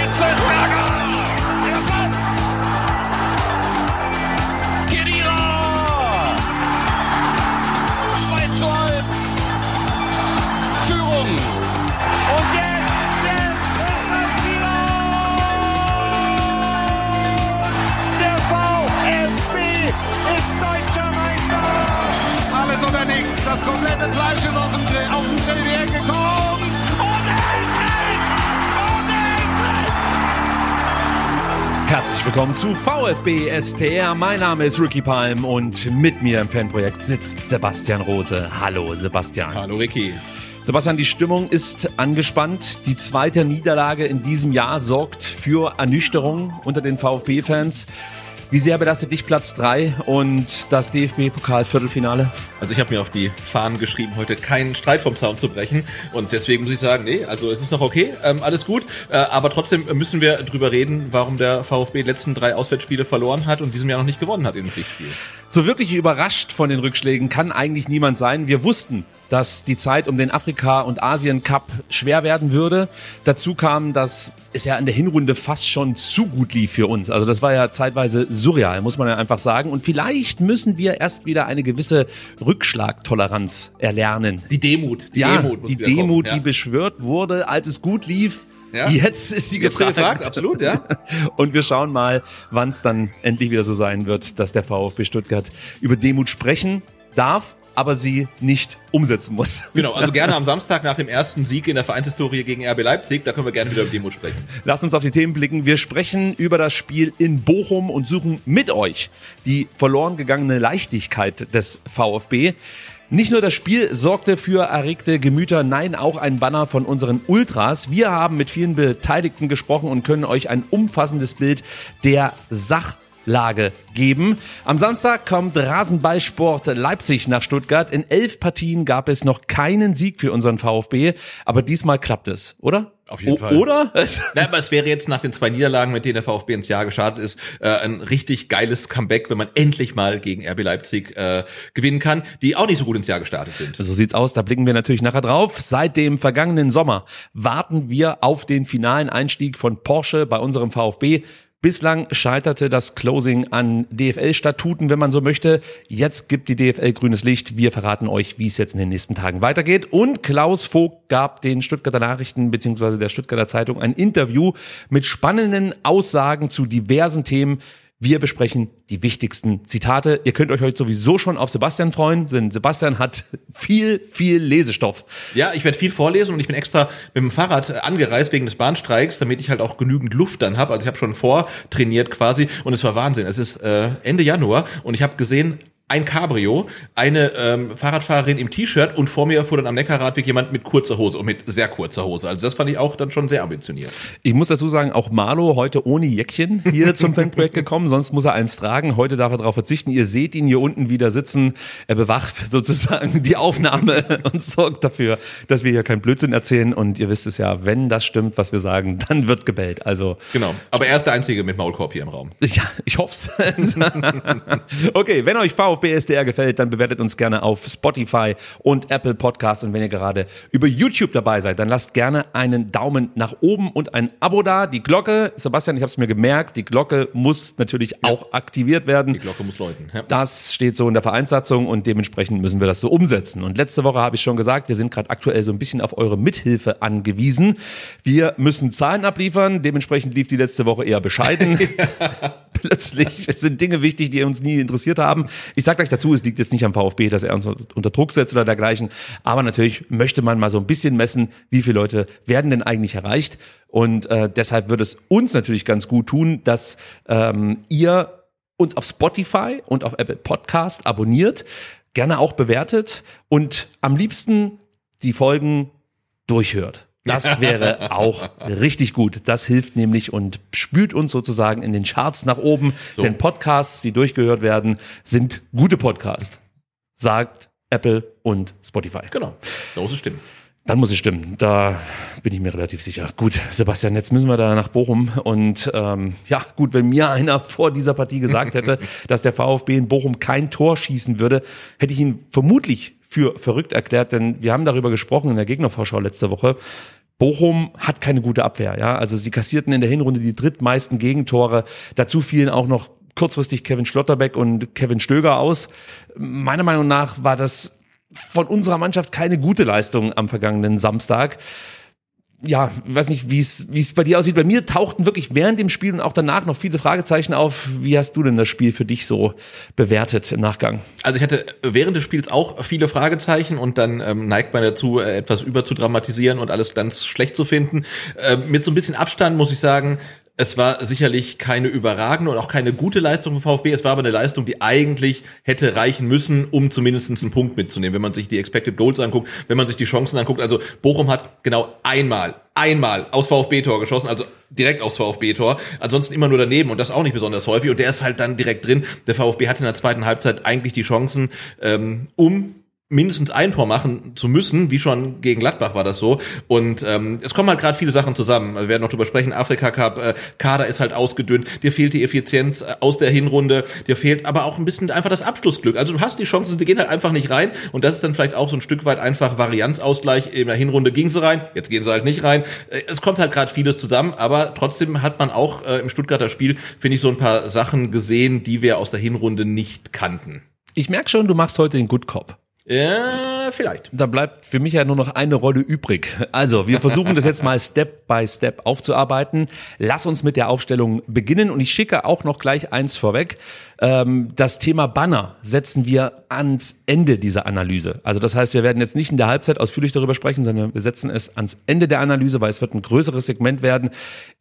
Hitzelsberger! Der Pass! Kedira! 2 zu 1. Führung. Und jetzt, das wieder! Der VfB ist deutscher Meister! Alles oder nichts. Das komplette Fleisch ist aus dem Grill, auf den Grill hergekommen. Und Herzlich willkommen zu VfB STR. Mein Name ist Ricky Palm und mit mir im Fanprojekt sitzt Sebastian Rose. Hallo Sebastian. Hallo Ricky. Sebastian, die Stimmung ist angespannt. Die zweite Niederlage in diesem Jahr sorgt für Ernüchterung unter den VfB-Fans. Wie sehr belastet dich Platz 3 und das DFB-Pokal-Viertelfinale? Also ich habe mir auf die Fahnen geschrieben, heute keinen Streit vom Zaun zu brechen. Und deswegen muss ich sagen, nee, also es ist noch okay, ähm, alles gut. Äh, aber trotzdem müssen wir drüber reden, warum der VfB die letzten drei Auswärtsspiele verloren hat und diesem Jahr noch nicht gewonnen hat in dem Pflichtspiel. So wirklich überrascht von den Rückschlägen kann eigentlich niemand sein. Wir wussten, dass die Zeit um den Afrika- und Asien-Cup schwer werden würde. Dazu kam, dass es ja in der Hinrunde fast schon zu gut lief für uns. Also das war ja zeitweise surreal, muss man ja einfach sagen. Und vielleicht müssen wir erst wieder eine gewisse Rückschlagtoleranz erlernen. Die Demut, die ja, Demut, die Demut, kommen, ja. die beschwört wurde, als es gut lief. Ja. Jetzt ist sie gefragt. gefragt. Absolut, ja. Und wir schauen mal, wann es dann endlich wieder so sein wird, dass der VfB Stuttgart über Demut sprechen darf, aber sie nicht umsetzen muss. Genau, also gerne am Samstag nach dem ersten Sieg in der Vereinshistorie gegen RB Leipzig, da können wir gerne wieder über Demut sprechen. Lasst uns auf die Themen blicken. Wir sprechen über das Spiel in Bochum und suchen mit euch die verloren gegangene Leichtigkeit des VfB. Nicht nur das Spiel sorgte für erregte Gemüter, nein, auch ein Banner von unseren Ultras. Wir haben mit vielen Beteiligten gesprochen und können euch ein umfassendes Bild der Sachlage geben. Am Samstag kommt Rasenballsport Leipzig nach Stuttgart. In elf Partien gab es noch keinen Sieg für unseren VfB, aber diesmal klappt es, oder? Auf jeden o Fall. Oder? Na, aber es wäre jetzt nach den zwei Niederlagen, mit denen der VfB ins Jahr gestartet ist, äh, ein richtig geiles Comeback, wenn man endlich mal gegen RB Leipzig äh, gewinnen kann, die auch nicht so gut ins Jahr gestartet sind. So sieht's aus, da blicken wir natürlich nachher drauf. Seit dem vergangenen Sommer warten wir auf den finalen Einstieg von Porsche bei unserem VfB. Bislang scheiterte das Closing an DFL-Statuten, wenn man so möchte. Jetzt gibt die DFL grünes Licht. Wir verraten euch, wie es jetzt in den nächsten Tagen weitergeht. Und Klaus Vogt gab den Stuttgarter Nachrichten bzw. der Stuttgarter Zeitung ein Interview mit spannenden Aussagen zu diversen Themen. Wir besprechen die wichtigsten Zitate. Ihr könnt euch heute sowieso schon auf Sebastian freuen, denn Sebastian hat viel, viel Lesestoff. Ja, ich werde viel vorlesen und ich bin extra mit dem Fahrrad angereist wegen des Bahnstreiks, damit ich halt auch genügend Luft dann habe. Also ich habe schon vortrainiert quasi und es war Wahnsinn. Es ist äh, Ende Januar und ich habe gesehen, ein Cabrio, eine ähm, Fahrradfahrerin im T-Shirt und vor mir fuhr dann am Neckarradweg jemand mit kurzer Hose und mit sehr kurzer Hose. Also das fand ich auch dann schon sehr ambitioniert. Ich muss dazu sagen, auch Marlo heute ohne Jäckchen hier zum Fanprojekt gekommen, sonst muss er eins tragen. Heute darf er darauf verzichten. Ihr seht ihn hier unten wieder sitzen. Er bewacht sozusagen die Aufnahme und sorgt dafür, dass wir hier kein Blödsinn erzählen. Und ihr wisst es ja, wenn das stimmt, was wir sagen, dann wird gebellt. Also genau. Aber er ist der Einzige mit Maulkorb hier im Raum. Ja, ich hoff's. okay, wenn euch VfB BSDR gefällt, dann bewertet uns gerne auf Spotify und Apple Podcast. Und wenn ihr gerade über YouTube dabei seid, dann lasst gerne einen Daumen nach oben und ein Abo da. Die Glocke, Sebastian, ich habe es mir gemerkt, die Glocke muss natürlich ja. auch aktiviert werden. Die Glocke muss läuten. Ja. Das steht so in der Vereinssatzung und dementsprechend müssen wir das so umsetzen. Und letzte Woche habe ich schon gesagt, wir sind gerade aktuell so ein bisschen auf eure Mithilfe angewiesen. Wir müssen Zahlen abliefern. Dementsprechend lief die letzte Woche eher bescheiden. Plötzlich sind Dinge wichtig, die uns nie interessiert haben. Ich sage gleich dazu, es liegt jetzt nicht am VfB, dass er uns unter Druck setzt oder dergleichen. Aber natürlich möchte man mal so ein bisschen messen, wie viele Leute werden denn eigentlich erreicht. Und äh, deshalb würde es uns natürlich ganz gut tun, dass ähm, ihr uns auf Spotify und auf Apple Podcast abonniert, gerne auch bewertet und am liebsten die Folgen durchhört. Das wäre auch richtig gut. Das hilft nämlich und spült uns sozusagen in den Charts nach oben. So. Denn Podcasts, die durchgehört werden, sind gute Podcasts. Sagt Apple und Spotify. Genau, so muss es stimmen. Dann muss es stimmen. Da bin ich mir relativ sicher. Gut, Sebastian, jetzt müssen wir da nach Bochum. Und ähm, ja, gut, wenn mir einer vor dieser Partie gesagt hätte, dass der VfB in Bochum kein Tor schießen würde, hätte ich ihn vermutlich für verrückt erklärt, denn wir haben darüber gesprochen in der Gegnervorschau letzte Woche. Bochum hat keine gute Abwehr, ja. Also sie kassierten in der Hinrunde die drittmeisten Gegentore. Dazu fielen auch noch kurzfristig Kevin Schlotterbeck und Kevin Stöger aus. Meiner Meinung nach war das von unserer Mannschaft keine gute Leistung am vergangenen Samstag. Ja, weiß nicht, wie es wie es bei dir aussieht. Bei mir tauchten wirklich während dem Spiel und auch danach noch viele Fragezeichen auf. Wie hast du denn das Spiel für dich so bewertet im Nachgang? Also ich hatte während des Spiels auch viele Fragezeichen und dann ähm, neigt man dazu, äh, etwas überzudramatisieren und alles ganz schlecht zu finden. Äh, mit so ein bisschen Abstand muss ich sagen, es war sicherlich keine überragende und auch keine gute Leistung vom VfB. Es war aber eine Leistung, die eigentlich hätte reichen müssen, um zumindest einen Punkt mitzunehmen. Wenn man sich die Expected Goals anguckt, wenn man sich die Chancen anguckt. Also Bochum hat genau einmal, einmal aus VfB-Tor geschossen, also direkt aus VfB-Tor. Ansonsten immer nur daneben und das auch nicht besonders häufig. Und der ist halt dann direkt drin. Der VfB hatte in der zweiten Halbzeit eigentlich die Chancen, ähm, um mindestens ein Tor machen zu müssen, wie schon gegen Gladbach war das so. Und ähm, es kommen halt gerade viele Sachen zusammen. Also wir werden noch drüber sprechen. Afrika Cup, äh, Kader ist halt ausgedünnt. Dir fehlt die Effizienz äh, aus der Hinrunde. Dir fehlt aber auch ein bisschen einfach das Abschlussglück. Also du hast die Chancen, die gehen halt einfach nicht rein. Und das ist dann vielleicht auch so ein Stück weit einfach Varianzausgleich. In der Hinrunde ging sie rein, jetzt gehen sie halt nicht rein. Äh, Es kommt halt gerade vieles zusammen, aber trotzdem hat man auch äh, im Stuttgarter Spiel, finde ich, so ein paar Sachen gesehen, die wir aus der Hinrunde nicht kannten. Ich merke schon, du machst heute den Good Cop. Ja, vielleicht. Da bleibt für mich ja nur noch eine Rolle übrig. Also, wir versuchen das jetzt mal Step by Step aufzuarbeiten. Lass uns mit der Aufstellung beginnen und ich schicke auch noch gleich eins vorweg. Ähm, das Thema Banner setzen wir ans Ende dieser Analyse. Also das heißt, wir werden jetzt nicht in der Halbzeit ausführlich darüber sprechen, sondern wir setzen es ans Ende der Analyse, weil es wird ein größeres Segment werden.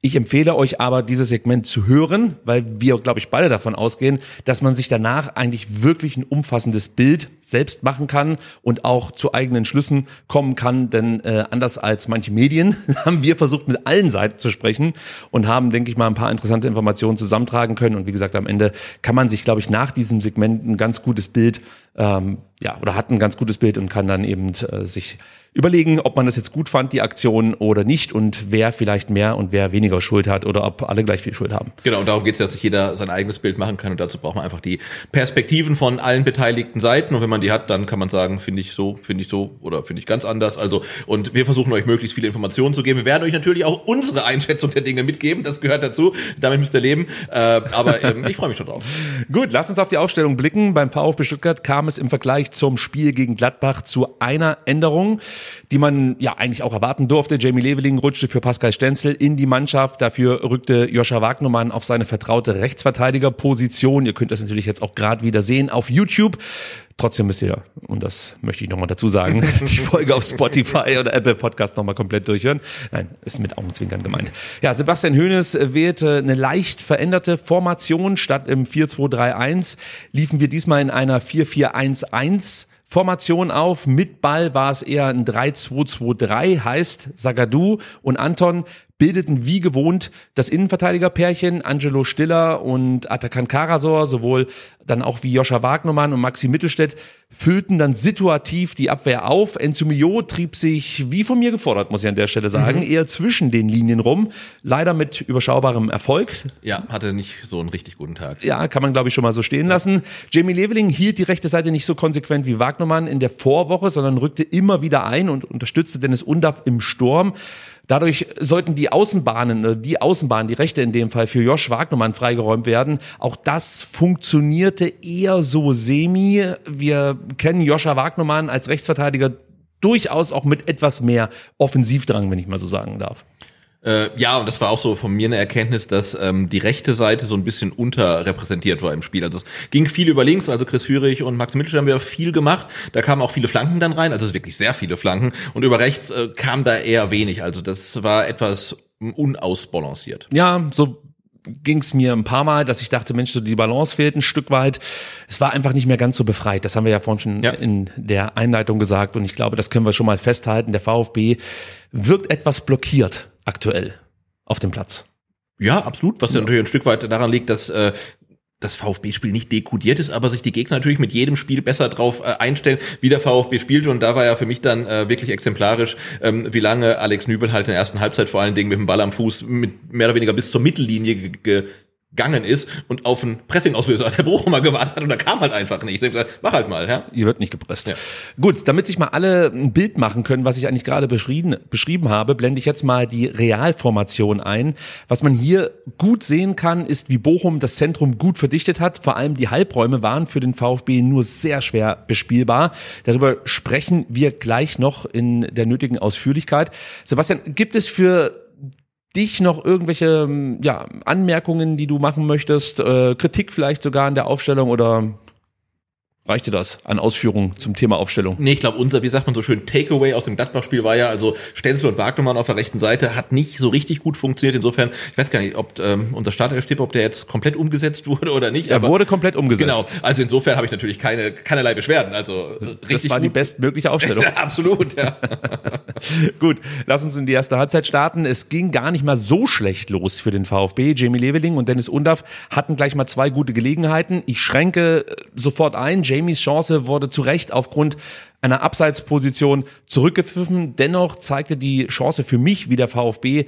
Ich empfehle euch aber, dieses Segment zu hören, weil wir, glaube ich, beide davon ausgehen, dass man sich danach eigentlich wirklich ein umfassendes Bild selbst machen kann und auch zu eigenen Schlüssen kommen kann. Denn äh, anders als manche Medien haben wir versucht, mit allen Seiten zu sprechen und haben, denke ich mal, ein paar interessante Informationen zusammentragen können. Und wie gesagt, am Ende kann man sich, glaube ich, nach diesem Segment ein ganz gutes Bild, ähm, ja, oder hat ein ganz gutes Bild und kann dann eben äh, sich überlegen, ob man das jetzt gut fand, die Aktion oder nicht und wer vielleicht mehr und wer weniger Schuld hat oder ob alle gleich viel Schuld haben. Genau, und darum geht es, dass sich jeder sein eigenes Bild machen kann und dazu braucht man einfach die Perspektiven von allen beteiligten Seiten und wenn man die hat, dann kann man sagen, finde ich so, finde ich so oder finde ich ganz anders. Also und wir versuchen euch möglichst viele Informationen zu geben. Wir werden euch natürlich auch unsere Einschätzung der Dinge mitgeben, das gehört dazu. Damit müsst ihr leben. Äh, aber ähm, ich freue mich schon drauf. Gut, lass uns auf die Aufstellung blicken. Beim VfB Stuttgart kam es im Vergleich zum Spiel gegen Gladbach zu einer Änderung, die man ja eigentlich auch erwarten durfte. Jamie Leveling rutschte für Pascal Stenzel in die Mannschaft. Dafür rückte Joscha Wagnermann auf seine vertraute Rechtsverteidigerposition. Ihr könnt das natürlich jetzt auch gerade wieder sehen auf YouTube. Trotzdem müsst ihr, und das möchte ich nochmal dazu sagen, die Folge auf Spotify oder Apple Podcast nochmal komplett durchhören. Nein, ist mit Augenzwinkern gemeint. Ja, Sebastian Hoeneß wählte eine leicht veränderte Formation. Statt im 4-2-3-1 liefen wir diesmal in einer 4-4-1-1 Formation auf. Mit Ball war es eher ein 3-2-2-3, heißt Sagadu und Anton bildeten wie gewohnt das Innenverteidigerpärchen Angelo Stiller und Atakan Karasor, sowohl dann auch wie Joscha Wagnermann und Maxi Mittelstädt, füllten dann situativ die Abwehr auf. Enzo Mio trieb sich, wie von mir gefordert, muss ich an der Stelle sagen, eher zwischen den Linien rum. Leider mit überschaubarem Erfolg. Ja, hatte nicht so einen richtig guten Tag. Ja, kann man glaube ich schon mal so stehen lassen. Jamie Leveling hielt die rechte Seite nicht so konsequent wie Wagnermann in der Vorwoche, sondern rückte immer wieder ein und unterstützte Dennis Undaff im Sturm. Dadurch sollten die Außenbahnen, oder die Außenbahn, die rechte in dem Fall für Josh Wagnermann freigeräumt werden. Auch das funktionierte eher so semi. Wir kennen Joscha Wagnermann als Rechtsverteidiger durchaus auch mit etwas mehr Offensivdrang, wenn ich mal so sagen darf. Äh, ja, und das war auch so von mir eine Erkenntnis, dass ähm, die rechte Seite so ein bisschen unterrepräsentiert war im Spiel. Also es ging viel über links, also Chris Führig und Max Mitchell haben ja viel gemacht. Da kamen auch viele Flanken dann rein, also es wirklich sehr viele Flanken. Und über rechts äh, kam da eher wenig. Also das war etwas unausbalanciert. Ja, so ging es mir ein paar Mal, dass ich dachte, Mensch, so die Balance fehlt ein Stück weit. Es war einfach nicht mehr ganz so befreit. Das haben wir ja vorhin schon Ja. in der Einleitung gesagt. Und ich glaube, das können wir schon mal festhalten. Der VfB wirkt etwas blockiert aktuell auf dem Platz. Ja, absolut. Was ja. natürlich ein Stück weit daran liegt, dass äh, das VfB-Spiel nicht dekodiert ist, aber sich die Gegner natürlich mit jedem Spiel besser drauf äh, einstellen, wie der VfB spielte. Und da war ja für mich dann äh, wirklich exemplarisch, ähm, wie lange Alex Nübel halt in der ersten Halbzeit vor allen Dingen mit dem Ball am Fuß mit mehr oder weniger bis zur Mittellinie ge gegangen ist und auf einen Pressing-Auslöser der Bochumer gewartet hat und da kam halt einfach nicht. Ich gesagt, mach halt mal, ja. Ihr wird nicht gepresst. Ja. Gut, damit sich mal alle ein Bild machen können, was ich eigentlich gerade beschrieben, beschrieben habe, blende ich jetzt mal die Realformation ein. Was man hier gut sehen kann, ist, wie Bochum das Zentrum gut verdichtet hat. Vor allem die Halbräume waren für den VfB nur sehr schwer bespielbar. Darüber sprechen wir gleich noch in der nötigen Ausführlichkeit. Sebastian, gibt es für dich noch irgendwelche ähm, ja, Anmerkungen, die du machen möchtest, äh, Kritik vielleicht sogar an der Aufstellung oder reicht dir das an Ausführungen zum Thema Aufstellung? Nee, ich glaube, unser, wie sagt man so schön, Takeaway aus dem Gladbach-Spiel war ja, also Stenzel und Wagnermann auf der rechten Seite hat nicht so richtig gut funktioniert. Insofern, ich weiß gar nicht, ob ähm, unser Startelf-Tipp, ob der jetzt komplett umgesetzt wurde oder nicht. Er wurde komplett umgesetzt. Genau, also insofern habe ich natürlich keine, keinerlei Beschwerden. Also richtig Das war die gut. bestmögliche Aufstellung. Absolut, ja. Gut, lass uns in die erste Halbzeit starten. Es ging gar nicht mal so schlecht los für den VfB. Jamie Leveling und Dennis Undaff hatten gleich mal zwei gute Gelegenheiten. Ich schränke äh, sofort ein. Jamies Chance wurde zu Recht aufgrund einer Abseitsposition zurückgepfiffen. Dennoch zeigte die Chance für mich, wie der VfB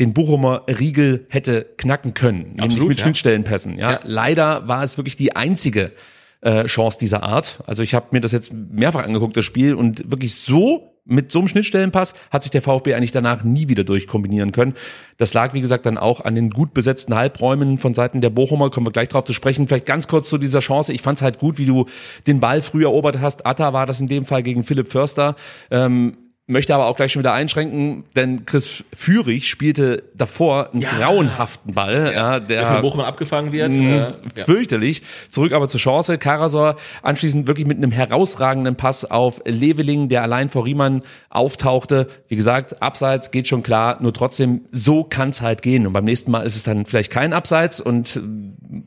den Bochumer Riegel hätte knacken können, nämlich Absolut, mit ja. Schnittstellenpässen. Ja, Ja. leider war es wirklich die einzige äh, Chance dieser Art. Also ich habe mir das jetzt mehrfach angeguckt, das Spiel, und wirklich so mit so einem Schnittstellenpass hat sich der VfB eigentlich danach nie wieder durchkombinieren können. Das lag, wie gesagt, dann auch an den gut besetzten Halbräumen von Seiten der Bochumer. Kommen wir gleich drauf zu sprechen. Vielleicht ganz kurz zu dieser Chance. Ich fand es halt gut, wie du den Ball früh erobert hast. Atta war das in dem Fall gegen Philipp Förster. Ähm, möchte aber auch gleich schon wieder einschränken, denn Chris Führig spielte davor einen grauenhaften Ball, ja, Der von der Bochum abgefangen wird. Mhm, Äh, ja. fürchterlich. Zurück aber zur Chance. Karasor anschließend wirklich mit einem herausragenden Pass auf Leveling, der allein vor Riemann auftauchte. Wie gesagt, Abseits geht schon klar, nur trotzdem, so kann's halt gehen. Und beim nächsten Mal ist es dann vielleicht kein Abseits und äh,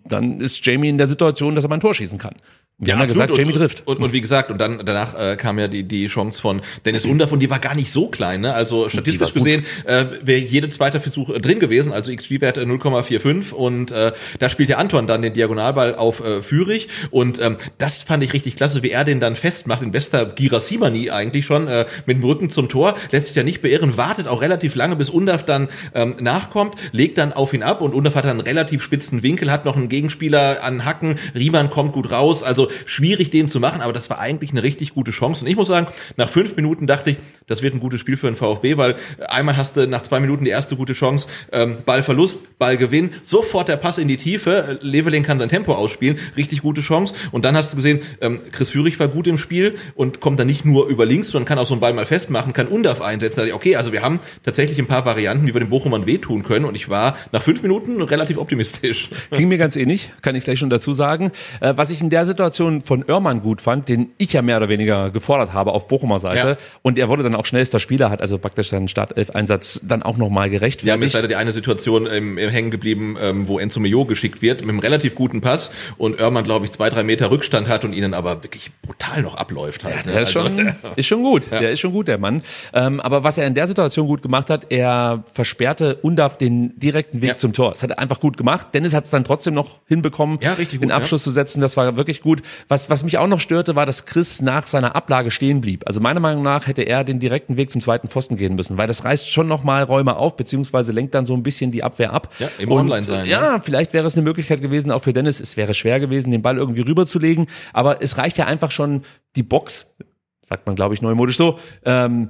dann ist Jamie in der Situation, dass er mal ein Tor schießen kann. Wir haben ja gesagt, Jamie und, trifft. Und, und wie gesagt, und dann danach äh, kam ja die die Chance von Dennis Undaff und die war gar nicht so klein. Ne? Also statistisch gesehen äh, wäre jede zweite Versuch äh, drin gewesen, also XG-Wert äh, 0,45 und äh, da spielt ja Anton dann den Diagonalball auf äh, Führig und ähm, das fand ich richtig klasse, wie er den dann festmacht, in bester Girasimani eigentlich schon, äh, mit dem Rücken zum Tor, lässt sich ja nicht beirren, wartet auch relativ lange, bis Undaff dann ähm, nachkommt, legt dann auf ihn ab und Undaff hat dann einen relativ spitzen Winkel, hat noch einen Gegenspieler an Hacken, Riemann kommt gut raus, also schwierig den zu machen, aber das war eigentlich eine richtig gute Chance. Und ich muss sagen, nach fünf Minuten dachte ich, das wird ein gutes Spiel für den VfB, weil einmal hast du nach zwei Minuten die erste gute Chance, ähm, Ballverlust, Ballgewinn, sofort der Pass in die Tiefe, Leveling kann sein Tempo ausspielen, richtig gute Chance. Und dann hast du gesehen, ähm, Chris Führig war gut im Spiel und kommt dann nicht nur über links, sondern kann auch so einen Ball mal festmachen, kann Undav einsetzen, da dachte ich, okay, also wir haben tatsächlich ein paar Varianten, wie wir den Bochumern wehtun können. Und ich war nach fünf Minuten relativ optimistisch. Ging mir ganz ähnlich, kann ich gleich schon dazu sagen. Äh, was ich in der Situation von Oermann gut fand, den ich ja mehr oder weniger gefordert habe auf Bochumer Seite. Ja. Und er wurde dann auch schnellster Spieler, hat also praktisch seinen Startelf-Einsatz dann auch nochmal Ja, mir ist gerechtfertigt. leider die eine Situation ähm, hängen geblieben, ähm, wo Enzo Mio geschickt wird, mit einem relativ guten Pass und Oermann, glaube ich, zwei, drei Meter Rückstand hat und ihnen aber wirklich brutal noch abläuft halt. ne? Der ist schon, Also, ist schon gut. Der ist schon gut, der Mann. Ähm, aber was er in der Situation gut gemacht hat, er versperrte Undaf den direkten Weg Ja. zum Tor. Das hat er einfach gut gemacht. Dennis hat es dann trotzdem noch hinbekommen, Ja, richtig den gut, Abschluss zu setzen. Das war wirklich gut. Was, was mich auch noch störte, war, dass Chris nach seiner Ablage stehen blieb. Also meiner Meinung nach hätte er den direkten Weg zum zweiten Pfosten gehen müssen, weil das reißt schon noch mal Räume auf, beziehungsweise lenkt dann so ein bisschen die Abwehr ab. Ja, immer online sein, Ja, vielleicht wäre es eine Möglichkeit gewesen, auch für Dennis. Es wäre schwer gewesen, den Ball irgendwie rüberzulegen. Aber es reicht ja einfach schon, die Box, sagt man, glaube ich, neumodisch so, ähm,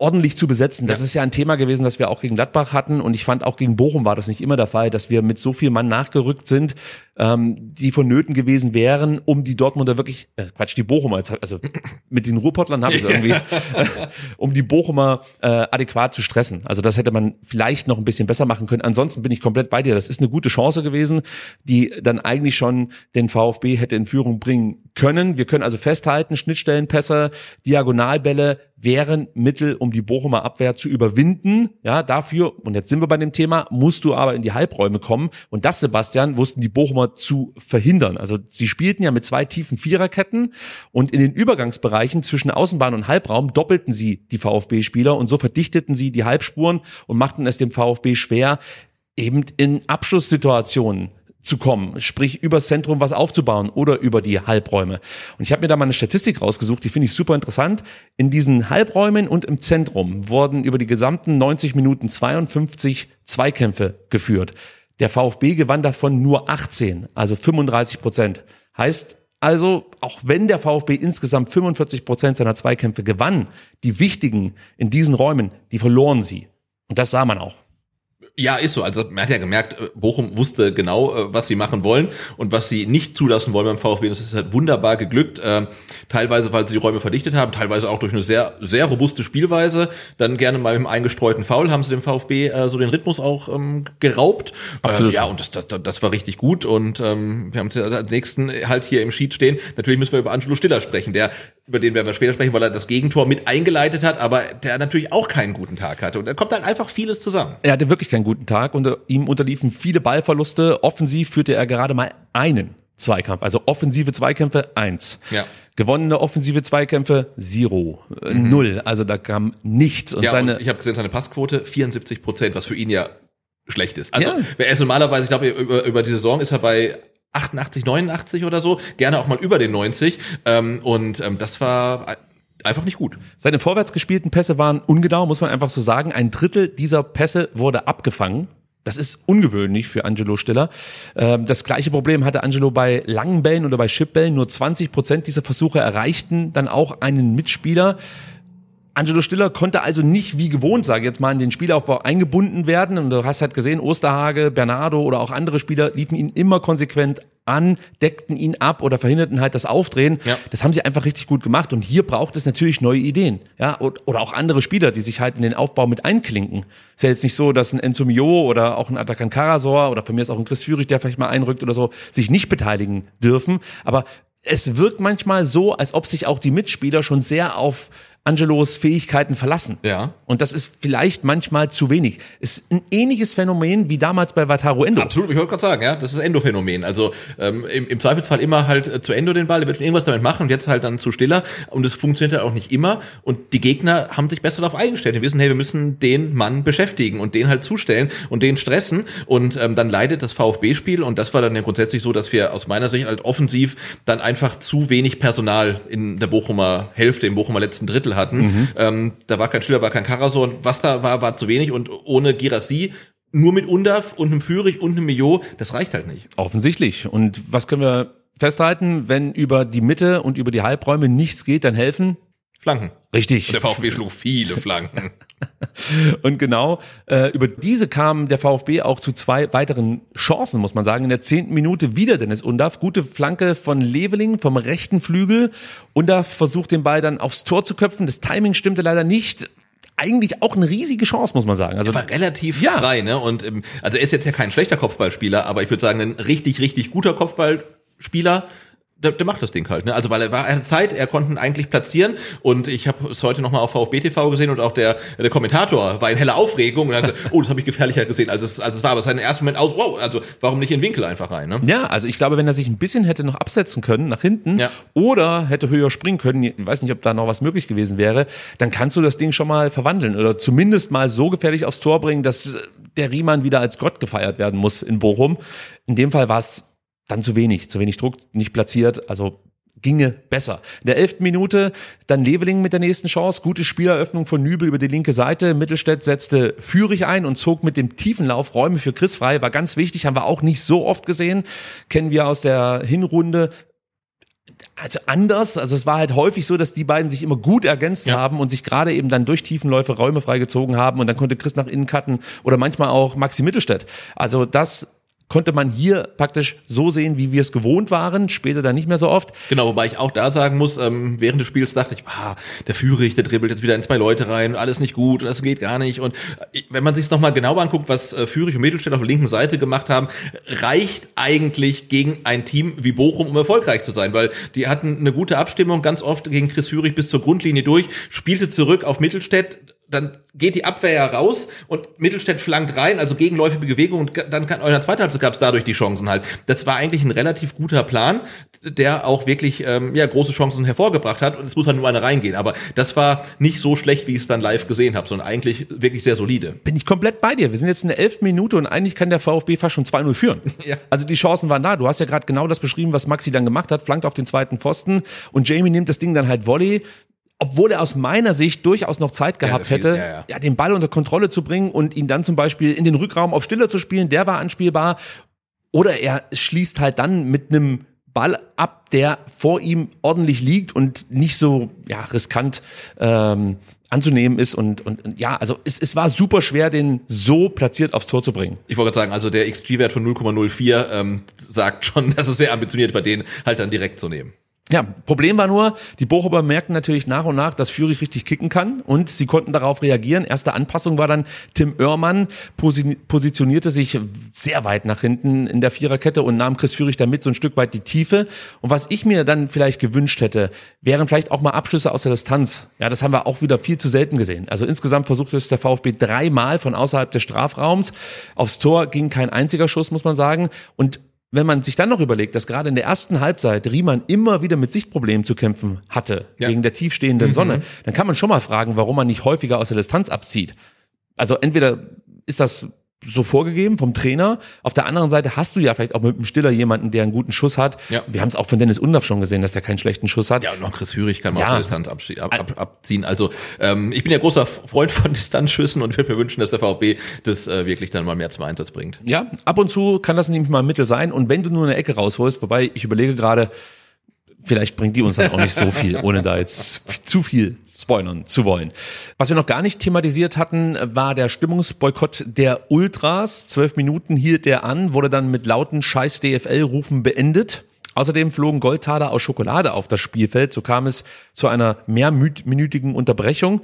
ordentlich zu besetzen. Das ist ja ein Thema gewesen, das wir auch gegen Gladbach hatten und ich fand auch gegen Bochum war das nicht immer der Fall, dass wir mit so viel Mann nachgerückt sind, ähm, die vonnöten gewesen wären, um die Dortmunder wirklich, äh, Quatsch, die Bochumer, also mit den Ruhrpottlern habe ich es irgendwie, um die Bochumer äh, adäquat zu stressen. Also das hätte man vielleicht noch ein bisschen besser machen können. Ansonsten bin ich komplett bei dir. Das ist eine gute Chance gewesen, die dann eigentlich schon den VfB hätte in Führung bringen können. Wir können also festhalten, Schnittstellenpässe, Diagonalbälle wären Mittel, um um die Bochumer Abwehr zu überwinden. Ja, dafür, und jetzt sind wir bei dem Thema, musst du aber in die Halbräume kommen. Und das, Sebastian, wussten die Bochumer zu verhindern. Also sie spielten ja mit zwei tiefen Viererketten und in den Übergangsbereichen zwischen Außenbahn und Halbraum doppelten sie die VfB-Spieler und so verdichteten sie die Halbspuren und machten es dem VfB schwer, eben in Abschlusssituationen zu kommen, sprich übers Zentrum was aufzubauen oder über die Halbräume. Und ich habe mir da mal eine Statistik rausgesucht, die finde ich super interessant. In diesen Halbräumen und im Zentrum wurden über die gesamten 90 Minuten 52 Zweikämpfe geführt. Der VfB gewann davon nur 18, also 35 Prozent. Heißt also, auch wenn der VfB insgesamt 45 Prozent seiner Zweikämpfe gewann, die wichtigen in diesen Räumen, die verloren sie. Und das sah man auch. Ja, ist so. Also man hat ja gemerkt, äh, Bochum wusste genau, äh, was sie machen wollen und was sie nicht zulassen wollen beim VfB. Das ist halt wunderbar geglückt. Ähm, teilweise, weil sie die Räume verdichtet haben, teilweise auch durch eine sehr, sehr robuste Spielweise. Dann gerne mal im eingestreuten Foul haben sie dem VfB äh, so den Rhythmus auch ähm, geraubt. Absolut. Ähm, ja, und das, das, das war richtig gut. Und ähm, wir haben jetzt als nächsten halt hier im Sheet stehen. Natürlich müssen wir über Angelo Stiller sprechen, der über den werden wir später sprechen, weil er das Gegentor mit eingeleitet hat, aber der natürlich auch keinen guten Tag hatte. Und da kommt dann einfach vieles zusammen. Er hatte wirklich keinen guten Tag und ihm unterliefen viele Ballverluste. Offensiv führte er gerade mal einen Zweikampf, also offensive Zweikämpfe eins. Ja. Gewonnene offensive Zweikämpfe zero, äh, null. Also da kam nichts. Und ja, seine und ich habe gesehen, seine Passquote 74 Prozent, was für ihn ja schlecht ist. Also Ja. er ist normalerweise, ich glaube, über, über die Saison ist er bei 88, 89 oder so, gerne auch mal über den 90. Ähm, und ähm, das war einfach nicht gut. Seine vorwärts gespielten Pässe waren ungenau, muss man einfach so sagen. Ein Drittel dieser Pässe wurde abgefangen. Das ist ungewöhnlich für Angelo Stiller. Ähm, Das gleiche Problem hatte Angelo bei langen Bällen oder bei Chipbällen. Nur 20 Prozent dieser Versuche erreichten dann auch einen Mitspieler. Angelo Stiller konnte also nicht wie gewohnt, sage ich jetzt mal, in den Spielaufbau eingebunden werden. Und du hast halt gesehen, Osterhage, Bernardo oder auch andere Spieler liefen ihn immer konsequent an, deckten ihn ab oder verhinderten halt das Aufdrehen. Ja. Das haben sie einfach richtig gut gemacht. Und hier braucht es natürlich neue Ideen. Ja, oder auch andere Spieler, die sich halt in den Aufbau mit einklinken. Ist ja jetzt nicht so, dass ein Enzo Mio oder auch ein Atakan Karasor oder von mir ist auch ein Chris Führig, der vielleicht mal einrückt oder so, sich nicht beteiligen dürfen. Aber es wirkt manchmal so, als ob sich auch die Mitspieler schon sehr auf Angelos Fähigkeiten verlassen. Ja. Und das ist vielleicht manchmal zu wenig. Ist ein ähnliches Phänomen wie damals bei Wataru Endo. Absolut, ich wollte gerade sagen, ja, das ist Endo-Phänomen. Also ähm, im, im Zweifelsfall immer halt äh, zu Endo den Ball, der wird schon irgendwas damit machen und jetzt halt dann zu Stiller. Und es funktioniert halt auch nicht immer. Und die Gegner haben sich besser darauf eingestellt. Die wissen, hey, wir müssen den Mann beschäftigen und den halt zustellen und den stressen. Und ähm, dann leidet das VfB-Spiel. Und das war dann ja grundsätzlich so, dass wir aus meiner Sicht halt offensiv dann einfach zu wenig Personal in der Bochumer Hälfte, im Bochumer letzten Drittel hatten. Ähm, da war kein Stiller, war kein Karasor. Und was da war, war zu wenig. Und ohne Girassi nur mit Undaf und einem Führig und einem Mio, das reicht halt nicht. Offensichtlich. Und was können wir festhalten? Wenn über die Mitte und über die Halbräume nichts geht, dann helfen? Flanken. Richtig. Der VfB schlug viele Flanken. Und genau äh, über diese kam der VfB auch zu zwei weiteren Chancen, muss man sagen. In der zehnten Minute wieder Dennis Undaff. Gute Flanke von Leveling vom rechten Flügel. Undaff versucht den Ball dann aufs Tor zu köpfen. Das Timing stimmte leider nicht. Eigentlich auch eine riesige Chance, muss man sagen. Also war relativ Ja. frei, ne? Und ähm, also er ist jetzt ja kein schlechter Kopfballspieler, aber ich würde sagen, ein richtig, richtig guter Kopfballspieler. Der, der macht das Ding halt, ne? Also weil er war, er hatte Zeit, er konnte ihn eigentlich platzieren und ich habe es heute nochmal auf VfB TV gesehen und auch der der Kommentator war in heller Aufregung und hat gesagt, oh, das habe ich gefährlicher gesehen, als es als es war, aber sein erster Moment aus, wow, also warum nicht in den Winkel einfach rein, ne? Ja, also ich glaube, wenn er sich ein bisschen hätte noch absetzen können nach hinten Ja. oder hätte höher springen können, ich weiß nicht, ob da noch was möglich gewesen wäre, dann kannst du das Ding schon mal verwandeln oder zumindest mal so gefährlich aufs Tor bringen, dass der Riemann wieder als Gott gefeiert werden muss in Bochum. In dem Fall war es dann zu wenig, zu wenig Druck, nicht platziert, also ginge besser. In der elften Minute dann Leveling mit der nächsten Chance. Gute Spieleröffnung von Nübel über die linke Seite. Mittelstädt setzte Führig ein und zog mit dem tiefen Lauf Räume für Chris frei. War ganz wichtig, haben wir auch nicht so oft gesehen. Kennen wir aus der Hinrunde. Also anders, also es war halt häufig so, dass die beiden sich immer gut ergänzt Ja. haben und sich gerade eben dann durch Tiefenläufe Räume freigezogen haben und dann konnte Chris nach innen cutten oder manchmal auch Maxi Mittelstädt. Also das konnte man hier praktisch so sehen, wie wir es gewohnt waren, später dann nicht mehr so oft. Genau, wobei ich auch da sagen muss, ähm, während des Spiels dachte ich, ah, der Führig, der dribbelt jetzt wieder in zwei Leute rein, alles nicht gut, das geht gar nicht. Und äh, wenn man sich nochmal genauer anguckt, was äh, Führig und Mittelstädt auf der linken Seite gemacht haben, reicht eigentlich gegen ein Team wie Bochum, um erfolgreich zu sein, weil die hatten eine gute Abstimmung, ganz oft gegen Chris Führig bis zur Grundlinie durch, spielte zurück auf Mittelstädt, dann geht die Abwehr ja raus und Mittelstädt flankt rein, also gegenläufige Bewegung und dann kann, in der zweiten Halbzeit gab es dadurch die Chancen halt. Das war eigentlich ein relativ guter Plan, der auch wirklich ähm, ja große Chancen hervorgebracht hat und es muss halt nur eine reingehen. Aber das war nicht so schlecht, wie ich es dann live gesehen habe, sondern eigentlich wirklich sehr solide. Bin ich komplett bei dir. Wir sind jetzt in der elften Minute und eigentlich kann der VfB fast schon 2-0 führen. Ja. Also die Chancen waren da. Du hast ja gerade genau das beschrieben, was Maxi dann gemacht hat, flankt auf den zweiten Pfosten und Jamie nimmt das Ding dann halt Volley obwohl er aus meiner Sicht durchaus noch Zeit gehabt viel, hätte, ja, ja. den Ball unter Kontrolle zu bringen und ihn dann zum Beispiel in den Rückraum auf Stiller zu spielen, der war anspielbar. Oder er schließt halt dann mit einem Ball ab, der vor ihm ordentlich liegt und nicht so ja, riskant ähm, anzunehmen ist. Und, und, und ja, also es, es war super schwer, den so platziert aufs Tor zu bringen. Ich wollte gerade sagen, also der XG-Wert von 0,04 ähm, sagt schon, dass es sehr ambitioniert war, den halt dann direkt zu nehmen. Ja, Problem war nur, die Bochumer merkten natürlich nach und nach, dass Führig richtig kicken kann und sie konnten darauf reagieren. Erste Anpassung war dann Tim Oermann, posi positionierte sich sehr weit nach hinten in der Viererkette und nahm Chris Führig damit so ein Stück weit die Tiefe. Und was ich mir dann vielleicht gewünscht hätte, wären vielleicht auch mal Abschlüsse aus der Distanz. Ja, das haben wir auch wieder viel zu selten gesehen. Also insgesamt versuchte es der VfB dreimal von außerhalb des Strafraums. Aufs Tor ging kein einziger Schuss, muss man sagen. Und wenn man sich dann noch überlegt, dass gerade in der ersten Halbzeit Riemann immer wieder mit Sichtproblemen zu kämpfen hatte, Ja. wegen der tiefstehenden Mhm. Sonne, dann kann man schon mal fragen, warum man nicht häufiger aus der Distanz abzieht. Also entweder ist das so vorgegeben vom Trainer, auf der anderen Seite hast du ja vielleicht auch mit dem Stiller jemanden, der einen guten Schuss hat. Ja. Wir haben es auch von Dennis Undaff schon gesehen, dass der keinen schlechten Schuss hat. Ja, und noch Chris Führig kann man Ja. aus der Distanz ab, ab, abziehen. Also ähm, ich bin ja großer Freund von Distanzschüssen und würde mir wünschen, dass der VfB das äh, wirklich dann mal mehr zum Einsatz bringt. Ja, ab und zu kann das nämlich mal ein Mittel sein. Und wenn du nur eine Ecke rausholst, wobei ich überlege gerade, vielleicht bringt die uns dann auch nicht so viel, ohne da jetzt zu viel spoilern zu wollen. Was wir noch gar nicht thematisiert hatten, war der Stimmungsboykott der Ultras. Zwölf Minuten hielt der an, wurde dann mit lauten Scheiß DFL-Rufen beendet. Außerdem flogen Goldtaler aus Schokolade auf das Spielfeld. So kam es zu einer mehrminütigen Unterbrechung.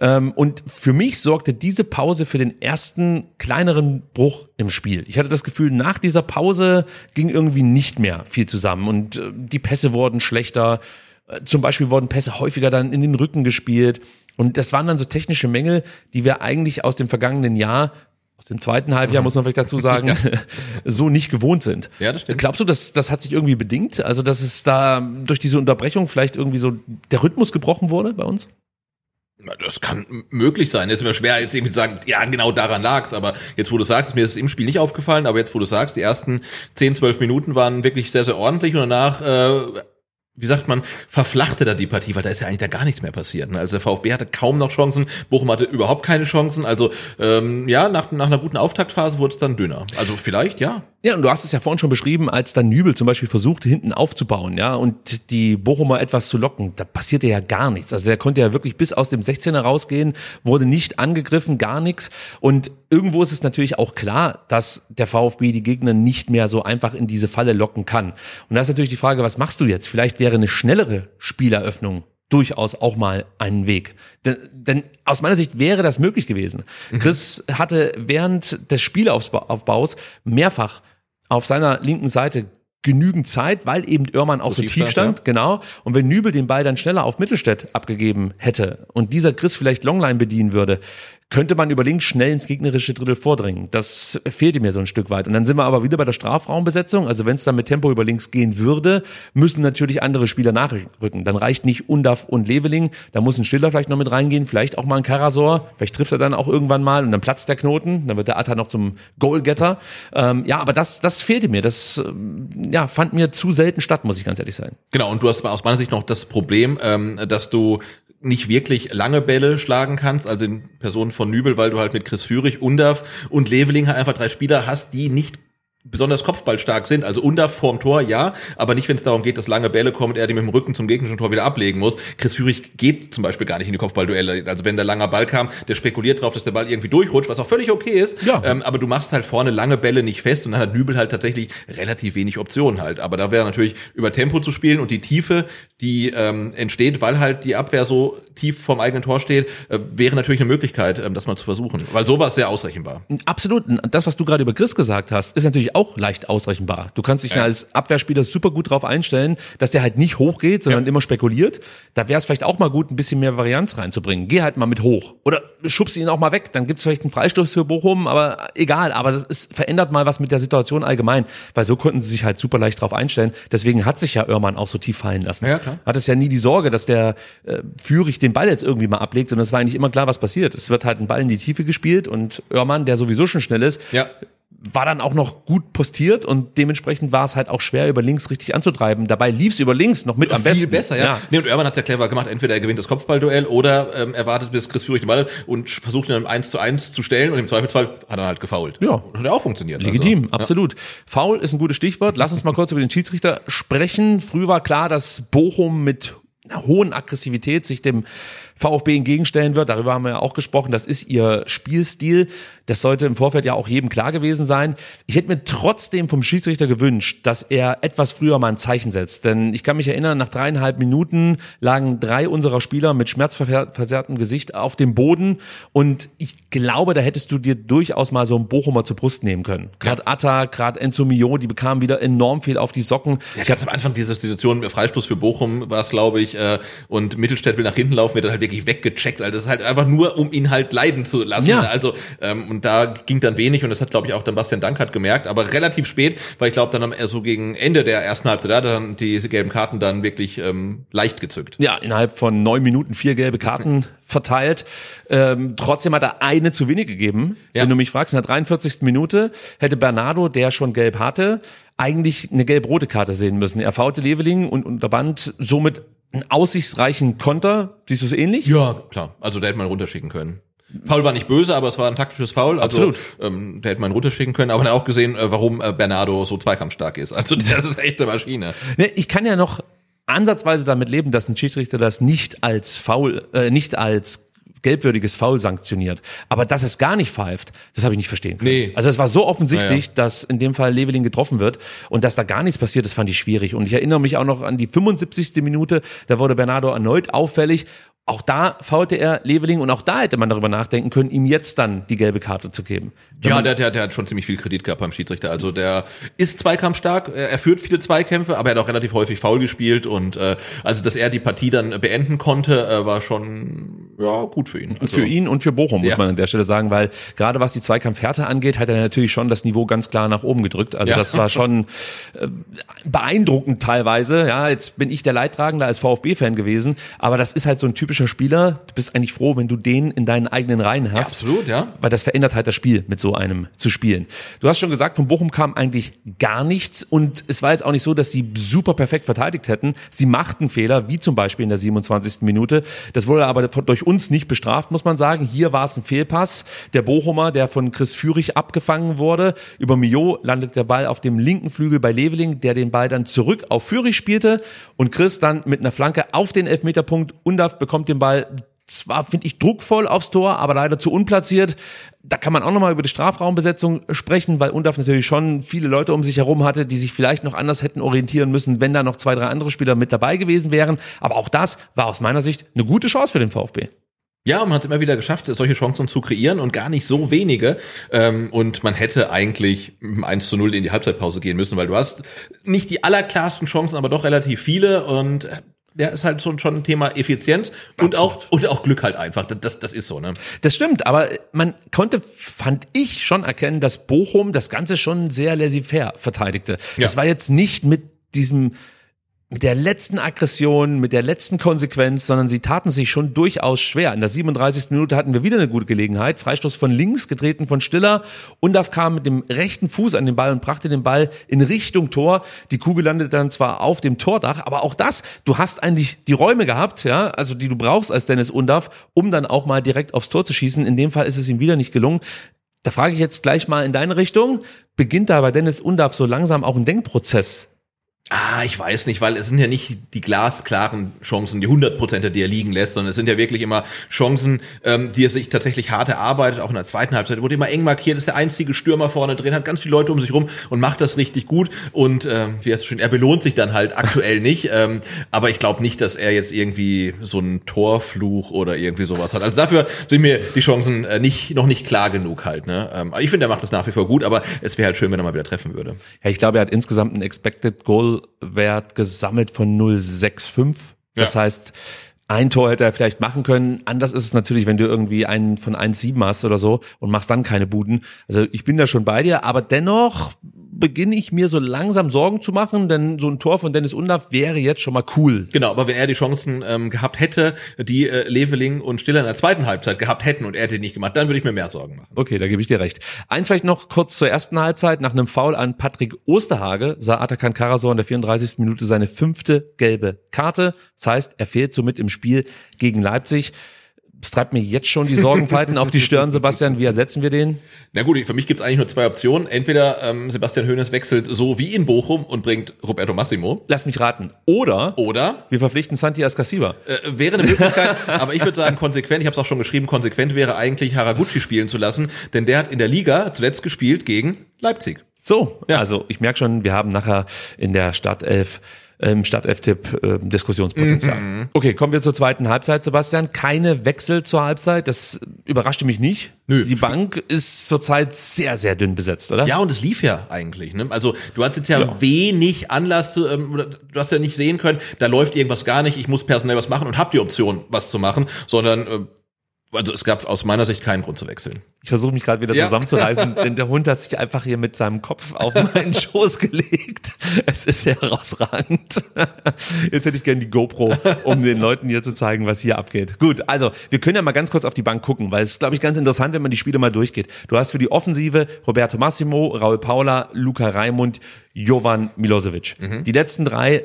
Ähm, Und für mich sorgte diese Pause für den ersten kleineren Bruch im Spiel. Ich hatte das Gefühl, nach dieser Pause ging irgendwie nicht mehr viel zusammen und äh, die Pässe wurden schlechter. Äh, Zum Beispiel wurden Pässe häufiger dann in den Rücken gespielt. Und das waren dann so technische Mängel, die wir eigentlich aus dem vergangenen Jahr aus dem zweiten Halbjahr muss man vielleicht dazu sagen, so nicht gewohnt sind. Ja, das stimmt. Glaubst du, dass das hat sich irgendwie bedingt? Also, dass es da durch diese Unterbrechung vielleicht irgendwie so der Rhythmus gebrochen wurde bei uns? Na, Das kann möglich sein. Jetzt ist mir schwer, jetzt irgendwie zu sagen, ja, genau daran lag's. Aber jetzt, wo du sagst, mir ist es im Spiel nicht aufgefallen, aber jetzt, wo du sagst, die ersten 10, 12 Minuten waren wirklich sehr, sehr ordentlich und danach, äh, wie sagt man, verflachte da die Partie, weil da ist ja eigentlich da gar nichts mehr passiert. ne? Also der VfB hatte kaum noch Chancen, Bochum hatte überhaupt keine Chancen. Also ähm, ja, nach, nach einer guten Auftaktphase wurde es dann dünner. Also vielleicht, ja. Ja, und du hast es ja vorhin schon beschrieben, als dann Nübel zum Beispiel versuchte, hinten aufzubauen, ja, und die Bochumer etwas zu locken. Da passierte ja gar nichts. Also der konnte ja wirklich bis aus dem 16er rausgehen, wurde nicht angegriffen, gar nichts. Und irgendwo ist es natürlich auch klar, dass der VfB die Gegner nicht mehr so einfach in diese Falle locken kann. Und da ist natürlich die Frage, was machst du jetzt? Vielleicht wäre eine schnellere Spieleröffnung durchaus auch mal einen Weg. Denn, denn aus meiner Sicht wäre das möglich gewesen. Chris hatte während des Spielaufbaus mehrfach auf seiner linken Seite genügend Zeit, weil eben Oermann auch so, tief tief stand, stand, genau. Und wenn Nübel den Ball dann schneller auf Mittelstädt abgegeben hätte und dieser Chris vielleicht Longline bedienen würde, könnte man über links schnell ins gegnerische Drittel vordringen. Das fehlte mir so ein Stück weit. Und dann sind wir aber wieder bei der Strafraumbesetzung. Also wenn es dann mit Tempo über links gehen würde, müssen natürlich andere Spieler nachrücken. Dann reicht nicht Undaff und Leveling. Da muss ein Stiller vielleicht noch mit reingehen, vielleicht auch mal ein Karasor. Vielleicht trifft er dann auch irgendwann mal und dann platzt der Knoten. Dann wird der Atta noch zum Goalgetter. Ähm, ja, aber das, das fehlte mir. Das ähm, ja, fand mir zu selten statt, muss ich ganz ehrlich sein. Genau, und du hast aus meiner Sicht noch das Problem, ähm, dass du nicht wirklich lange Bälle schlagen kannst, also in Person von Nübel, weil du halt mit Chris Führig, Undav und Leveling halt einfach drei Spieler hast, die nicht besonders kopfballstark sind. Also Undav vorm Tor, ja, aber nicht, wenn es darum geht, dass lange Bälle kommen und er die mit dem Rücken zum gegnerischen Tor wieder ablegen muss. Chris Führig geht zum Beispiel gar nicht in die Kopfballduelle. Also wenn der langer Ball kam, der spekuliert drauf, dass der Ball irgendwie durchrutscht, was auch völlig okay ist. Ja. Ähm, aber du machst halt vorne lange Bälle nicht fest und dann hat Nübel halt tatsächlich relativ wenig Optionen halt. Aber da wäre natürlich über Tempo zu spielen und die Tiefe, die ähm, entsteht, weil halt die Abwehr so tief vom eigenen Tor steht, äh, wäre natürlich eine Möglichkeit, ähm, das mal zu versuchen. Weil sowas sehr ausrechenbar. Absolut. Und Das, was du gerade über Chris gesagt hast, ist natürlich natürlich auch leicht ausrechenbar. Du kannst dich ja. Als Abwehrspieler super gut drauf einstellen, dass der halt nicht hochgeht, sondern Ja. immer spekuliert. Da wäre es vielleicht auch mal gut, ein bisschen mehr Varianz reinzubringen. Geh halt mal mit hoch. Oder schubst ihn auch mal weg. Dann gibt's vielleicht einen Freistoß für Bochum, aber egal. Aber das ist, verändert mal was mit der Situation allgemein. Weil so konnten sie sich halt super leicht drauf einstellen. Deswegen hat sich ja Oermann auch so tief fallen lassen. Ja, klar. Hat es ja nie die Sorge, dass der äh, Führig den Ball jetzt irgendwie mal ablegt, sondern es war eigentlich immer klar, was passiert. Es wird halt ein Ball in die Tiefe gespielt und Oermann, der sowieso schon schnell ist, Ja. War dann auch noch gut postiert und dementsprechend war es halt auch schwer, über links richtig anzutreiben. Dabei lief es über links noch mit am besten. Viel besser, ja. ja. Nee, und Urban hat's ja clever gemacht. Entweder er gewinnt das Kopfballduell oder ähm, er wartet, bis Chris Führig den Ball hat und versucht ihn dann eins zu eins zu stellen und im Zweifelsfall hat er halt gefault. Ja. Hat ja auch funktioniert. Legitim, Also, absolut. Foul ist ein gutes Stichwort. Lass uns mal kurz über den Schiedsrichter sprechen. Früh war klar, dass Bochum mit einer hohen Aggressivität sich dem VfB entgegenstellen wird. Darüber haben wir ja auch gesprochen. Das ist ihr Spielstil. Das sollte im Vorfeld ja auch jedem klar gewesen sein. Ich hätte mir trotzdem vom Schiedsrichter gewünscht, dass er etwas früher mal ein Zeichen setzt. Denn ich kann mich erinnern, nach dreieinhalb Minuten lagen drei unserer Spieler mit schmerzverzerrtem Gesicht auf dem Boden. Und ich glaube, da hättest du dir durchaus mal so einen Bochumer zur Brust nehmen können. Gerade Atta, gerade Enzo Mio, die bekamen wieder enorm viel auf die Socken. Ja, ganz am Anfang dieser Situation, Freistoß für Bochum war es, glaube ich, äh, und Mittelstädt will nach hinten laufen, wird dann halt wirklich weggecheckt. Also das ist halt einfach nur, um ihn halt leiden zu lassen. Ja. Also, ähm, und da ging dann wenig und das hat, glaube ich, auch dann Bastian Dankert gemerkt, aber relativ spät, weil ich glaube, dann am, äh, so gegen Ende der ersten Halbzeit, da dann die gelben Karten dann wirklich ähm, leicht gezückt. Ja, innerhalb von neun Minuten vier gelbe Karten verteilt. Ähm, trotzdem hat er eine zu wenig gegeben. Ja. Wenn du mich fragst, in der 43. Minute hätte Bernardo, der schon gelb hatte, eigentlich eine gelb-rote Karte sehen müssen. Er faulte Leveling und unterband somit einen aussichtsreichen Konter. Siehst du es ähnlich? Ja, klar. Also da hätte man runterschicken können. Foul war nicht böse, aber es war ein taktisches Foul. Also, Absolut. Ähm, da hätte man runterschicken können, aber dann auch gesehen, äh, warum äh, Bernardo so zweikampfstark ist. Also das ist echt eine Maschine. Ne, Ich kann ja noch ansatzweise damit leben, dass ein Schiedsrichter das nicht als Foul, äh, nicht als gelbwürdiges Foul sanktioniert. Aber dass es gar nicht pfeift, das habe ich nicht verstehen können. Nee. Also es war so offensichtlich, Ja, dass in dem Fall Leveling getroffen wird und dass da gar nichts passiert, das fand ich schwierig. Und ich erinnere mich auch noch an die 75. Minute, da wurde Bernardo erneut auffällig. Auch da faulte er Leveling und auch da hätte man darüber nachdenken können, ihm jetzt dann die gelbe Karte zu geben. Wenn Ja, der, der, der hat schon ziemlich viel Kredit gehabt beim Schiedsrichter. Also der ist zweikampfstark, er er führt viele Zweikämpfe, aber er hat auch relativ häufig faul gespielt und äh, also dass er die Partie dann beenden konnte, äh, war schon ja gut für ihn. Also, für ihn und für Bochum, muss Ja. man an der Stelle sagen, weil gerade was die Zweikampfhärte angeht, hat er natürlich schon das Niveau ganz klar nach oben gedrückt. Also Ja. das war schon äh, beeindruckend teilweise. Ja, jetzt bin ich der Leidtragende als VfB-Fan gewesen, aber das ist halt so ein typischer Spieler. Du bist eigentlich froh, wenn du den in deinen eigenen Reihen hast. absolut, ja. Weil das verändert halt das Spiel, mit so einem zu spielen. Du hast schon gesagt, von Bochum kam eigentlich gar nichts und es war jetzt auch nicht so, dass sie super perfekt verteidigt hätten. Sie machten Fehler, wie zum Beispiel in der 27. Minute. Das wurde aber durch uns nicht bestraft, muss man sagen. Hier war es ein Fehlpass. Der Bochumer, der von Chris Führig abgefangen wurde. Über Mio landet der Ball auf dem linken Flügel bei Leveling, der den Ball dann zurück auf Führig spielte und Chris dann mit einer Flanke auf den Elfmeterpunkt. Undaf bekommt den Ball zwar, finde ich, druckvoll aufs Tor, aber leider zu unplatziert. Da kann man auch nochmal über die Strafraumbesetzung sprechen, weil Undaf natürlich schon viele Leute um sich herum hatte, die sich vielleicht noch anders hätten orientieren müssen, wenn da noch zwei, drei andere Spieler mit dabei gewesen wären. Aber auch das war aus meiner Sicht eine gute Chance für den VfB. Ja, man hat es immer wieder geschafft, solche Chancen zu kreieren und gar nicht so wenige. Ähm, und man hätte eigentlich mit dem 1 zu 0 in die Halbzeitpause gehen müssen, weil du hast nicht die allerklarsten Chancen, aber doch relativ viele und äh, ja, ist halt so schon ein Thema Effizienz und auch, und auch Glück halt einfach. Das, das, das ist so, ne? Das stimmt, aber man konnte, fand ich, schon erkennen, dass Bochum das Ganze schon sehr laissez-faire verteidigte. Das Ja. war jetzt nicht mit diesem, mit der letzten Aggression, mit der letzten Konsequenz, sondern sie taten sich schon durchaus schwer. In der 37. Minute hatten wir wieder eine gute Gelegenheit. Freistoß von links, getreten von Stiller. Undaf kam mit dem rechten Fuß an den Ball und brachte den Ball in Richtung Tor. Die Kugel landete dann zwar auf dem Tordach, aber auch das, du hast eigentlich die Räume gehabt, ja, also die du brauchst als Dennis Undaf, um dann auch mal direkt aufs Tor zu schießen. In dem Fall ist es ihm wieder nicht gelungen. Da frage ich jetzt gleich mal in deine Richtung. Beginnt da bei Dennis Undaf so langsam auch ein Denkprozess Ah, ich weiß nicht, weil es sind ja nicht die glasklaren Chancen, die 100 Prozent, die er liegen lässt, sondern es sind ja wirklich immer Chancen, ähm, die er sich tatsächlich hart erarbeitet, auch in der zweiten Halbzeit, wurde immer eng markiert, ist der einzige Stürmer vorne drin, hat ganz viele Leute um sich rum und macht das richtig gut und äh, wie heißt es schön, er belohnt sich dann halt aktuell nicht, ähm, aber ich glaube nicht, dass er jetzt irgendwie so einen Torfluch oder irgendwie sowas hat. Also dafür sind mir die Chancen äh, nicht noch nicht klar genug halt. Ne? Ähm, ich finde, er macht das nach wie vor gut, aber es wäre halt schön, wenn er mal wieder treffen würde. Ja, ich glaube, er hat insgesamt einen Expected Goal Wert gesammelt von 0,65. Das Ja. heißt, ein Tor hätte er vielleicht machen können. Anders ist es natürlich, wenn du irgendwie einen von 1,7 hast oder so und machst dann keine Buden. Also ich bin da schon bei dir, aber dennoch beginne ich mir so langsam Sorgen zu machen, denn so ein Tor von Dennis Undaff wäre jetzt schon mal cool. Genau, aber wenn er die Chancen ähm, gehabt hätte, die äh, Leveling und Stiller in der zweiten Halbzeit gehabt hätten und er hätte die nicht gemacht, dann würde ich mir mehr Sorgen machen. Okay, da gebe ich dir recht. Eins vielleicht noch kurz zur ersten Halbzeit. Nach einem Foul an Patrick Osterhage sah Atakan Karasor in der 34. Minute seine fünfte gelbe Karte. Das heißt, er fehlt somit im Spiel gegen Leipzig. Es treibt mir jetzt schon die Sorgenfalten auf die Stirn, Sebastian. Wie ersetzen wir den? Na gut, für mich gibt's eigentlich nur zwei Optionen. Entweder ähm, Sebastian Hoeneß wechselt so wie in Bochum und bringt Roberto Massimo. Lass mich raten. Oder Oder wir verpflichten Santi Ascasiba. äh, wäre eine Möglichkeit, aber ich würde sagen, konsequent, ich habe es auch schon geschrieben, konsequent wäre eigentlich Haraguchi spielen zu lassen, denn der hat in der Liga zuletzt gespielt gegen Leipzig. So, Ja. also ich merke schon, wir haben nachher in der Startelf im Startelf-Tipp äh, Diskussionspotenzial. Okay, kommen wir zur zweiten Halbzeit, Sebastian. Keine Wechsel zur Halbzeit, das überraschte mich nicht. Nö. Die Bank ist zurzeit sehr, sehr dünn besetzt, oder? Ja, und es lief ja eigentlich. Ne? Also du hast jetzt ja, wenig Anlass zu, ähm, du hast ja nicht sehen können, da läuft irgendwas gar nicht, ich muss personell was machen und hab die Option, was zu machen, sondern äh, also es gab aus meiner Sicht keinen Grund zu wechseln. Ich versuche mich gerade wieder Ja. zusammenzureißen, denn der Hund hat sich einfach hier mit seinem Kopf auf meinen Schoß gelegt. Es ist herausragend. Jetzt hätte ich gerne die GoPro, um den Leuten hier zu zeigen, was hier abgeht. Gut, also wir können ja mal ganz kurz auf die Bank gucken, weil es ist, glaube ich, ganz interessant, wenn man die Spiele mal durchgeht. Du hast für die Offensive Roberto Massimo, Raul Paula, Luca Raimund, Jovan Milosevic. Die letzten drei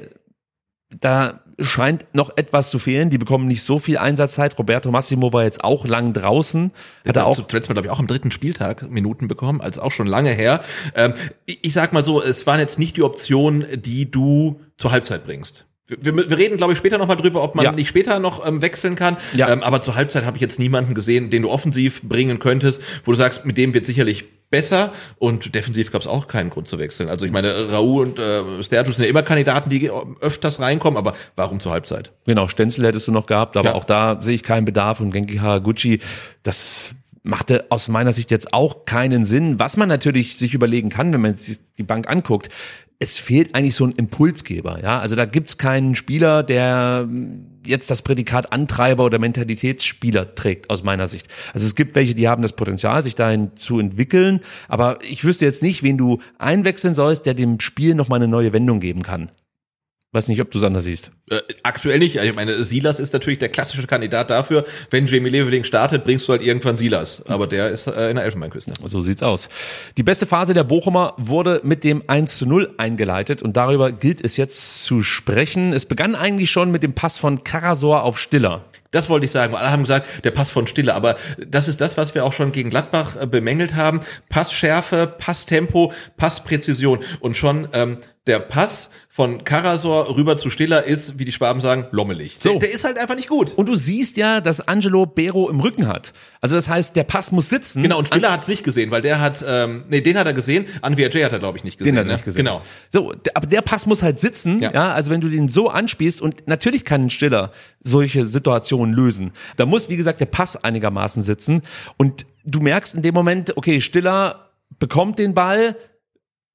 da scheint noch etwas zu fehlen. Die bekommen nicht so viel Einsatzzeit. Roberto Massimo war jetzt auch lang draußen. Hat er auch zuletzt mal, glaube ich, auch am dritten Spieltag Minuten bekommen, also auch schon lange her. Ähm, ich, ich sag mal so, es waren jetzt nicht die Optionen, die du zur Halbzeit bringst. Wir, wir reden, glaube ich, später nochmal drüber, ob man Ja. nicht später noch ähm, wechseln kann. Ja. Ähm, aber zur Halbzeit habe ich jetzt niemanden gesehen, den du offensiv bringen könntest, wo du sagst, mit dem wird sicherlich besser und defensiv gab es auch keinen Grund zu wechseln. Also ich meine, Raoul und äh, Sturridge sind ja immer Kandidaten, die öfters reinkommen, aber warum zur Halbzeit? Genau, Stenzel hättest du noch gehabt, aber Ja. auch da sehe ich keinen Bedarf und Genki Haraguchi, das machte aus meiner Sicht jetzt auch keinen Sinn. Was man natürlich sich überlegen kann, wenn man sich die Bank anguckt, es fehlt eigentlich so ein Impulsgeber, ja. Also da gibt's keinen Spieler, der jetzt das Prädikat Antreiber oder Mentalitätsspieler trägt, aus meiner Sicht. Also es gibt welche, die haben das Potenzial, sich dahin zu entwickeln, aber ich wüsste jetzt nicht, wen du einwechseln sollst, der dem Spiel nochmal eine neue Wendung geben kann. Weiß nicht, ob du es anders siehst. Äh, aktuell nicht. Ich meine, Silas ist natürlich der klassische Kandidat dafür. Wenn Jamie Leveling startet, bringst du halt irgendwann Silas. Aber der ist äh, in der Elfenbeinküste. So sieht's aus. Die beste Phase der Bochumer wurde mit dem 1 zu 0 eingeleitet und darüber gilt es jetzt zu sprechen. Es begann eigentlich schon mit dem Pass von Karasor auf Stiller. Das wollte ich sagen. Alle haben gesagt, der Pass von Stille. Aber das ist das, was wir auch schon gegen Gladbach äh, bemängelt haben. Passschärfe, Passtempo, Passpräzision. Und schon ähm, der Pass von Karasor rüber zu Stiller ist, wie die Schwaben sagen, lommelig. So. Der, der ist halt einfach nicht gut. Und du siehst ja, dass Angelo Bero im Rücken hat. Also das heißt, der Pass muss sitzen. Genau, und Stiller hat es nicht gesehen, weil der hat, ähm, nee, den hat er gesehen. Anvia J hat er, glaube ich, nicht gesehen. Den hat er ne? nicht gesehen. Genau. So, aber der Pass muss halt sitzen, ja. Ja. also wenn du den so anspielst und natürlich kann ein Stiller solche Situationen lösen. Da muss, wie gesagt, der Pass einigermaßen sitzen und du merkst in dem Moment, okay, Stiller bekommt den Ball,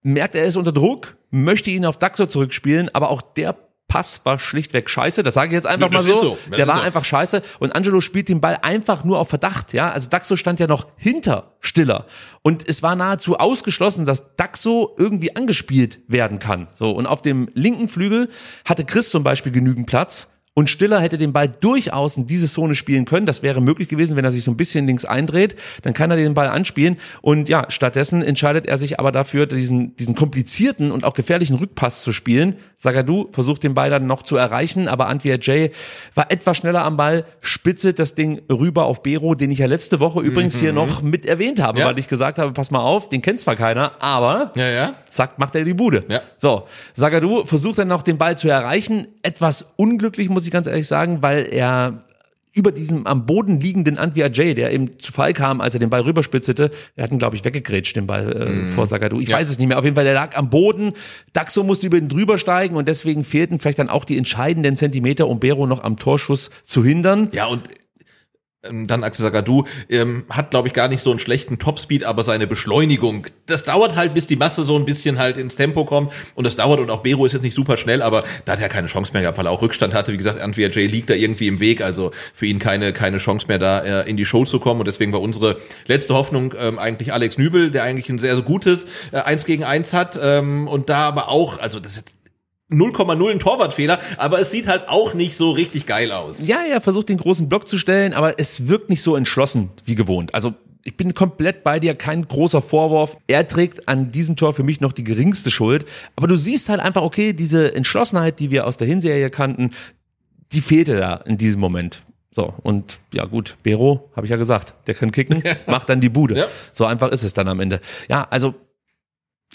merkt, er ist unter Druck, möchte ihn auf Daxo zurückspielen, aber auch der Pass war schlichtweg scheiße. Das sage ich jetzt einfach Das mal so. so. Der war so. einfach scheiße. Und Angelo spielt den Ball einfach nur auf Verdacht. Ja, also Daxo stand ja noch hinter Stiller. Und es war nahezu ausgeschlossen, dass Daxo irgendwie angespielt werden kann. So. Und auf dem linken Flügel hatte Chris zum Beispiel genügend Platz. Und Stiller hätte den Ball durchaus in diese Zone spielen können. Das wäre möglich gewesen, wenn er sich so ein bisschen links eindreht. Dann kann er den Ball anspielen. Und ja, stattdessen entscheidet er sich aber dafür, diesen, diesen komplizierten und auch gefährlichen Rückpass zu spielen. Sagadu versucht den Ball dann noch zu erreichen, aber Antwia Jay war etwas schneller am Ball, spitzelt das Ding rüber auf Bero, den ich ja letzte Woche übrigens hier noch mit erwähnt habe, Ja. weil ich gesagt habe, pass mal auf, den kennt zwar keiner, aber Ja, ja. zack, macht er die Bude. So, Sagadu versucht dann noch den Ball zu erreichen. Etwas unglücklich, muss ich ganz ehrlich sagen, weil er über diesem am Boden liegenden Antwi Ajay, der eben zu Fall kam, als er den Ball rüberspitzelte, er hat ihn, glaube ich, weggegrätscht, den Ball äh, vor Sagadu. Ich Ja. weiß es nicht mehr. Auf jeden Fall, der lag am Boden. Daxo musste über ihn drüber steigen und deswegen fehlten vielleicht dann auch die entscheidenden Zentimeter, um Bero noch am Torschuss zu hindern. Ja, und dann Axel Sagadou ähm, hat, glaube ich, gar nicht so einen schlechten Topspeed, aber seine Beschleunigung, das dauert halt, bis die Masse so ein bisschen halt ins Tempo kommt. Und das dauert und auch Bero ist jetzt nicht super schnell, aber da hat er keine Chance mehr gehabt, weil er auch Rückstand hatte. Wie gesagt, Antwia Jay liegt da irgendwie im Weg, also für ihn keine, keine Chance mehr da äh, in die Show zu kommen. Und deswegen war unsere letzte Hoffnung ähm, eigentlich Alex Nübel, der eigentlich ein sehr, sehr gutes äh, 1 gegen 1 hat. Ähm, und da aber auch, also das ist jetzt 0,0 ein Torwartfehler, aber es sieht halt auch nicht so richtig geil aus. Ja, er versucht den großen Block zu stellen, aber es wirkt nicht so entschlossen wie gewohnt. Also ich bin komplett bei dir, kein großer Vorwurf. Er trägt an diesem Tor für mich noch die geringste Schuld. Aber du siehst halt einfach, okay, diese Entschlossenheit, die wir aus der Hinserie kannten, die fehlte da in diesem Moment. So, und ja gut, Bero, habe ich ja gesagt, der kann kicken, macht dann die Bude. Ja. So einfach ist es dann am Ende. Ja, also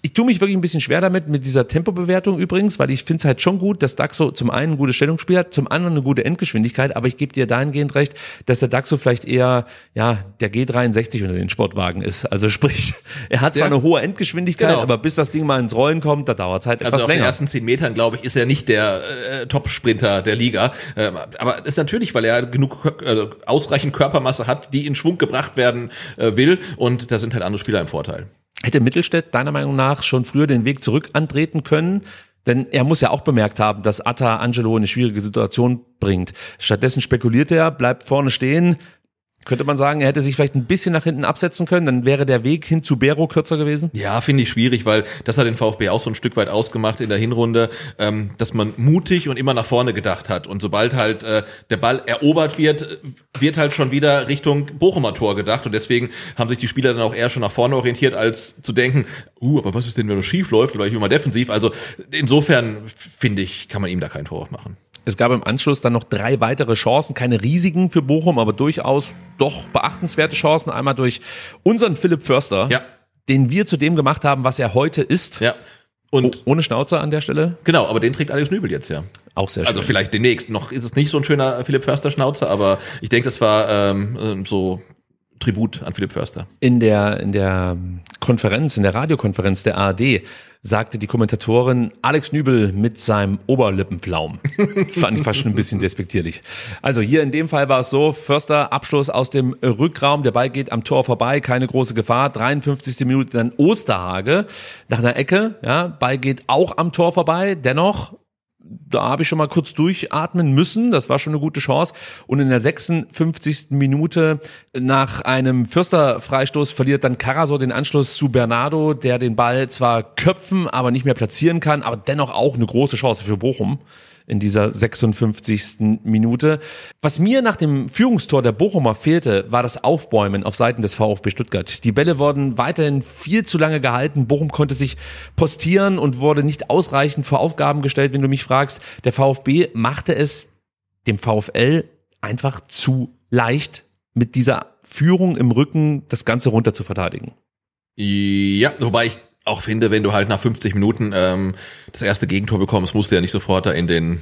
ich tue mich wirklich ein bisschen schwer damit, mit dieser Tempobewertung übrigens, weil ich finde es halt schon gut, dass Daxo zum einen ein gutes Stellungsspiel hat, zum anderen eine gute Endgeschwindigkeit, aber ich gebe dir dahingehend recht, dass der Daxo vielleicht eher, ja, der G63 unter den Sportwagen ist. Also sprich, er hat zwar Ja. eine hohe Endgeschwindigkeit, Genau. aber bis das Ding mal ins Rollen kommt, da dauert es halt etwas Also auf den länger. ersten zehn Metern, glaube ich, ist er nicht der äh, Top-Sprinter der Liga. Ähm, aber das ist natürlich, weil er genug äh, ausreichend Körpermasse hat, die in Schwung gebracht werden äh, will. Und da sind halt andere Spieler im Vorteil. Hätte Mittelstädt deiner Meinung nach schon früher den Weg zurück antreten können? Denn er muss ja auch bemerkt haben, dass Atta Angelo in eine schwierige Situation bringt. Stattdessen spekuliert er, bleibt vorne stehen. Könnte man sagen, er hätte sich vielleicht ein bisschen nach hinten absetzen können, dann wäre der Weg hin zu Bero kürzer gewesen? Ja, finde ich schwierig, weil das hat den VfB auch so ein Stück weit ausgemacht in der Hinrunde, ähm, dass man mutig und immer nach vorne gedacht hat. Und sobald halt äh, der Ball erobert wird, wird halt schon wieder Richtung Bochumer Tor gedacht. Und deswegen haben sich die Spieler dann auch eher schon nach vorne orientiert, als zu denken, uh, aber was ist denn, wenn das schief läuft? Oder ich bin mal defensiv. Also insofern finde ich, kann man ihm da keinen Vorwurf machen. Es gab im Anschluss dann noch drei weitere Chancen, keine riesigen für Bochum, aber durchaus doch beachtenswerte Chancen. Einmal durch unseren Philipp Förster, Ja. den wir zu dem gemacht haben, was er heute ist. Ja. Oh, Und ohne Schnauzer an der Stelle. genau, aber den trägt Alex Nübel jetzt ja. Auch sehr schön. Also vielleicht demnächst. Noch ist es nicht so ein schöner Philipp Förster Schnauzer, aber ich denke, das war ähm, ähm, so Tribut an Philipp Förster. in der, in der Konferenz, in der Radiokonferenz der ARD sagte die Kommentatorin Alex Nübel mit seinem Oberlippenflaum. Fand ich fast schon ein bisschen despektierlich. Also hier in dem Fall war es so, Förster Abschluss aus dem Rückraum, der Ball geht am Tor vorbei, keine große Gefahr, 53. Minute dann Osterhage nach einer Ecke, ja, Ball geht auch am Tor vorbei, dennoch da habe ich schon mal kurz durchatmen müssen. Das war schon eine gute Chance. Und in der 56. Minute nach einem Fürsterfreistoß verliert dann Carasor den Anschluss zu Bernardo, der den Ball zwar köpfen, aber nicht mehr platzieren kann, aber dennoch auch eine große Chance für Bochum in dieser 56. Minute. Was mir nach dem Führungstor der Bochumer fehlte, war das Aufbäumen auf Seiten des VfB Stuttgart. Die Bälle wurden weiterhin viel zu lange gehalten. Bochum konnte sich postieren und wurde nicht ausreichend vor Aufgaben gestellt, wenn du mich fragst. Der VfB machte es dem VfL einfach zu leicht, mit dieser Führung im Rücken das Ganze runter zu verteidigen. Ja, wobei ich auch finde, wenn du halt nach 50 Minuten ähm, das erste Gegentor bekommst, musst du ja nicht sofort da in den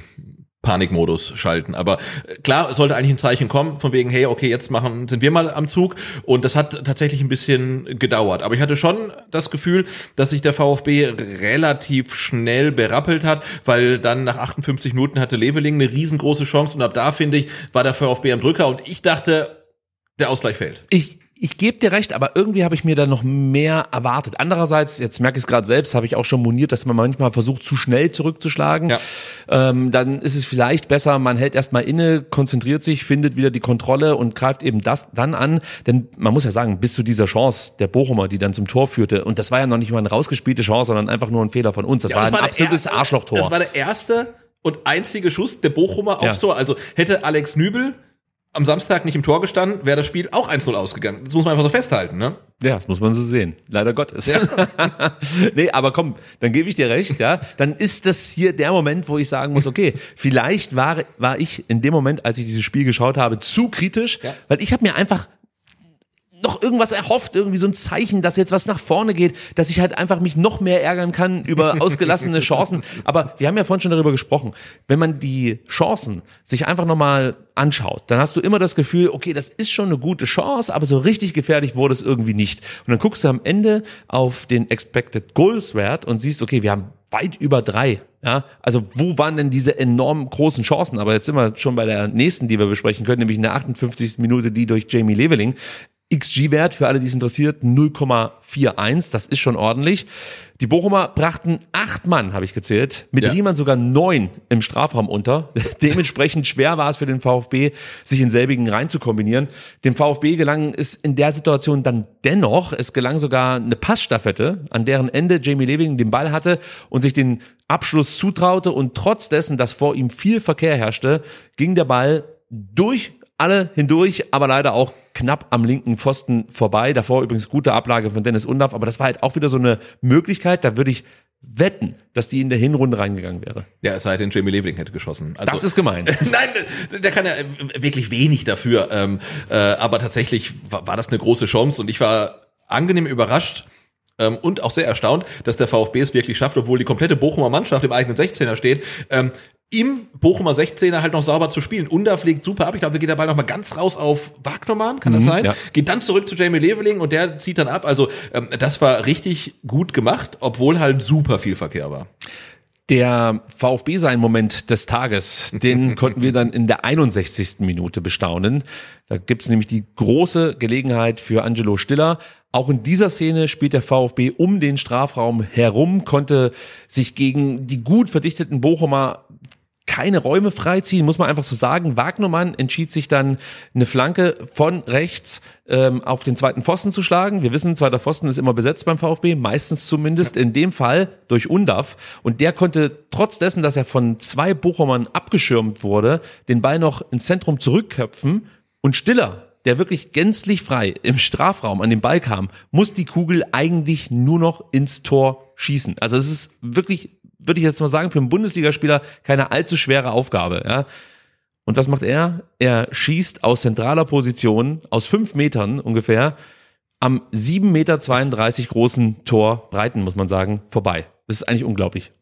Panikmodus schalten. Aber äh, klar, es sollte eigentlich ein Zeichen kommen, von wegen, hey, okay, jetzt machen, sind wir mal am Zug. Und das hat tatsächlich ein bisschen gedauert. Aber ich hatte schon das Gefühl, dass sich der VfB relativ schnell berappelt hat, weil dann nach 58 Minuten hatte Leveling eine riesengroße Chance und ab da, finde ich, war der VfB am Drücker und ich dachte, der Ausgleich fällt. Ich, ich gebe dir recht, aber irgendwie habe ich mir da noch mehr erwartet. Andererseits, jetzt merke ich es gerade selbst, habe ich auch schon moniert, dass man manchmal versucht, zu schnell zurückzuschlagen. Ja. Ähm, dann ist es vielleicht besser, man hält erstmal inne, konzentriert sich, findet wieder die Kontrolle und greift eben das dann an. Denn man muss ja sagen, bis zu dieser Chance der Bochumer, die dann zum Tor führte, und das war ja noch nicht mal eine rausgespielte Chance, sondern einfach nur ein Fehler von uns. Das Ja, war das ein der absolutes Arschlochtor. Das war der erste und einzige Schuss der Bochumer Ja. aufs Tor. Also hätte Alex Nübel am Samstag nicht im Tor gestanden, wäre das Spiel auch 1-0 ausgegangen. Das muss man einfach so festhalten, ne? Ja, das muss man so sehen. Leider Gottes. nee, aber komm, dann gebe ich dir recht, ja. Dann ist das hier der Moment, wo ich sagen muss, okay, vielleicht war, war ich in dem Moment, als ich dieses Spiel geschaut habe, zu kritisch, Ja. weil ich habe mir einfach noch irgendwas erhofft, irgendwie so ein Zeichen, dass jetzt was nach vorne geht, dass ich halt einfach mich noch mehr ärgern kann über ausgelassene Chancen. Aber wir haben ja vorhin schon darüber gesprochen. Wenn man die Chancen sich einfach nochmal anschaut, dann hast du immer das Gefühl, okay, das ist schon eine gute Chance, aber so richtig gefährlich wurde es irgendwie nicht. Und dann guckst du am Ende auf den Expected Goals Wert und siehst, okay, wir haben weit über drei. Ja, also wo waren denn diese enorm großen Chancen? Aber jetzt sind wir schon bei der nächsten, die wir besprechen können, nämlich in der 58. Minute, die durch Jamie Leveling. XG-Wert für alle, die es interessiert, 0,41. Das ist schon ordentlich. Die Bochumer brachten acht Mann, habe ich gezählt, mit Ja. Riemann sogar neun im Strafraum unter. Dementsprechend schwer war es für den VfB, sich in selbigen rein zu kombinieren. Dem VfB gelang es in der Situation dann dennoch. Es gelang sogar eine Passstaffette, an deren Ende Jamie Leving den Ball hatte und sich den Abschluss zutraute. Und trotz dessen, dass vor ihm viel Verkehr herrschte, ging der Ball durch alle hindurch, aber leider auch knapp am linken Pfosten vorbei. Davor übrigens gute Ablage von Dennis Undaff, aber das war halt auch wieder so eine Möglichkeit, da würde ich wetten, dass die in der Hinrunde reingegangen wäre. Ja, es sei denn, Jamie Leveling hätte geschossen. Also, Das ist gemein. Nein, der kann ja wirklich wenig dafür. Ähm, äh, aber tatsächlich war, war das eine große Chance und ich war angenehm überrascht ähm, und auch sehr erstaunt, dass der VfB es wirklich schafft, obwohl die komplette Bochumer Mannschaft im eigenen 16er steht, ähm, im Bochumer 16er halt noch sauber zu spielen. Unda fliegt super ab. Ich glaube, da geht der Ball noch mal ganz raus auf Wagnermann, kann das sein? ja. Geht dann zurück zu Jamie Leveling und der zieht dann ab. Also ähm, das war richtig gut gemacht, obwohl halt super viel Verkehr war. Der VfB sein Moment des Tages, den konnten wir dann in der 61. Minute bestaunen. Da gibt's nämlich die große Gelegenheit für Angelo Stiller. Auch in dieser Szene spielt der VfB um den Strafraum herum, konnte sich gegen die gut verdichteten Bochumer keine Räume freiziehen, muss man einfach so sagen. Wagnermann entschied sich dann, eine Flanke von rechts ähm, auf den zweiten Pfosten zu schlagen. Wir wissen, zweiter Pfosten ist immer besetzt beim VfB, meistens zumindest. In dem Fall durch Undav. Und der konnte trotz dessen, dass er von zwei Bochumern abgeschirmt wurde, den Ball noch ins Zentrum zurückköpfen. Und Stiller, der wirklich gänzlich frei im Strafraum an den Ball kam, muss die Kugel eigentlich nur noch ins Tor schießen. Also es ist wirklich würde ich jetzt mal sagen, für einen Bundesligaspieler keine allzu schwere Aufgabe. Ja. Und was macht er? Er schießt aus zentraler Position, aus fünf Metern ungefähr, am 7,32 Meter großen Tor, Breiten muss man sagen, vorbei. Das ist eigentlich unglaublich.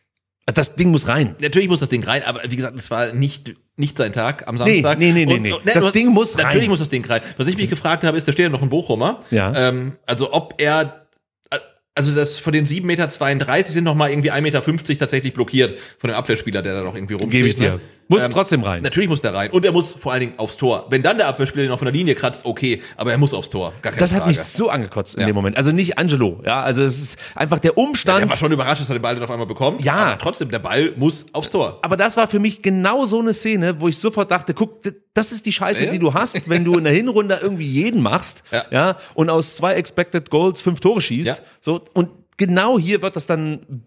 Also Das Ding muss rein. Natürlich muss das Ding rein, aber wie gesagt, es war nicht nicht sein Tag am Samstag. nee, nee, nee, Und- nee. und- Das und- Ding muss rein. Natürlich muss das Ding rein. Was ich mich gefragt habe, ist, da steht ja noch ein Bochumer. Ja. Ähm, also ob er also das von den 7,32 Meter sind noch mal irgendwie 1,50 Meter tatsächlich blockiert von dem Abwehrspieler, der da noch irgendwie rumsteht. Gebe ich dir. ne? Muss Ähm, trotzdem rein. Natürlich muss der rein. Und er muss vor allen Dingen aufs Tor. Wenn dann der Abwehrspieler ihn noch von der Linie kratzt, okay, aber er muss aufs Tor. Gar keine Das hat Frage. mich so angekotzt in Ja. dem Moment. Also nicht Angelo, ja. Also es ist einfach der Umstand. Er war schon überrascht, dass er den Ball dann auf einmal bekommt. Ja. Aber trotzdem, der Ball muss aufs Tor. Aber das war für mich genau so eine Szene, wo ich sofort dachte, guck, das ist die Scheiße, Ja. die du hast, wenn du in der Hinrunde irgendwie jeden machst, ja, Ja. und aus zwei Expected Goals fünf Tore schießt, Ja. so, und genau hier wird das dann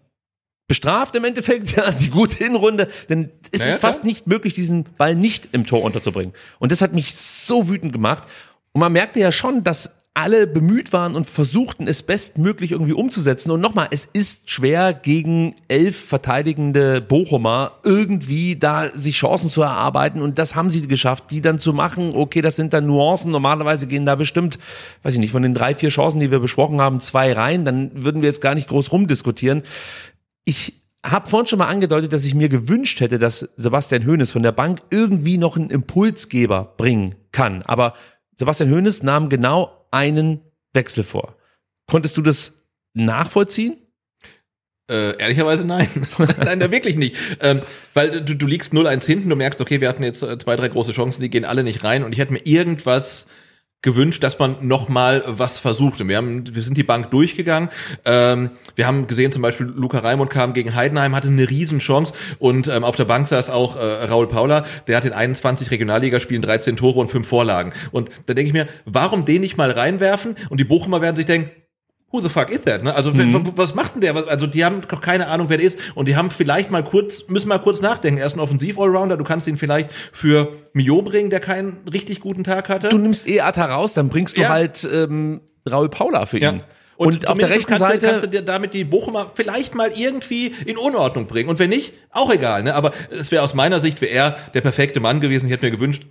bestraft im Endeffekt, ja, die gute Hinrunde, denn es Ja, ist ja, fast klar. nicht möglich, diesen Ball nicht im Tor unterzubringen. Und das hat mich so wütend gemacht. Und man merkte ja schon, dass alle bemüht waren und versuchten, es bestmöglich irgendwie umzusetzen. Und nochmal, es ist schwer, gegen elf verteidigende Bochumer irgendwie da sich Chancen zu erarbeiten. Und das haben sie geschafft, die dann zu machen. Okay, das sind dann Nuancen. Normalerweise gehen da bestimmt, weiß ich nicht, von den drei, vier Chancen, die wir besprochen haben, zwei rein. Dann würden wir jetzt gar nicht groß rumdiskutieren. Ich habe vorhin schon mal angedeutet, dass ich mir gewünscht hätte, dass Sebastian Hoeneß von der Bank irgendwie noch einen Impulsgeber bringen kann. Aber Sebastian Hoeneß nahm genau einen Wechsel vor. Konntest du das nachvollziehen? Äh, ehrlicherweise nein. nein, da wirklich nicht. Ähm, weil du, du liegst 0-1 hinten, du merkst, okay, wir hatten jetzt äh, zwei, drei große Chancen, die gehen alle nicht rein und ich hätte mir irgendwas gewünscht, dass man noch mal was versucht. Und wir haben, wir sind die Bank durchgegangen. Ähm, wir haben gesehen, zum Beispiel Luca Raimund kam gegen Heidenheim, hatte eine Riesenchance und ähm, auf der Bank saß auch äh, Raul Paula, der hat in 21 Regionalligaspielen 13 Tore und 5 Vorlagen. Und da denke ich mir, warum den nicht mal reinwerfen? Und die Bochumer werden sich denken, who the fuck is that? Ne? Also wenn, was macht denn der? Also die haben doch keine Ahnung, wer der ist. Und die haben vielleicht mal kurz, müssen mal kurz nachdenken. Er ist ein Offensiv-Allrounder. Du kannst ihn vielleicht für Mio bringen, der keinen richtig guten Tag hatte. Du nimmst Eata raus, dann bringst du Ja. halt ähm, Raul Paula für ihn. Ja. Und, auf der rechten kannst Seite Du, kannst du dir damit die Bochumer vielleicht mal irgendwie in Unordnung bringen. Und wenn nicht, auch egal. Ne? Aber es wäre aus meiner Sicht, wäre er der perfekte Mann gewesen. Ich hätte mir gewünscht,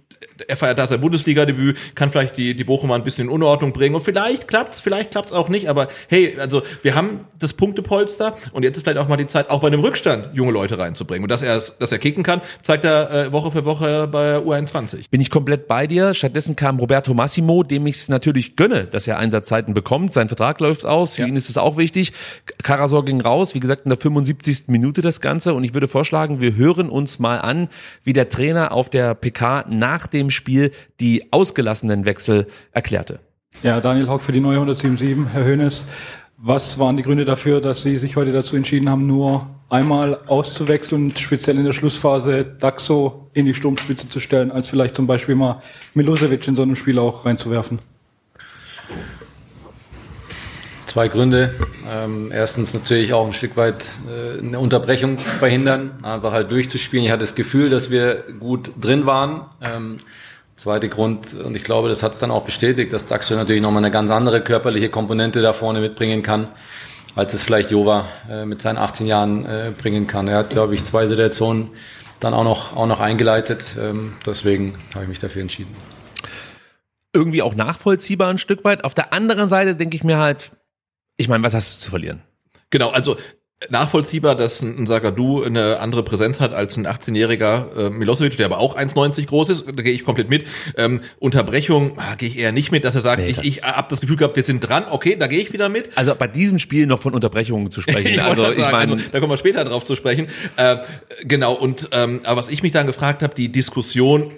er feiert da sein Bundesliga-Debüt, kann vielleicht die, die Bochumer ein bisschen in Unordnung bringen. Und vielleicht klappt's, vielleicht klappt's auch nicht. Aber hey, also wir haben das Punktepolster und jetzt ist vielleicht auch mal die Zeit, auch bei einem Rückstand junge Leute reinzubringen. Und dass er, dass er kicken kann, zeigt er äh, Woche für Woche bei U21. bin ich komplett bei dir. Stattdessen kam Roberto Massimo, dem ich es natürlich gönne, dass er Einsatzzeiten bekommt. Sein Vertrag läuft aus. Für Ja. ihn ist es auch wichtig. Karasor ging raus, wie gesagt, in der 75. Minute das Ganze. Und ich würde vorschlagen, wir hören uns mal an, wie der Trainer auf der PK nach dem Spiel die ausgelassenen Wechsel erklärte. Ja, Daniel Hock für die neue 177. Herr Hönes, was waren die Gründe dafür, dass Sie sich heute dazu entschieden haben, nur einmal auszuwechseln und speziell in der Schlussphase Daxo in die Sturmspitze zu stellen, als vielleicht zum Beispiel mal Milosevic in so einem Spiel auch reinzuwerfen? Zwei Gründe. Ähm, erstens natürlich auch ein Stück weit äh, eine Unterbrechung verhindern, einfach halt durchzuspielen. Ich hatte das Gefühl, dass wir gut drin waren. Ähm, zweiter Grund, und ich glaube, das hat es dann auch bestätigt, dass Daxo natürlich nochmal eine ganz andere körperliche Komponente da vorne mitbringen kann, als es vielleicht Jova äh, mit seinen 18 Jahren äh, bringen kann. Er hat, glaube ich, zwei Situationen dann auch noch, auch noch eingeleitet. Ähm, deswegen habe ich mich dafür entschieden. Irgendwie auch nachvollziehbar ein Stück weit. Auf der anderen Seite denke ich mir halt, ich meine, was hast du zu verlieren? Genau, also nachvollziehbar, dass ein ein Sagadu eine andere Präsenz hat als ein 18-jähriger äh, Milosevic, der aber auch 1,90 groß ist, da gehe ich komplett mit. Ähm, Unterbrechung ah, gehe ich eher nicht mit, dass er sagt, Nee, ich, das- ich habe das Gefühl gehabt, wir sind dran, okay, da gehe ich wieder mit. Also bei diesem Spiel noch von Unterbrechungen zu sprechen. Ich also ich sagen, meine, also, da kommen wir später drauf zu sprechen. Äh, genau, und ähm, aber was ich mich dann gefragt habe, die Diskussion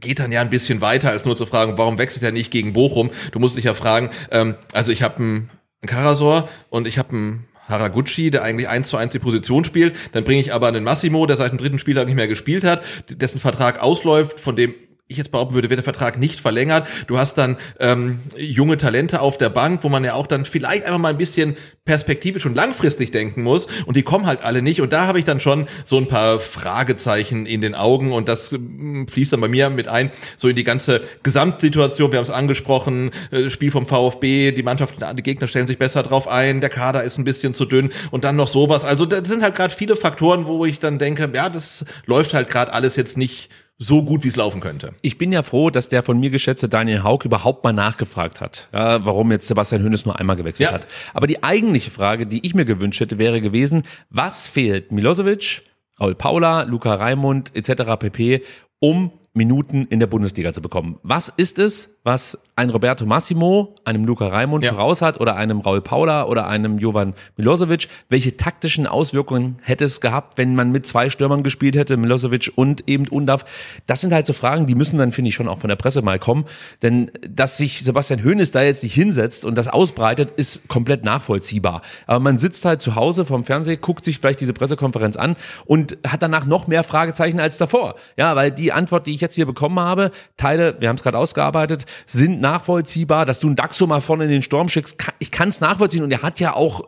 geht dann ja ein bisschen weiter, als nur zu fragen, warum wechselt er nicht gegen Bochum? Du musst dich ja fragen, ähm, also ich habe einen, einen Karasor und ich habe einen Haraguchi, der eigentlich eins zu eins die Position spielt. Dann bringe ich aber einen Massimo, der seit dem dritten Spieltag nicht mehr gespielt hat, dessen Vertrag ausläuft, von dem ich jetzt behaupten würde, wird der Vertrag nicht verlängert. Du hast dann ähm, junge Talente auf der Bank, wo man ja auch dann vielleicht einfach mal ein bisschen perspektivisch und langfristig denken muss. Und die kommen halt alle nicht. Und da habe ich dann schon so ein paar Fragezeichen in den Augen. Und das ähm, fließt dann bei mir mit ein, so in die ganze Gesamtsituation. Wir haben es angesprochen, äh, Spiel vom VfB, die Mannschaft, die Gegner stellen sich besser drauf ein, der Kader ist ein bisschen zu dünn und dann noch sowas. Also das sind halt gerade viele Faktoren, wo ich dann denke, ja, das läuft halt gerade alles jetzt nicht so gut, wie es laufen könnte. ich bin ja froh, dass der von mir geschätzte Daniel Haug überhaupt mal nachgefragt hat, ja, warum jetzt Sebastian Hönes nur einmal gewechselt Ja. hat. Aber die eigentliche Frage, die ich mir gewünscht hätte, wäre gewesen, was fehlt Milosevic, Raul Paula, Luca Raimund etc. pp., um Minuten in der Bundesliga zu bekommen. Was ist es, was ein Roberto Massimo einem Luca Raimund Ja. voraus hat oder einem Raul Paula oder einem Jovan Milosevic? Welche taktischen Auswirkungen hätte es gehabt, wenn man mit zwei Stürmern gespielt hätte, Milosevic und eben Undav? Das sind halt so Fragen, die müssen dann, finde ich, schon auch von der Presse mal kommen. Denn dass sich Sebastian Hoeneß da jetzt nicht hinsetzt und das ausbreitet, ist komplett nachvollziehbar. Aber man sitzt halt zu Hause vorm Fernseher, guckt sich vielleicht diese Pressekonferenz an und hat danach noch mehr Fragezeichen als davor. Ja, weil die Antwort, die ich jetzt hier bekommen habe, Teile, wir haben es gerade ausgearbeitet, sind nachvollziehbar, dass du einen Daxo mal vorne in den Sturm schickst. kann- Ich kann es nachvollziehen und er hat ja auch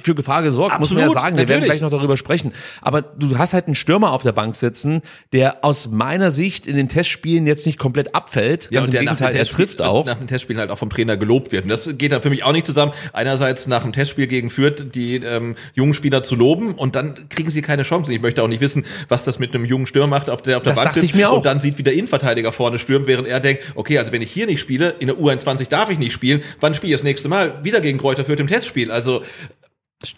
für Gefahr gesorgt, muss man ja Absolut, sagen. Wir werden natürlich. gleich noch darüber sprechen. Aber du hast halt einen Stürmer auf der Bank sitzen, der aus meiner Sicht in den Testspielen jetzt nicht komplett abfällt. Ganz im der Gegenteil, er Testspiel- trifft auch. Nach dem Testspielen halt auch vom Trainer gelobt wird. Und das geht dann für mich auch nicht zusammen. Einerseits nach dem Testspiel gegen Fürth die ähm, jungen Spieler zu loben und dann kriegen sie keine Chance. Ich möchte auch nicht wissen, was das mit einem jungen Stürmer macht, auf der auf der Das Bank sitzt ich mir auch. und dann sieht, wie der Innenverteidiger vorne stürmt, während er denkt, okay, also wenn ich hier nicht spiele, in der U21 darf ich nicht spielen, wann spiele ich das nächste Mal? Wieder gegen Kräuter Fürth im Testspiel. Also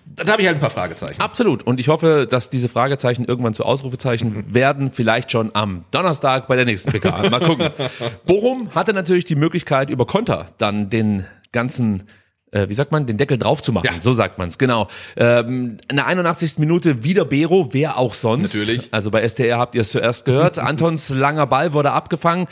da habe ich halt ein paar Fragezeichen. Absolut. Und ich hoffe, dass diese Fragezeichen irgendwann zu Ausrufezeichen werden. Vielleicht schon am Donnerstag bei der nächsten PK. Mal gucken. Bochum hatte natürlich die Möglichkeit, über Konter dann den ganzen äh, wie sagt man, den Deckel drauf zu machen. Ja. So sagt man's genau. Ähm, in der 81. Minute wieder Bero, wer auch sonst. Natürlich. Also bei STR habt ihr es zuerst gehört. Antons langer Ball wurde abgefangen.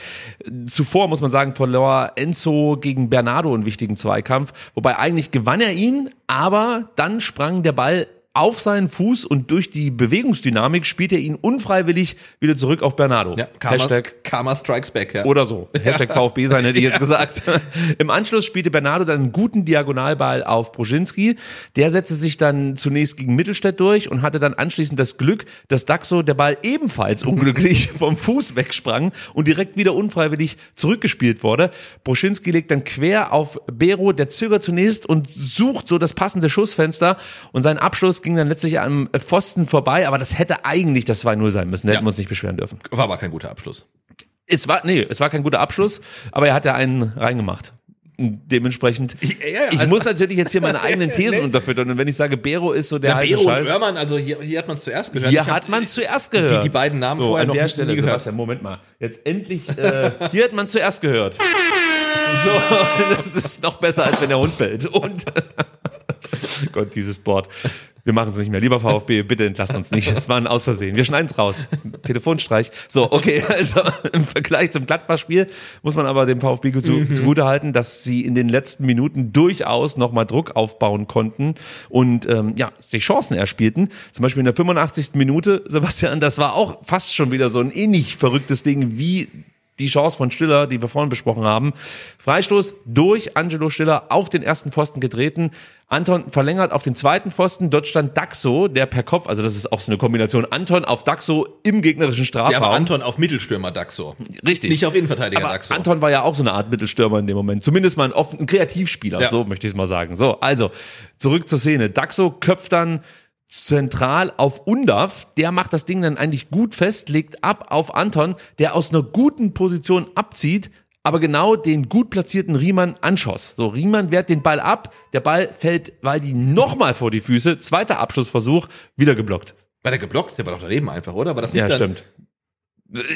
Zuvor, muss man sagen, verlor Enzo gegen Bernardo einen wichtigen Zweikampf. Wobei eigentlich gewann er ihn, aber dann sprang der Ball auf seinen Fuß und durch die Bewegungsdynamik spielt er ihn unfreiwillig wieder zurück auf Bernardo. Ja, Karma, Hashtag Karma Strikes Back, ja. oder so. Hashtag VfB sein, hätte ich jetzt gesagt. Im Anschluss spielte Bernardo dann einen guten Diagonalball auf Broschinski. Der setzte sich dann zunächst gegen Mittelstädt durch und hatte dann anschließend das Glück, dass Daxo der Ball ebenfalls unglücklich vom Fuß wegsprang und direkt wieder unfreiwillig zurückgespielt wurde. Broschinski legt dann quer auf Bero, der zögert zunächst und sucht so das passende Schussfenster und sein Abschluss ging dann letztlich am Pfosten vorbei, aber das hätte eigentlich das 2-0 sein müssen. Da hätten Ja. wir uns nicht beschweren dürfen. War aber kein guter Abschluss. Es war, nee, es war kein guter Abschluss, aber er hat ja einen reingemacht. Dementsprechend, ich, also- muss natürlich jetzt hier meine eigenen Thesen Nee. unterfüttern. Und wenn ich sage, Bero ist so der Ja, heiße Bero und Scheiß. Hörmann, also hier, hier hat man es zuerst gehört. Hier Ich hab- hat man zuerst gehört. Die, die beiden Namen so, vorher an noch der nie Stelle, gehört. Sebastian, Moment mal. Jetzt endlich, äh, hier hat man zuerst gehört. So, das ist noch besser, als wenn der Hund fällt. Und Gott, dieses Board. Wir machen es nicht mehr. Lieber VfB, bitte entlasst uns nicht. Es war ein Ausversehen. Wir schneiden es raus. Telefonstreich. So, okay. Also im Vergleich zum Gladbach-Spiel muss man aber dem VfB zu, Mhm. zugute halten, dass sie in den letzten Minuten durchaus nochmal Druck aufbauen konnten und ähm, ja, sich Chancen erspielten. Zum Beispiel in der 85. Minute, Sebastian, das war auch fast schon wieder so ein ähnlich verrücktes Ding wie die Chance von Stiller, die wir vorhin besprochen haben. Freistoß durch Angelo Stiller auf den ersten Pfosten getreten. Anton verlängert auf den zweiten Pfosten. Dort stand Daxo, der per Kopf, also das ist auch so eine Kombination, Anton auf Daxo im gegnerischen Strafraum. Ja, aber Anton auf Mittelstürmer Daxo. Richtig. Nicht auf Innenverteidiger Aber Daxo. Anton war ja auch so eine Art Mittelstürmer in dem Moment. Zumindest mal ein, offen, ein Kreativspieler, Ja. so möchte ich es mal sagen. So, also, zurück zur Szene. Daxo köpft dann zentral auf Undav. Der macht das Ding dann eigentlich gut fest, legt ab auf Anton, der aus einer guten Position abzieht, aber genau den gut platzierten Riemann anschoss. So, Riemann wehrt den Ball ab, der Ball fällt Waldi nochmal vor die Füße, zweiter Abschlussversuch, wieder geblockt. War der geblockt? Der war doch daneben einfach, oder? War das nicht Ja, dann- stimmt.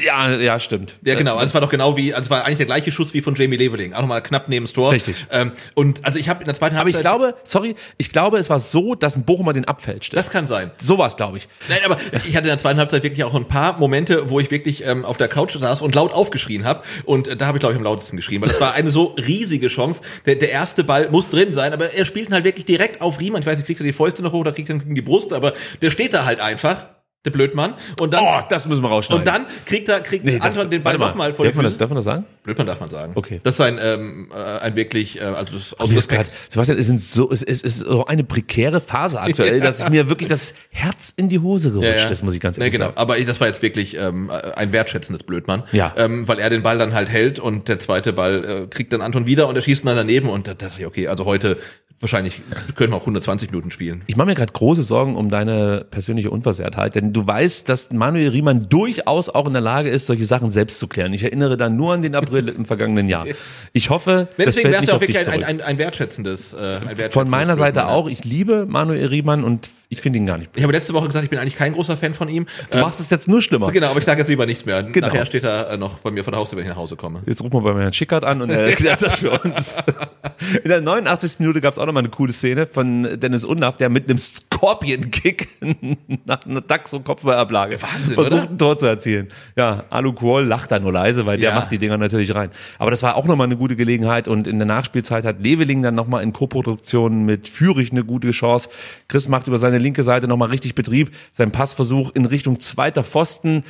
Ja, ja, stimmt. Ja, genau. Also es war doch genau wie, also es war eigentlich der gleiche Schuss wie von Jamie Leveling. Auch nochmal knapp neben das Tor. Richtig. Ähm, und also ich habe in der zweiten Aber ich Halbzeit- glaube, sorry, ich glaube, es war so, dass ein Bochumer den abfälscht. Das kann sein. so war es, glaube ich. Nein, aber ich hatte in der zweiten Halbzeit wirklich auch ein paar Momente, wo ich wirklich ähm, auf der Couch saß und laut aufgeschrien habe. Und äh, da habe ich, glaube ich, am lautesten geschrien, weil es war eine so riesige Chance. Der, der erste Ball muss drin sein, aber er spielt ihn halt wirklich direkt auf Riemann. Ich weiß nicht, kriegt er die Fäuste noch hoch oder kriegt er ihn gegen die Brust, aber der steht da halt einfach, der Blödmann. Und dann, Oh, das müssen wir rausschneiden. und dann kriegt er, kriegt Nee, Anton den Ball nochmal vor darf man das, darf man das sagen? Blödmann darf man sagen. Okay. Das ist ein, ähm, äh, ein wirklich, äh, also ist aus ist Respekt. grad, Sebastian, es, sind so, es, es ist so eine prekäre Phase aktuell, dass mir wirklich das Herz in die Hose gerutscht ist, muss ich ganz Nee, ehrlich genau. sagen. Aber das war jetzt wirklich ähm, ein wertschätzendes Blödmann. Ja. Ähm, weil er den Ball dann halt hält und der zweite Ball äh, kriegt dann Anton wieder und er schießt dann daneben und da dachte ich, okay, also heute wahrscheinlich können wir auch 120 Minuten spielen. Ich mache mir gerade große Sorgen um deine persönliche Unversehrtheit, denn du weißt, dass Manuel Riemann durchaus auch in der Lage ist, solche Sachen selbst zu klären. Ich erinnere da nur an den April im vergangenen Jahr. Ich hoffe, Nee, das deswegen fällt wäre es nicht ja auch wirklich ein, ein, ein, wertschätzendes, äh, ein wertschätzendes Von meiner Seite Blödmann, ja. auch. Ich liebe Manuel Riemann und ich finde ihn gar nicht. Ich habe letzte Woche gesagt, ich bin eigentlich kein großer Fan von ihm. Du machst es jetzt nur schlimmer. Genau, aber ich sage jetzt lieber nichts mehr. Genau. Nachher steht er äh, noch bei mir vor der Haustür, wenn ich nach Hause komme. Jetzt rufen wir bei Herrn Schickert an und er erklärt das für uns. In der 89. Minute gab es auch nochmal eine coole Szene von Dennis Undaff, der mit einem Scorpion-Kick nach einer Daxo-Kopfballablage Wahnsinn, versucht, oder? ein Tor zu erzielen. Ja, Alu Kuol lacht da nur leise, weil der Ja. macht die Dinger natürlich rein. Aber das war auch nochmal eine gute Gelegenheit und in der Nachspielzeit hat Leveling dann nochmal in Co-Produktion mit Fürich eine gute Chance. Chris macht über seine linke Seite nochmal richtig Betrieb. Sein Passversuch in Richtung zweiter Pfosten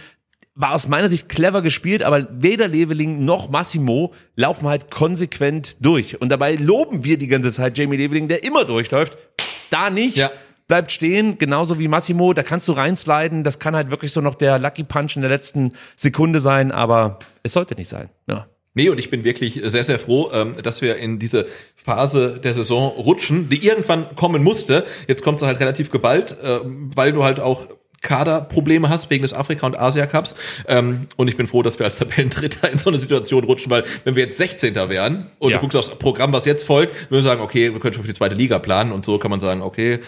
war aus meiner Sicht clever gespielt, aber weder Leveling noch Massimo laufen halt konsequent durch. Und dabei loben wir die ganze Zeit Jamie Leveling, der immer durchläuft. Da nicht. Ja. Bleibt stehen, genauso wie Massimo, da kannst du reinsliden, das kann halt wirklich so noch der Lucky Punch in der letzten Sekunde sein, aber es sollte nicht sein. Ja. Nee, und ich bin wirklich sehr, sehr froh, ähm, dass wir in diese Phase der Saison rutschen, die irgendwann kommen musste. Jetzt kommt sie halt relativ geballt, äh, weil du halt auch Kaderprobleme hast wegen des Afrika- und Asia-Cups. Ähm, und ich bin froh, dass wir als Tabellendritter in so eine Situation rutschen, weil wenn wir jetzt 16. wären und Ja. du guckst aufs Programm, was jetzt folgt, würden wir sagen, okay, wir können schon für die zweite Liga planen und so kann man sagen, okay,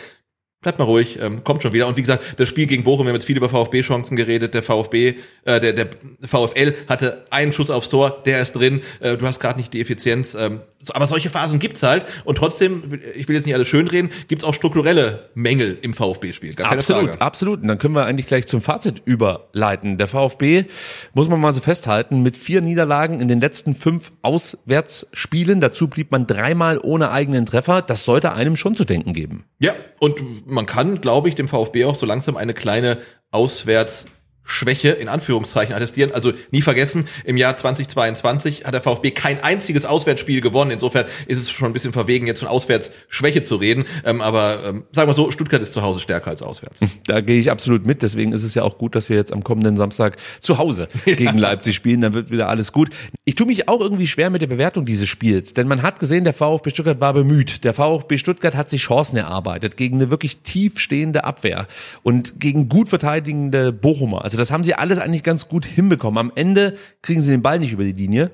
Bleibt mal ruhig, ähm, kommt schon wieder. Und wie gesagt, das Spiel gegen Bochum, wir haben jetzt viel über VfB-Chancen geredet. Der VfB, äh, der, der VfL hatte einen Schuss aufs Tor, der ist drin. Äh, du hast gerade nicht die Effizienz. Ähm, so, aber solche Phasen gibt's halt. Und trotzdem, ich will jetzt nicht alles schönreden, gibt's auch strukturelle Mängel im VfB-Spiel. Absolut, Frage. absolut. Und dann können wir eigentlich gleich zum Fazit überleiten. Der VfB, muss man mal so festhalten, mit vier Niederlagen in den letzten fünf Auswärtsspielen. Dazu blieb man dreimal ohne eigenen Treffer. Das sollte einem schon zu denken geben. Ja, und man kann, glaube ich, dem VfB auch so langsam eine kleine Auswärts Schwäche in Anführungszeichen attestieren. Also nie vergessen, im Jahr 2022 hat der VfB kein einziges Auswärtsspiel gewonnen. Insofern ist es schon ein bisschen verwegen, jetzt von Auswärtsschwäche zu reden. Ähm, aber ähm, sagen wir so, Stuttgart ist zu Hause stärker als auswärts. Da gehe ich absolut mit. Deswegen ist es ja auch gut, dass wir jetzt am kommenden Samstag zu Hause gegen Leipzig spielen. Dann wird wieder alles gut. Ich tue mich auch irgendwie schwer mit der Bewertung dieses Spiels. Denn man hat gesehen, der VfB Stuttgart war bemüht. Der VfB Stuttgart hat sich Chancen erarbeitet gegen eine wirklich tief stehende Abwehr und gegen gut verteidigende Bochumer. Also das haben sie alles eigentlich ganz gut hinbekommen. Am Ende kriegen sie den Ball nicht über die Linie.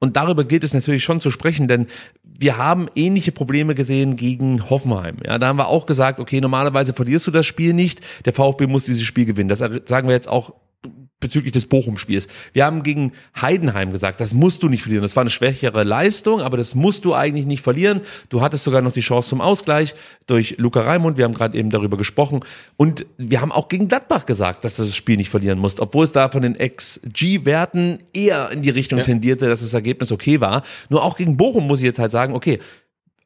Und darüber gilt es natürlich schon zu sprechen, denn wir haben ähnliche Probleme gesehen gegen Hoffenheim. Ja, da haben wir auch gesagt, okay, normalerweise verlierst du das Spiel nicht. Der VfB muss dieses Spiel gewinnen. Das sagen wir jetzt auch bezüglich des Bochum-Spiels. Wir haben gegen Heidenheim gesagt, das musst du nicht verlieren. Das war eine schwächere Leistung, aber das musst du eigentlich nicht verlieren. Du hattest sogar noch die Chance zum Ausgleich durch Luca Raimund. Wir haben gerade eben darüber gesprochen. Und wir haben auch gegen Gladbach gesagt, dass du das Spiel nicht verlieren musst, obwohl es da von den XG-Werten eher in die Richtung Ja. tendierte, dass das Ergebnis okay war. Nur auch gegen Bochum muss ich jetzt halt sagen, okay,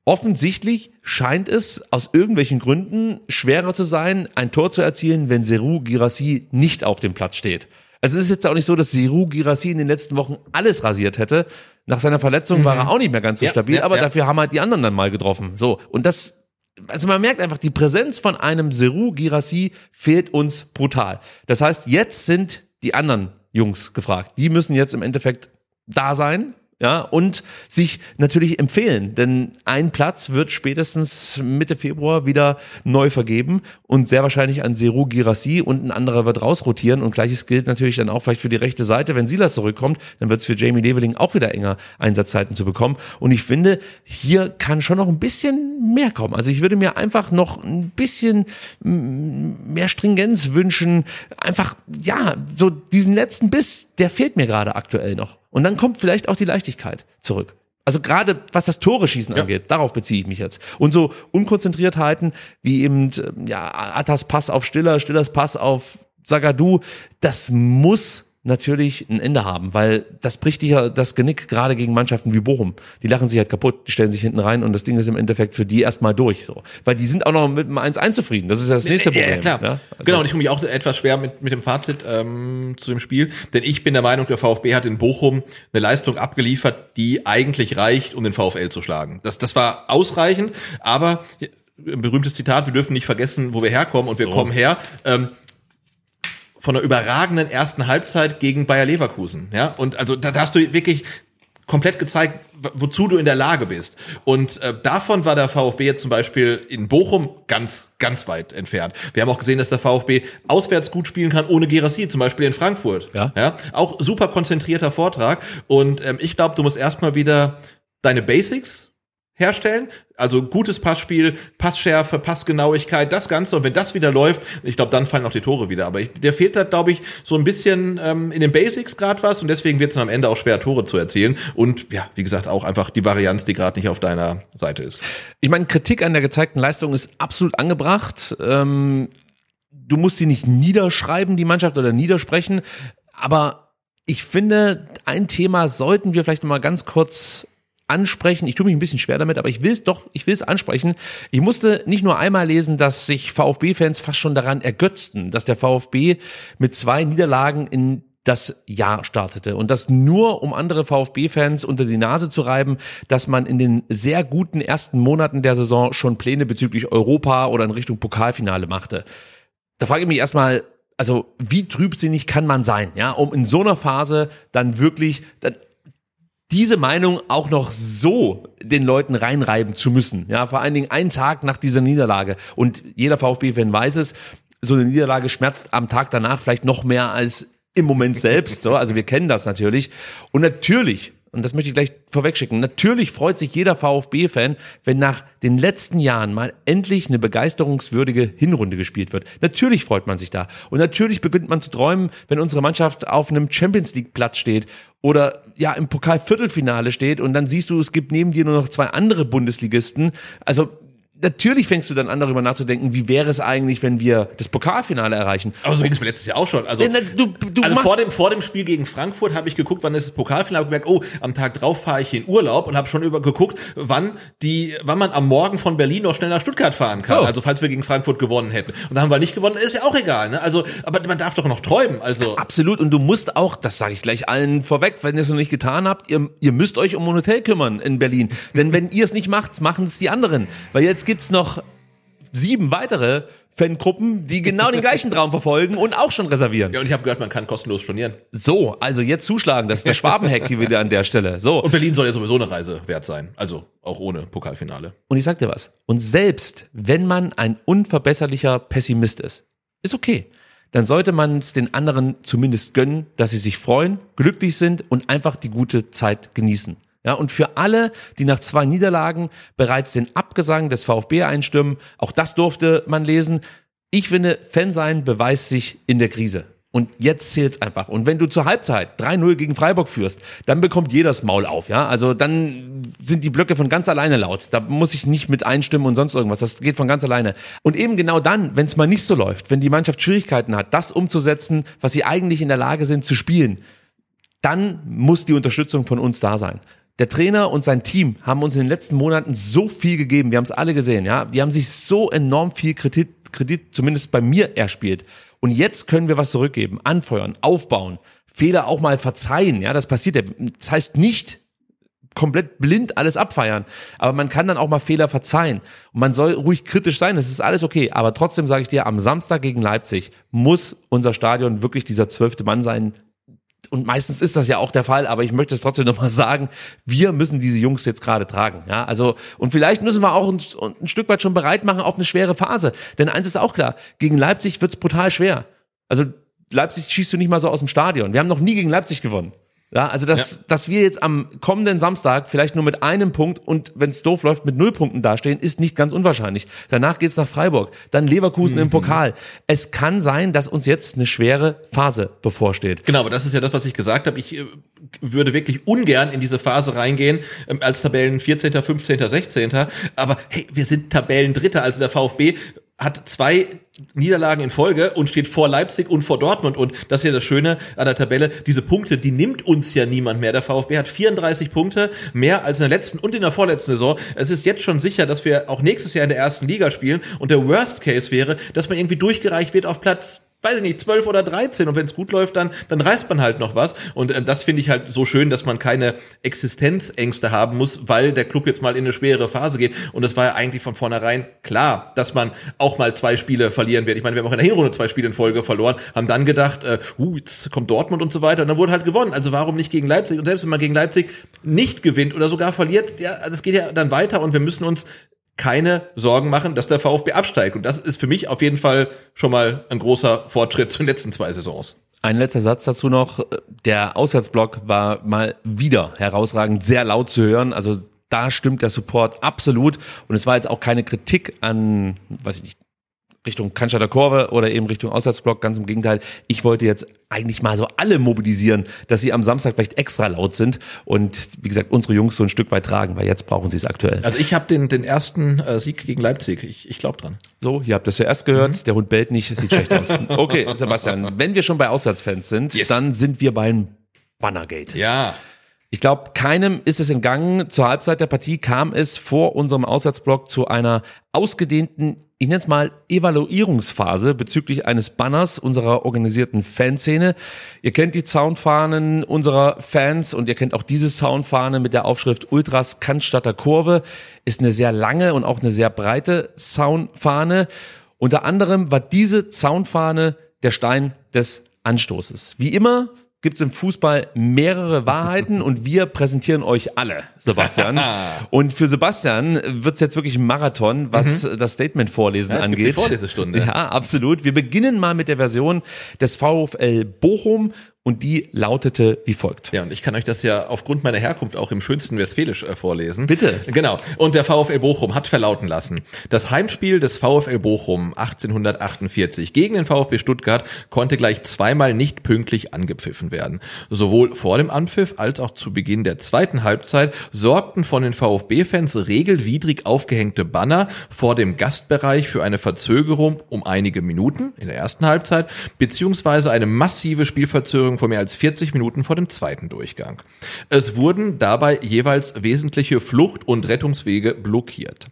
Offensichtlich scheint es aus irgendwelchen Gründen schwerer zu sein, ein Tor zu erzielen, wenn Seru Girassi nicht auf dem Platz steht. Also es ist jetzt auch nicht so, dass Seru Girassi in den letzten Wochen alles rasiert hätte. Nach seiner Verletzung war er auch nicht mehr ganz so Ja, stabil, ja, aber ja. dafür haben halt die anderen dann mal getroffen. So. Und das, also man merkt einfach, die Präsenz von einem Seru Girassi fehlt uns brutal. Das heißt, jetzt sind die anderen Jungs gefragt. Die müssen jetzt im Endeffekt da sein, ja, und sich natürlich empfehlen, denn ein Platz wird spätestens Mitte Februar wieder neu vergeben und sehr wahrscheinlich an Seru Girassi und ein anderer wird rausrotieren und gleiches gilt natürlich dann auch vielleicht für die rechte Seite, wenn Silas zurückkommt, dann wird es für Jamie Leveling auch wieder enger Einsatzzeiten zu bekommen und ich finde, hier kann schon noch ein bisschen mehr kommen. Also ich würde mir einfach noch ein bisschen mehr Stringenz wünschen, einfach ja, so diesen letzten Biss, der fehlt mir gerade aktuell noch. Und dann kommt vielleicht auch die Leichtigkeit zurück. Also gerade was das Tore schießen angeht, darauf beziehe ich mich jetzt. Und so Unkonzentriertheiten wie eben ja Attas Pass auf Stiller, Stillers Pass auf Sagadu, das muss natürlich ein Ende haben, weil das bricht dich ja das Genick gerade gegen Mannschaften wie Bochum. Die lachen sich halt kaputt, die stellen sich hinten rein und das Ding ist im Endeffekt für die erstmal durch. So. Weil die sind auch noch mit einem 1-1 zufrieden. Das ist das nächste Problem. Ja, klar. Ja? Also- genau, und ich tue mich auch etwas schwer mit, mit dem Fazit ähm, zu dem Spiel, denn ich bin der Meinung, der VfB hat in Bochum eine Leistung abgeliefert, die eigentlich reicht, um den VfL zu schlagen. Das, das war ausreichend, aber ein berühmtes Zitat, wir dürfen nicht vergessen, wo wir herkommen und wir kommen her. Ähm, von einer überragenden ersten Halbzeit gegen Bayer Leverkusen. Ja, und also da, da hast du wirklich komplett gezeigt, wozu du in der Lage bist. Und äh, davon war der VfB jetzt zum Beispiel in Bochum ganz, ganz weit entfernt. Wir haben auch gesehen, dass der VfB auswärts gut spielen kann, ohne Gerassi, zum Beispiel in Frankfurt. Ja. ja auch super konzentrierter Vortrag. Und ähm, ich glaube, du musst erstmal wieder deine Basics herstellen. Also gutes Passspiel, Passschärfe, Passgenauigkeit, das Ganze. Und wenn das wieder läuft, ich glaube, dann fallen auch die Tore wieder. Aber ich, der fehlt da, glaube ich, so ein bisschen ähm, in den Basics gerade was. Und deswegen wird es am Ende auch schwer, Tore zu erzielen. Und ja, wie gesagt, auch einfach die Varianz, die gerade nicht auf deiner Seite ist. Ich meine, Kritik an der gezeigten Leistung ist absolut angebracht. Ähm, du musst sie nicht niederschreiben, die Mannschaft, oder niedersprechen. Aber ich finde, ein Thema sollten wir vielleicht noch mal ganz kurz ansprechen. Ich tue mich ein bisschen schwer damit, aber ich will es doch, ich will es ansprechen. Ich musste nicht nur einmal lesen, dass sich VfB-Fans fast schon daran ergötzten, dass der VfB mit zwei Niederlagen in das Jahr startete und das nur um andere VfB-Fans unter die Nase zu reiben, dass man in den sehr guten ersten Monaten der Saison schon Pläne bezüglich Europa oder in Richtung Pokalfinale machte. Da frage ich mich erstmal, also wie trübsinnig kann man sein, ja, um in so einer Phase dann wirklich dann diese Meinung auch noch so den Leuten reinreiben zu müssen. Ja, vor allen Dingen einen Tag nach dieser Niederlage. Und jeder VfB-Fan weiß es, so eine Niederlage schmerzt am Tag danach vielleicht noch mehr als im Moment selbst. So, also wir kennen das natürlich. Und natürlich, und das möchte ich gleich vorwegschicken, natürlich freut sich jeder VfB-Fan, wenn nach den letzten Jahren mal endlich eine begeisterungswürdige Hinrunde gespielt wird. Natürlich freut man sich da. Und natürlich beginnt man zu träumen, wenn unsere Mannschaft auf einem Champions League-Platz steht oder ja im Pokal-Viertelfinale steht und dann siehst du, es gibt neben dir nur noch zwei andere Bundesligisten. Also natürlich fängst du dann an, darüber nachzudenken, wie wäre es eigentlich, wenn wir das Pokalfinale erreichen. Aber so ging es mir letztes Jahr auch schon. Also, du- du also vor, dem, vor dem Spiel gegen Frankfurt habe ich geguckt, wann ist das Pokalfinale, hab gemerkt, oh, am Tag drauf fahre ich in Urlaub und habe schon über geguckt, wann die, wann man am Morgen von Berlin noch schnell nach Stuttgart fahren kann. So. Also falls wir gegen Frankfurt gewonnen hätten. Und da haben wir nicht gewonnen, ist ja auch egal. Ne? Also, aber man darf doch noch träumen. Also Absolut. Und du musst auch, das sage ich gleich allen vorweg, wenn ihr es noch nicht getan habt, ihr, ihr müsst euch um ein Hotel kümmern in Berlin. Denn wenn ihr es nicht macht, machen es die anderen. Weil jetzt gibt's noch sieben weitere Fangruppen, die genau den gleichen Traum verfolgen und auch schon reservieren. ja, und ich habe gehört, man kann kostenlos stornieren. So, also jetzt zuschlagen. Das ist der Schwabenhack hier wieder an der Stelle. So. Und Berlin soll ja sowieso eine Reise wert sein. Also auch ohne Pokalfinale. Und ich sag dir was. Und selbst wenn man ein unverbesserlicher Pessimist ist, ist okay. Dann sollte man es den anderen zumindest gönnen, dass sie sich freuen, glücklich sind und einfach die gute Zeit genießen. Ja, und für alle, die nach zwei Niederlagen bereits den Abgesang des VfB einstimmen, auch das durfte man lesen. Ich finde, Fan sein beweist sich in der Krise. Und jetzt zählt's einfach. Und wenn du zur Halbzeit 3-0 gegen Freiburg führst, dann bekommt jeder das Maul auf, ja. Also dann sind die Blöcke von ganz alleine laut. Da muss ich nicht mit einstimmen und sonst irgendwas. Das geht von ganz alleine. Und eben genau dann, wenn es mal nicht so läuft, wenn die Mannschaft Schwierigkeiten hat, das umzusetzen, was sie eigentlich in der Lage sind zu spielen, dann muss die Unterstützung von uns da sein. Der Trainer und sein Team haben uns in den letzten Monaten so viel gegeben. Wir haben es alle gesehen, ja. Die haben sich so enorm viel Kredit, Kredit zumindest bei mir erspielt. Und jetzt können wir was zurückgeben, anfeuern, aufbauen, Fehler auch mal verzeihen. Ja, das passiert ja. Das heißt nicht komplett blind alles abfeiern, aber man kann dann auch mal Fehler verzeihen. Und man soll ruhig kritisch sein. Das ist alles okay. Aber trotzdem sage ich dir, am Samstag gegen Leipzig muss unser Stadion wirklich dieser zwölfte Mann sein, und meistens ist das ja auch der Fall, aber ich möchte es trotzdem nochmal sagen, wir müssen diese Jungs jetzt gerade tragen. Ja, also, und vielleicht müssen wir auch ein, ein Stück weit schon bereit machen auf eine schwere Phase. Denn eins ist auch klar, gegen Leipzig wird's brutal schwer. Also, Leipzig schießt du nicht mal so aus dem Stadion. Wir haben noch nie gegen Leipzig gewonnen. Ja, also dass, dass wir jetzt am kommenden Samstag vielleicht nur mit einem Punkt und wenn es doof läuft, mit null Punkten dastehen, ist nicht ganz unwahrscheinlich. Danach geht's nach Freiburg, dann Leverkusen im Pokal. Es kann sein, dass uns jetzt eine schwere Phase bevorsteht. Genau, aber das ist ja das, was ich gesagt habe. Ich äh, würde wirklich ungern in diese Phase reingehen ähm, als Tabellen 14., 15., 16. Aber hey, wir sind Tabellendritter. Also der VfB hat zwei Niederlagen in Folge und steht vor Leipzig und vor Dortmund. Und das ist ja das Schöne an der Tabelle. Diese Punkte, die nimmt uns ja niemand mehr. Der VfB hat 34 Punkte, mehr als in der letzten und in der vorletzten Saison. Es ist jetzt schon sicher, dass wir auch nächstes Jahr in der ersten Liga spielen. Und der Worst Case wäre, dass man irgendwie durchgereicht wird auf Platz weiß ich nicht, 12 oder 13 und wenn es gut läuft, dann, dann reißt man halt noch was. Und äh, das finde ich halt so schön, dass man keine Existenzängste haben muss, weil der Club jetzt mal in eine schwere Phase geht. Und es war ja eigentlich von vornherein klar, dass man auch mal zwei Spiele verlieren wird. Ich meine, wir haben auch in der Hinrunde zwei Spiele in Folge verloren, haben dann gedacht, äh, uh, jetzt kommt Dortmund und so weiter. Und dann wurde halt gewonnen. Also warum nicht gegen Leipzig? Und selbst wenn man gegen Leipzig nicht gewinnt oder sogar verliert, ja, das geht ja dann weiter und wir müssen uns keine Sorgen machen, dass der VfB absteigt. Und das ist für mich auf jeden Fall schon mal ein großer Fortschritt zu den letzten zwei Saisons. Ein letzter Satz dazu noch. Der Auswärtsblock war mal wieder herausragend sehr laut zu hören. Also da stimmt der Support absolut. Und es war jetzt auch keine Kritik an, weiß ich nicht, Richtung Cannstatter Kurve oder eben Richtung Auswärtsblock. Ganz im Gegenteil. Ich wollte jetzt eigentlich mal so alle mobilisieren, dass sie am Samstag vielleicht extra laut sind und wie gesagt unsere Jungs so ein Stück weit tragen, weil jetzt brauchen sie es aktuell. Also ich habe den, den ersten äh, Sieg gegen Leipzig. Ich, ich glaube dran. So, ihr habt das zuerst gehört. Der Hund bellt nicht, es sieht schlecht aus. Okay, Sebastian, wenn wir schon bei Auswärtsfans sind, Yes. dann sind wir beim Bannergate. Ja. Ich glaube, keinem ist es entgangen. Zur Halbzeit der Partie kam es vor unserem Auswärtsblock zu einer ausgedehnten, ich nenne es mal, Evaluierungsphase bezüglich eines Banners unserer organisierten Fanszene. Ihr kennt die Zaunfahnen unserer Fans und ihr kennt auch diese Zaunfahne mit der Aufschrift Ultras Cannstatter Kurve. Ist eine sehr lange und auch eine sehr breite Zaunfahne. Unter anderem war diese Zaunfahne der Stein des Anstoßes. Wie immer gibt's im Fußball mehrere Wahrheiten und wir präsentieren euch alle, Sebastian. und für Sebastian wird's jetzt wirklich ein Marathon, was das Statement vorlesen Ja, es gibt die angeht. Vorlesestunde. Ja, absolut. Wir beginnen mal mit der Version des VfL Bochum und die lautete wie folgt. Ja, und ich kann euch das ja aufgrund meiner Herkunft auch im schönsten Westfälisch äh, vorlesen. Bitte. Genau. Und der VfL Bochum hat verlauten lassen. Das Heimspiel des VfL Bochum 1848 gegen den VfB Stuttgart konnte gleich zweimal nicht pünktlich angepfiffen werden. Sowohl vor dem Anpfiff als auch zu Beginn der zweiten Halbzeit sorgten von den VfB-Fans regelwidrig aufgehängte Banner vor dem Gastbereich für eine Verzögerung um einige Minuten in der ersten Halbzeit beziehungsweise eine massive Spielverzögerung von mehr als 40 Minuten vor dem zweiten Durchgang. Es wurden dabei jeweils wesentliche Flucht- und Rettungswege blockiert.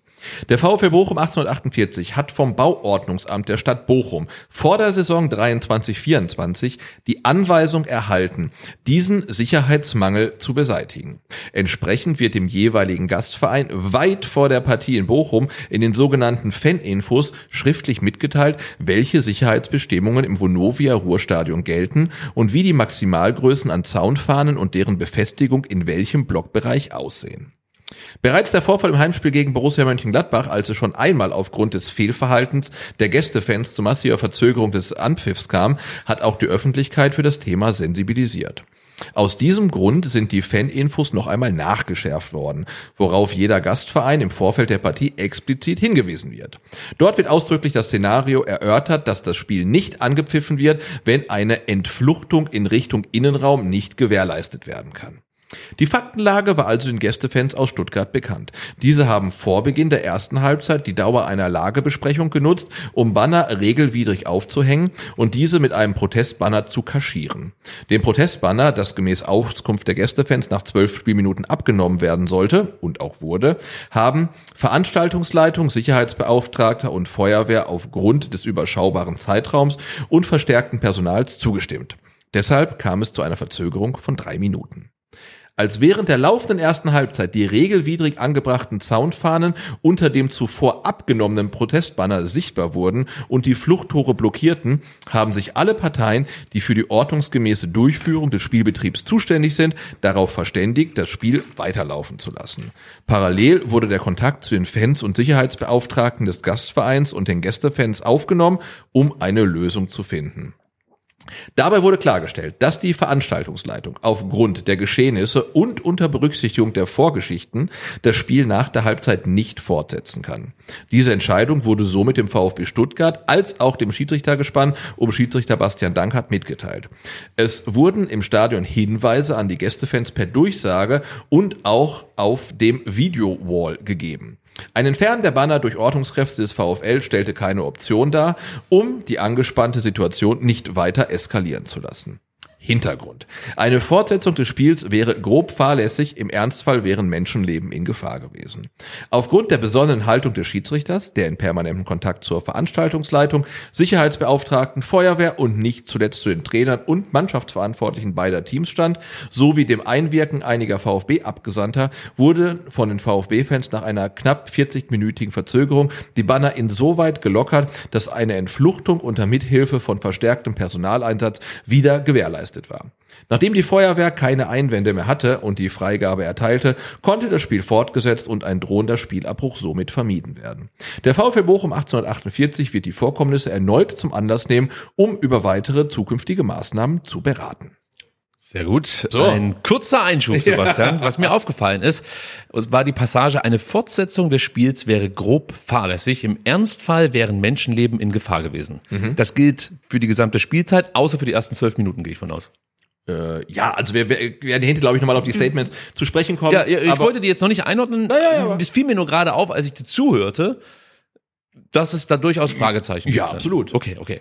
Der VfL Bochum 1848 hat vom Bauordnungsamt der Stadt Bochum vor der Saison 23-24 die Anweisung erhalten, diesen Sicherheitsmangel zu beseitigen. Entsprechend wird dem jeweiligen Gastverein weit vor der Partie in Bochum in den sogenannten Faninfos schriftlich mitgeteilt, welche Sicherheitsbestimmungen im Vonovia Ruhrstadion gelten und wie die Maximalgrößen an Zaunfahnen und deren Befestigung in welchem Blockbereich aussehen. Bereits der Vorfall im Heimspiel gegen Borussia Mönchengladbach, als es schon einmal aufgrund des Fehlverhaltens der Gästefans zu massiver Verzögerung des Anpfiffs kam, hat auch die Öffentlichkeit für das Thema sensibilisiert. Aus diesem Grund sind die Faninfos noch einmal nachgeschärft worden, worauf jeder Gastverein im Vorfeld der Partie explizit hingewiesen wird. Dort wird ausdrücklich das Szenario erörtert, dass das Spiel nicht angepfiffen wird, wenn eine Entfluchtung in Richtung Innenraum nicht gewährleistet werden kann. Die Faktenlage war also den Gästefans aus Stuttgart bekannt. Diese haben vor Beginn der ersten Halbzeit die Dauer einer Lagebesprechung genutzt, um Banner regelwidrig aufzuhängen und diese mit einem Protestbanner zu kaschieren. Dem Protestbanner, das gemäß Auskunft der Gästefans nach zwölf Spielminuten abgenommen werden sollte und auch wurde, haben Veranstaltungsleitung, Sicherheitsbeauftragter und Feuerwehr aufgrund des überschaubaren Zeitraums und verstärkten Personals zugestimmt. Deshalb kam es zu einer Verzögerung von drei Minuten als während der laufenden ersten Halbzeit die regelwidrig angebrachten Zaunfahnen unter dem zuvor abgenommenen Protestbanner sichtbar wurden und die Fluchttore blockierten, haben sich alle Parteien, die für die ordnungsgemäße Durchführung des Spielbetriebs zuständig sind, darauf verständigt, das Spiel weiterlaufen zu lassen. Parallel wurde der Kontakt zu den Fans und Sicherheitsbeauftragten des Gastvereins und den Gästefans aufgenommen, um eine Lösung zu finden. Dabei wurde klargestellt, dass die Veranstaltungsleitung aufgrund der Geschehnisse und unter Berücksichtigung der Vorgeschichten das Spiel nach der Halbzeit nicht fortsetzen kann. Diese Entscheidung wurde somit dem VfB Stuttgart als auch dem Schiedsrichtergespann um Schiedsrichter Bastian Dankert mitgeteilt. Es wurden im Stadion Hinweise an die Gästefans per Durchsage und auch auf dem Video-Wall gegeben. Ein Entfernen der Banner durch Ortungskräfte des VfL stellte keine Option dar, um die angespannte Situation nicht weiter eskalieren zu lassen. Hintergrund. Eine Fortsetzung des Spiels wäre grob fahrlässig, im Ernstfall wären Menschenleben in Gefahr gewesen. Aufgrund der besonnenen Haltung des Schiedsrichters, der in permanentem Kontakt zur Veranstaltungsleitung, Sicherheitsbeauftragten, Feuerwehr und nicht zuletzt zu den Trainern und Mannschaftsverantwortlichen beider Teams stand, sowie dem Einwirken einiger VfB-Abgesandter, wurde von den VfB-Fans nach einer knapp 40-minütigen Verzögerung die Banner insoweit gelockert, dass eine Entfluchtung unter Mithilfe von verstärktem Personaleinsatz wieder gewährleistet gewährleistet war. Nachdem die Feuerwehr keine Einwände mehr hatte und die Freigabe erteilte, konnte das Spiel fortgesetzt und ein drohender Spielabbruch somit vermieden werden. Der VfL Bochum 1848 wird die Vorkommnisse erneut zum Anlass nehmen, um über weitere zukünftige Maßnahmen zu beraten. Sehr gut. So. Ein kurzer Einschub, Sebastian. Ja. Was mir aufgefallen ist, war die Passage, eine Fortsetzung des Spiels wäre grob fahrlässig. Im Ernstfall wären Menschenleben in Gefahr gewesen. Mhm. Das gilt für die gesamte Spielzeit, außer für die ersten zwölf Minuten, gehe ich von aus. Äh, ja, also wir, wir werden hinter, glaube ich, nochmal auf die Statements zu sprechen kommen. Ja, ich wollte die jetzt noch nicht einordnen. Ja, ja, das fiel mir nur gerade auf, als ich dir zuhörte, dass es da durchaus Fragezeichen gibt. Ja, absolut. Okay, okay.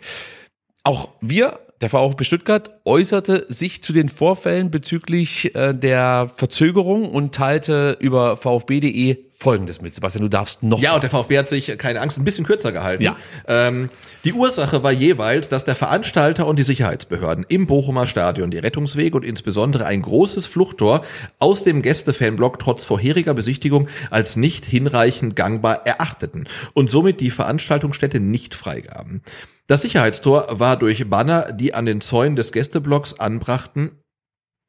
Auch wir der VfB Stuttgart äußerte sich zu den Vorfällen bezüglich äh, der Verzögerung und teilte über vfb.de Folgendes mit. Sebastian, du darfst noch. Ja, und der VfB hat sich, keine Angst, ein bisschen kürzer gehalten. Ja. Ähm, die Ursache war jeweils, dass der Veranstalter und die Sicherheitsbehörden im Bochumer Stadion die Rettungswege und insbesondere ein großes Fluchttor aus dem Gästefanblock trotz vorheriger Besichtigung als nicht hinreichend gangbar erachteten und somit die Veranstaltungsstätte nicht freigaben. Das Sicherheitstor war durch Banner, die an den Zäunen des Gästeblocks anbrachten,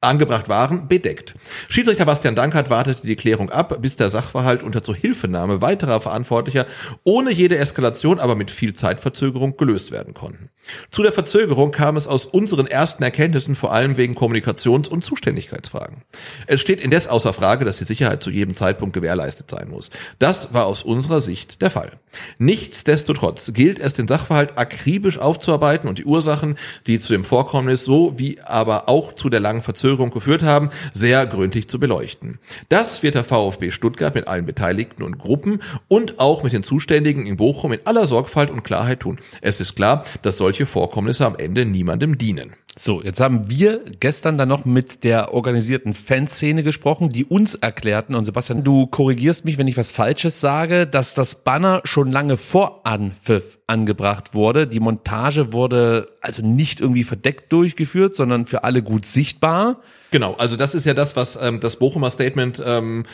angebracht waren, bedeckt. Schiedsrichter Bastian Dankert wartete die Klärung ab, bis der Sachverhalt unter Zuhilfenahme weiterer Verantwortlicher ohne jede Eskalation, aber mit viel Zeitverzögerung gelöst werden konnten. Zu der Verzögerung kam es aus unseren ersten Erkenntnissen vor allem wegen Kommunikations- und Zuständigkeitsfragen. Es steht indes außer Frage, dass die Sicherheit zu jedem Zeitpunkt gewährleistet sein muss. Das war aus unserer Sicht der Fall. Nichtsdestotrotz gilt es, den Sachverhalt akribisch aufzuarbeiten und die Ursachen, die zu dem Vorkommnis so wie aber auch zu der langen Verzögerung geführt haben, sehr gründlich zu beleuchten. Das wird der VfB Stuttgart mit allen Beteiligten und Gruppen und auch mit den Zuständigen in Bochum in aller Sorgfalt und Klarheit tun. Es ist klar, dass solche Vorkommnisse am Ende niemandem dienen. So, jetzt haben wir gestern dann noch mit der organisierten Fanszene gesprochen, die uns erklärten, und Sebastian, du korrigierst mich, wenn ich was Falsches sage, dass das Banner schon lange vor Anpfiff angebracht wurde. Die Montage wurde also nicht irgendwie verdeckt durchgeführt, sondern für alle gut sichtbar. Genau, also das ist ja das, was ähm, das Bochumer Statement ähm,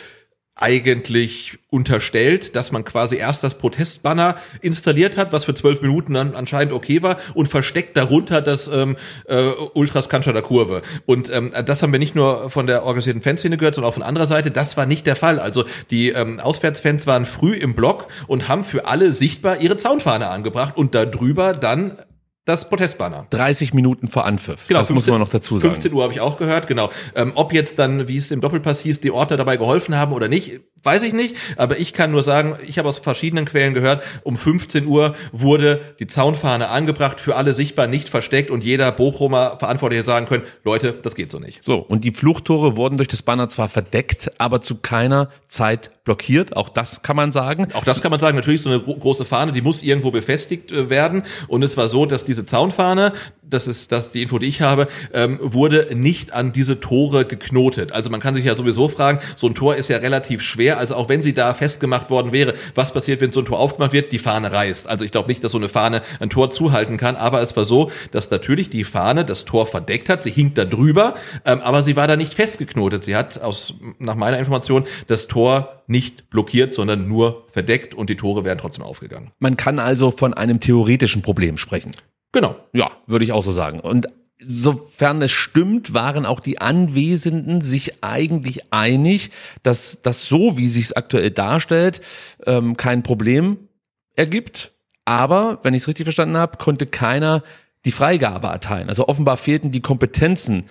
eigentlich unterstellt, dass man quasi erst das Protestbanner installiert hat, was für zwölf Minuten dann anscheinend okay war, und versteckt darunter das ähm, äh, Ultras Kanschader Kurve. Und ähm, das haben wir nicht nur von der organisierten Fanszene gehört, sondern auch von anderer Seite. Das war nicht der Fall. Also die ähm, Auswärtsfans waren früh im Block und haben für alle sichtbar ihre Zaunfahne angebracht und darüber dann das Protestbanner. 30 Minuten vor Anpfiff. Genau, das muss man noch dazu sagen. 15 Uhr habe ich auch gehört, genau. Ähm, ob jetzt dann, wie es im Doppelpass hieß, die Orte dabei geholfen haben oder nicht, weiß ich nicht. Aber ich kann nur sagen, ich habe aus verschiedenen Quellen gehört, um 15 Uhr wurde die Zaunfahne angebracht, für alle sichtbar, nicht versteckt und jeder Bochumer Verantwortliche sagen können, Leute, das geht so nicht. So, und die Fluchttore wurden durch das Banner zwar verdeckt, aber zu keiner Zeit blockiert. Auch das kann man sagen. Auch das kann man sagen. Natürlich so eine gro große Fahne, die muss irgendwo befestigt äh, werden. Und es war so, dass diese Zaunfahne, das ist das die Info, die ich habe, ähm, wurde nicht an diese Tore geknotet. Also man kann sich ja sowieso fragen, so ein Tor ist ja relativ schwer. Also auch wenn sie da festgemacht worden wäre, was passiert, wenn so ein Tor aufgemacht wird? Die Fahne reißt. Also ich glaube nicht, dass so eine Fahne ein Tor zuhalten kann. Aber es war so, dass natürlich die Fahne das Tor verdeckt hat. Sie hing da drüber, ähm, aber sie war da nicht festgeknotet. Sie hat aus nach meiner Information das Tor nicht blockiert, sondern nur verdeckt und die Tore wären trotzdem aufgegangen. Man kann also von einem theoretischen Problem sprechen. Genau. Ja, würde ich auch so sagen. Und sofern es stimmt, waren auch die Anwesenden sich eigentlich einig, dass das so, wie sich es aktuell darstellt, ähm, kein Problem ergibt. Aber, wenn ich es richtig verstanden habe, konnte keiner die Freigabe erteilen. Also offenbar fehlten die Kompetenzen.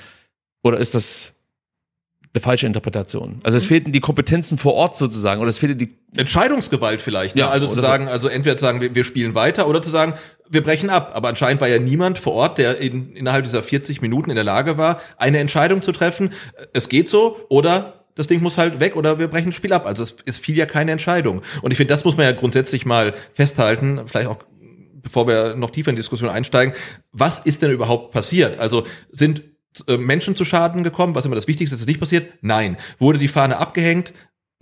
Oder ist das eine falsche Interpretation. Also es fehlten die Kompetenzen vor Ort sozusagen oder es fehlte die Entscheidungsgewalt vielleicht. Ne? Ja, also zu sagen, also entweder zu sagen, wir, wir spielen weiter oder zu sagen, wir brechen ab. Aber anscheinend war ja niemand vor Ort, der in, innerhalb dieser 40 Minuten in der Lage war, eine Entscheidung zu treffen. Es geht so oder das Ding muss halt weg oder wir brechen das Spiel ab. Also es, es fiel ja keine Entscheidung. Und ich finde, das muss man ja grundsätzlich mal festhalten, vielleicht auch bevor wir noch tiefer in die Diskussion einsteigen. Was ist denn überhaupt passiert? Also sind Menschen zu Schaden gekommen, was immer das Wichtigste ist, ist nicht passiert? Nein. Wurde die Fahne abgehängt?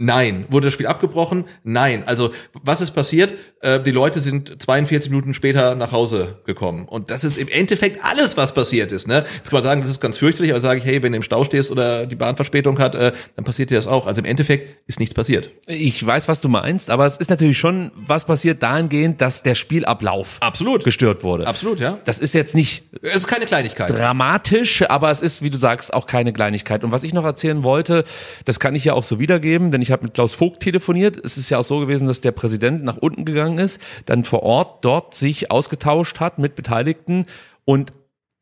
Nein. Wurde das Spiel abgebrochen? Nein. Also, was ist passiert? Äh, die Leute sind 42 Minuten später nach Hause gekommen. Und das ist im Endeffekt alles, was passiert ist. Ne? Jetzt kann man sagen, das ist ganz fürchterlich, aber sage ich, hey, wenn du im Stau stehst oder die Bahn Verspätung hat, äh, dann passiert dir das auch. Also im Endeffekt ist nichts passiert. Ich weiß, was du meinst, aber es ist natürlich schon was passiert dahingehend, dass der Spielablauf Absolut. gestört wurde. Absolut, ja. Das ist jetzt nicht Es ist keine Kleinigkeit. dramatisch, aber es ist, wie du sagst, auch keine Kleinigkeit. Und was ich noch erzählen wollte, das kann ich ja auch so wiedergeben, denn ich habe mit Klaus Vogt telefoniert. Es ist ja auch so gewesen, dass der Präsident nach unten gegangen ist, dann vor Ort dort sich ausgetauscht hat mit Beteiligten und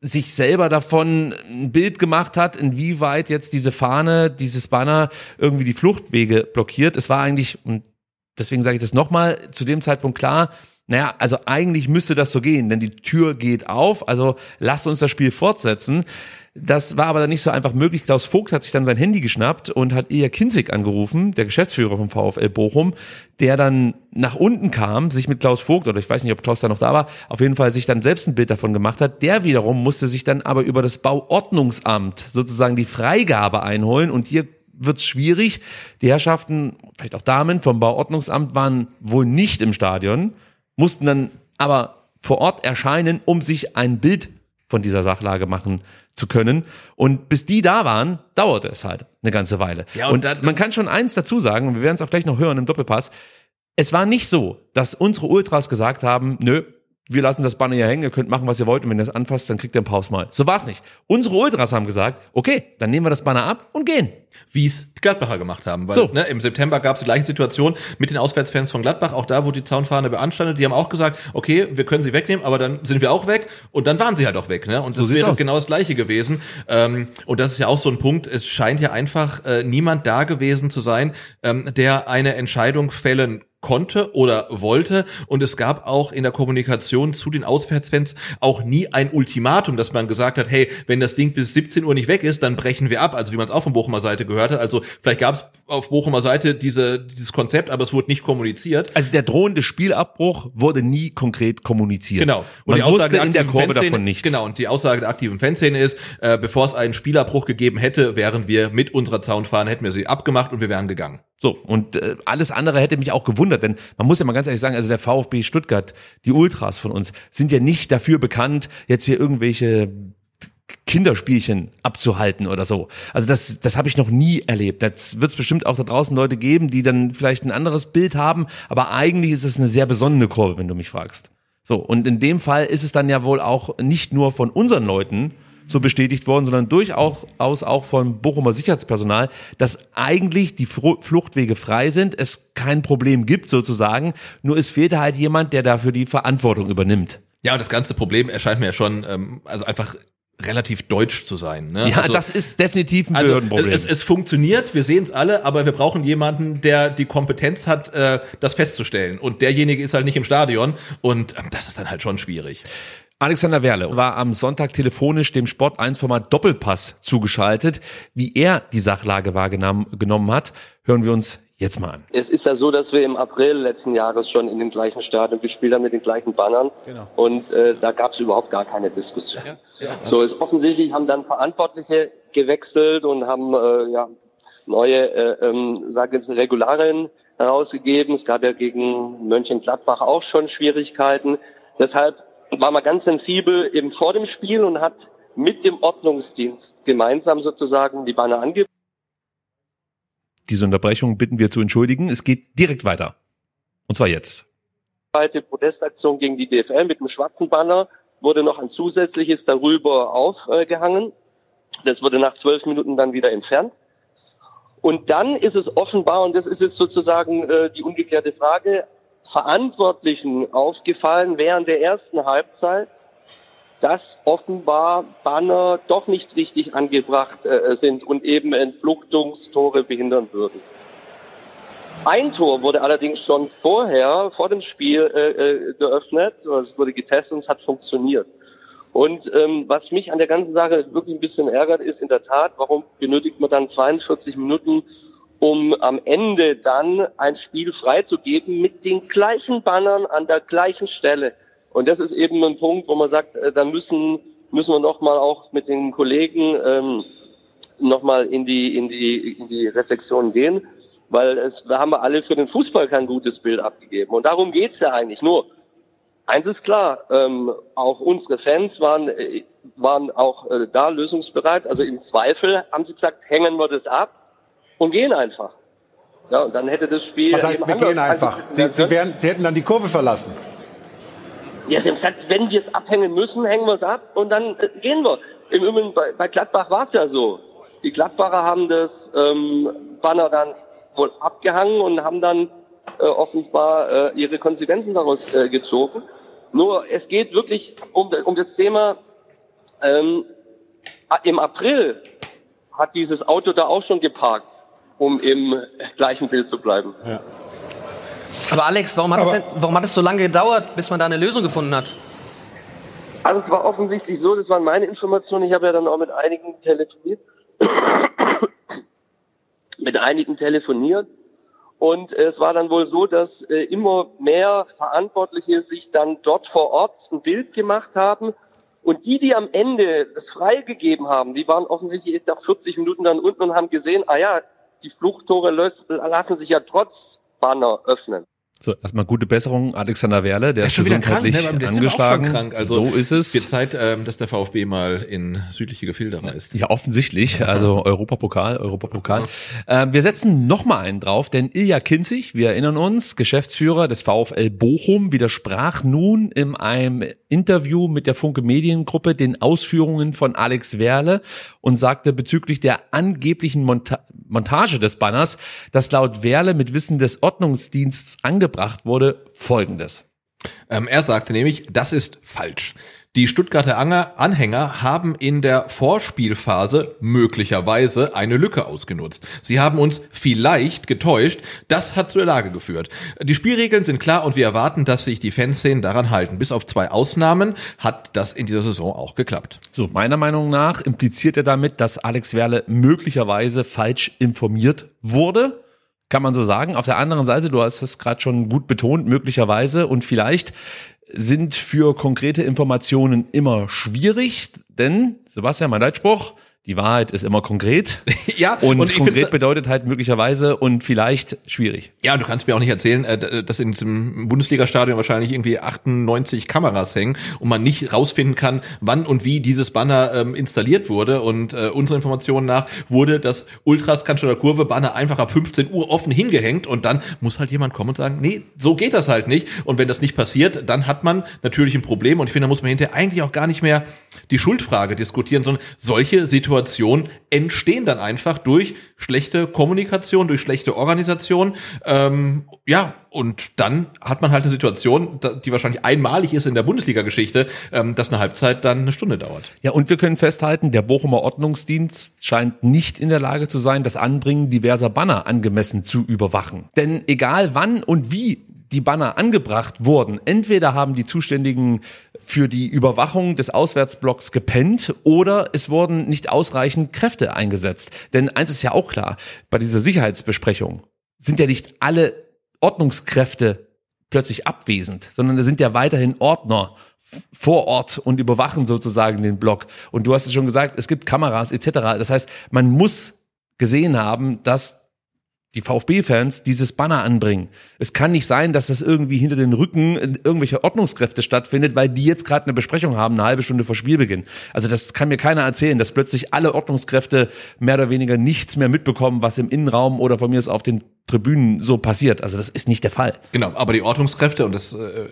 sich selber davon ein Bild gemacht hat, inwieweit jetzt diese Fahne, dieses Banner irgendwie die Fluchtwege blockiert. Es war eigentlich, und deswegen sage ich das nochmal, zu dem Zeitpunkt klar, naja, also eigentlich müsste das so gehen, denn die Tür geht auf, also lasst uns das Spiel fortsetzen. Das war aber dann nicht so einfach möglich. Klaus Vogt hat sich dann sein Handy geschnappt und hat Ilja Kinzig angerufen, der Geschäftsführer vom VfL Bochum, der dann nach unten kam, sich mit Klaus Vogt, oder ich weiß nicht, ob Klaus da noch da war, auf jeden Fall sich dann selbst ein Bild davon gemacht hat. Der wiederum musste sich dann aber über das Bauordnungsamt sozusagen die Freigabe einholen und hier wird's schwierig. Die Herrschaften, vielleicht auch Damen vom Bauordnungsamt waren wohl nicht im Stadion, mussten dann aber vor Ort erscheinen, um sich ein Bild von dieser Sachlage machen zu können. Und bis die da waren, dauerte es halt eine ganze Weile. Ja, und und man kann schon eins dazu sagen, und wir werden es auch gleich noch hören im Doppelpass, es war nicht so, dass unsere Ultras gesagt haben, nö, wir lassen das Banner hier hängen, ihr könnt machen, was ihr wollt, und wenn ihr das anfasst, dann kriegt ihr ein Pause mal. So war's nicht. Unsere Ultras haben gesagt, okay, dann nehmen wir das Banner ab und gehen. wie es die Gladbacher gemacht haben. Weil So. ne, im September gab es die gleiche Situation mit den Auswärtsfans von Gladbach. Auch da wurde die Zaunfahne beanstandet. Die haben auch gesagt, okay, wir können sie wegnehmen, aber dann sind wir auch weg. Und dann waren sie halt auch weg. Ne? Und das sieht's wäre aus. genau das Gleiche gewesen. Ähm, und das ist ja auch so ein Punkt. Es scheint ja einfach äh, niemand da gewesen zu sein, ähm, der eine Entscheidung fällen konnte oder wollte und es gab auch in der Kommunikation zu den Auswärtsfans auch nie ein Ultimatum, dass man gesagt hat, hey, wenn das Ding bis 17 Uhr nicht weg ist, dann brechen wir ab, also wie man es auch von Bochumer Seite gehört hat. Also vielleicht gab es auf Bochumer Seite diese, dieses Konzept, aber es wurde nicht kommuniziert. Also der drohende Spielabbruch wurde nie konkret kommuniziert. Genau. Und Man wusste in der aktiven Kurve Fanszene- davon nichts. Genau, und die Aussage der aktiven Fanszene ist, äh, bevor es einen Spielabbruch gegeben hätte, wären wir mit unserer Zaunfahne, hätten wir sie abgemacht und wir wären gegangen. So, und äh, alles andere hätte mich auch gewundert, denn man muss ja mal ganz ehrlich sagen, also der VfB Stuttgart, die Ultras von uns, sind ja nicht dafür bekannt, jetzt hier irgendwelche Kinderspielchen abzuhalten oder so. Also das, das habe ich noch nie erlebt. Das wird es bestimmt auch da draußen Leute geben, die dann vielleicht ein anderes Bild haben, aber eigentlich ist es eine sehr besonnene Kurve, wenn du mich fragst. So, und in dem Fall ist es dann ja wohl auch nicht nur von unseren Leuten so bestätigt worden, sondern durchaus auch von Bochumer Sicherheitspersonal, dass eigentlich die Fluchtwege frei sind, es kein Problem gibt sozusagen, nur es fehlt halt jemand, der dafür die Verantwortung übernimmt. Ja, und das ganze Problem erscheint mir ja schon, ähm, also einfach relativ deutsch zu sein. Ne? Ja, also, das ist definitiv ein Also Behördenproblem. es, es funktioniert, wir sehen es alle, aber wir brauchen jemanden, der die Kompetenz hat, äh, das festzustellen. Und derjenige ist halt nicht im Stadion und ähm, das ist dann halt schon schwierig. Alexander Werle war am Sonntag telefonisch dem Sport 1 Format Doppelpass zugeschaltet. Wie er die Sachlage wahrgenommen genommen hat, hören wir uns jetzt mal an. Es ist ja so, dass wir im April letzten Jahres schon in den gleichen Stadion gespielt haben mit den gleichen Bannern. Genau. Und äh, da gab es überhaupt gar keine Diskussion. So ist offensichtlich haben dann Verantwortliche gewechselt und haben äh, ja neue, äh, ähm, sagen wir jetzt, Regularien herausgegeben. Es gab ja gegen Mönchengladbach auch schon Schwierigkeiten. Deshalb war man ganz sensibel eben vor dem Spiel und hat mit dem Ordnungsdienst gemeinsam sozusagen die Banner ange Diese Unterbrechung bitten wir zu entschuldigen. Es geht direkt weiter. Und zwar jetzt. zweite Protestaktion gegen die DFL mit dem schwarzen Banner wurde noch ein zusätzliches darüber aufgehangen. Das wurde nach zwölf Minuten dann wieder entfernt. Und dann ist es offenbar, und das ist jetzt sozusagen äh, die umgekehrte Frage, Verantwortlichen aufgefallen während der ersten Halbzeit, dass offenbar Banner doch nicht richtig angebracht äh, sind und eben Entfluchtungstore behindern würden. Ein Tor wurde allerdings schon vorher, vor dem Spiel äh, äh, geöffnet. Es wurde getestet und es hat funktioniert. Und ähm, was mich an der ganzen Sache wirklich ein bisschen ärgert, ist in der Tat, warum benötigt man dann 42 Minuten, um am Ende dann ein Spiel freizugeben mit den gleichen Bannern an der gleichen Stelle. Und das ist eben ein Punkt, wo man sagt, äh, da müssen müssen wir noch mal auch mit den Kollegen ähm, noch mal in die in die in die Reflexion gehen, weil es da haben wir alle für den Fußball kein gutes Bild abgegeben. Und darum geht's ja eigentlich. Nur eins ist klar, ähm, auch unsere Fans waren äh, waren auch äh, da lösungsbereit. Also im Zweifel haben sie gesagt, hängen wir das ab und gehen einfach. Ja, und dann hätte das Spiel. Was heißt, wir gehen einfach? Sie, Sie, wären, Sie hätten dann die Kurve verlassen. ja, sie haben gesagt, wenn wir es abhängen müssen, hängen wir es ab und dann äh, gehen wir. Im Übrigen, bei, bei Gladbach war es ja so. Die Gladbacher haben das ähm, Banner dann wohl abgehangen und haben dann äh, offenbar äh, ihre Konsequenzen daraus äh, gezogen. Nur es geht wirklich um, um das Thema, ähm, im April hat dieses Auto da auch schon geparkt, um im gleichen Bild zu bleiben. Aber Alex, warum hat, es denn, warum hat es so lange gedauert, bis man da eine Lösung gefunden hat? Also es war offensichtlich so, das waren meine Informationen, ich habe ja dann auch mit einigen telefoniert, mit einigen telefoniert. Und es war dann wohl so, dass äh, immer mehr Verantwortliche sich dann dort vor Ort ein Bild gemacht haben. Und die, die am Ende das freigegeben haben, die waren offensichtlich nach 40 Minuten dann unten und haben gesehen, ah ja, die Fluchttore lassen sich ja trotz Banner öffnen. So, erstmal gute Besserung, Alexander Werle, der, Der ist schon wieder krank, gesundheitlich ne? Der ist angeschlagen. Schon krank. Also so ist es. Wird Zeit, ähm, dass der VfB mal in südliche Gefilde reist. Ja, offensichtlich. Also Europapokal, Europapokal. Ähm, wir setzen noch mal einen drauf, denn Ilja Kinzig, wir erinnern uns, Geschäftsführer des VfL Bochum, widersprach nun in einem Interview mit der Funke Mediengruppe den Ausführungen von Alex Werle und sagte bezüglich der angeblichen Monta Montage des Banners, dass laut Werle mit Wissen des Ordnungsdienstes angebracht wurde, folgendes. Ähm, er sagte nämlich, das ist falsch. Die Stuttgarter Anger Anhänger haben in der Vorspielphase möglicherweise eine Lücke ausgenutzt. Sie haben uns vielleicht getäuscht. Das hat zur Lage geführt. Die Spielregeln sind klar und wir erwarten, dass sich die Fanszenen daran halten. Bis auf zwei Ausnahmen hat das in dieser Saison auch geklappt. So, meiner Meinung nach impliziert er damit, dass Alex Werle möglicherweise falsch informiert wurde. Kann man so sagen. Auf der anderen Seite, du hast es gerade schon gut betont, möglicherweise und vielleicht sind für konkrete Informationen immer schwierig, denn, Sebastian, mein Leitspruch, die Wahrheit ist immer konkret. Ja, und, und konkret bedeutet halt möglicherweise und vielleicht schwierig. Ja, du kannst mir auch nicht erzählen, äh, dass in diesem Bundesliga-Stadion wahrscheinlich irgendwie 98 Kameras hängen und man nicht rausfinden kann, wann und wie dieses Banner ähm, installiert wurde. Und äh, unserer Information nach wurde das Ultras Cannstatter Kurve Banner einfach ab 15 Uhr offen hingehängt und dann muss halt jemand kommen und sagen, nee, so geht das halt nicht. Und wenn das nicht passiert, dann hat man natürlich ein Problem. Und ich finde, da muss man hinterher eigentlich auch gar nicht mehr die Schuldfrage diskutieren, sondern solche Situationen entstehen dann einfach durch schlechte Kommunikation, durch schlechte Organisation. Ähm, ja, und dann hat man halt eine Situation, die wahrscheinlich einmalig ist in der Bundesliga-Geschichte, ähm, dass eine Halbzeit dann eine Stunde dauert. Ja, und wir können festhalten, der Bochumer Ordnungsdienst scheint nicht in der Lage zu sein, das Anbringen diverser Banner angemessen zu überwachen. Denn egal wann und wie die Banner angebracht wurden, entweder haben die Zuständigen für die Überwachung des Auswärtsblocks gepennt oder es wurden nicht ausreichend Kräfte eingesetzt. Denn eins ist ja auch klar, bei dieser Sicherheitsbesprechung sind ja nicht alle Ordnungskräfte plötzlich abwesend, sondern es sind ja weiterhin Ordner vor Ort und überwachen sozusagen den Block. Und du hast es schon gesagt, es gibt Kameras etc. Das heißt, man muss gesehen haben, dass die VfB-Fans dieses Banner anbringen. Es kann nicht sein, dass das irgendwie hinter den Rücken irgendwelcher Ordnungskräfte stattfindet, weil die jetzt gerade eine Besprechung haben, eine halbe Stunde vor Spielbeginn. Also das kann mir keiner erzählen, dass plötzlich alle Ordnungskräfte mehr oder weniger nichts mehr mitbekommen, was im Innenraum oder von mir ist auf den Tribünen so passiert. Also das ist nicht der Fall. Genau, aber die Ordnungskräfte, und das äh,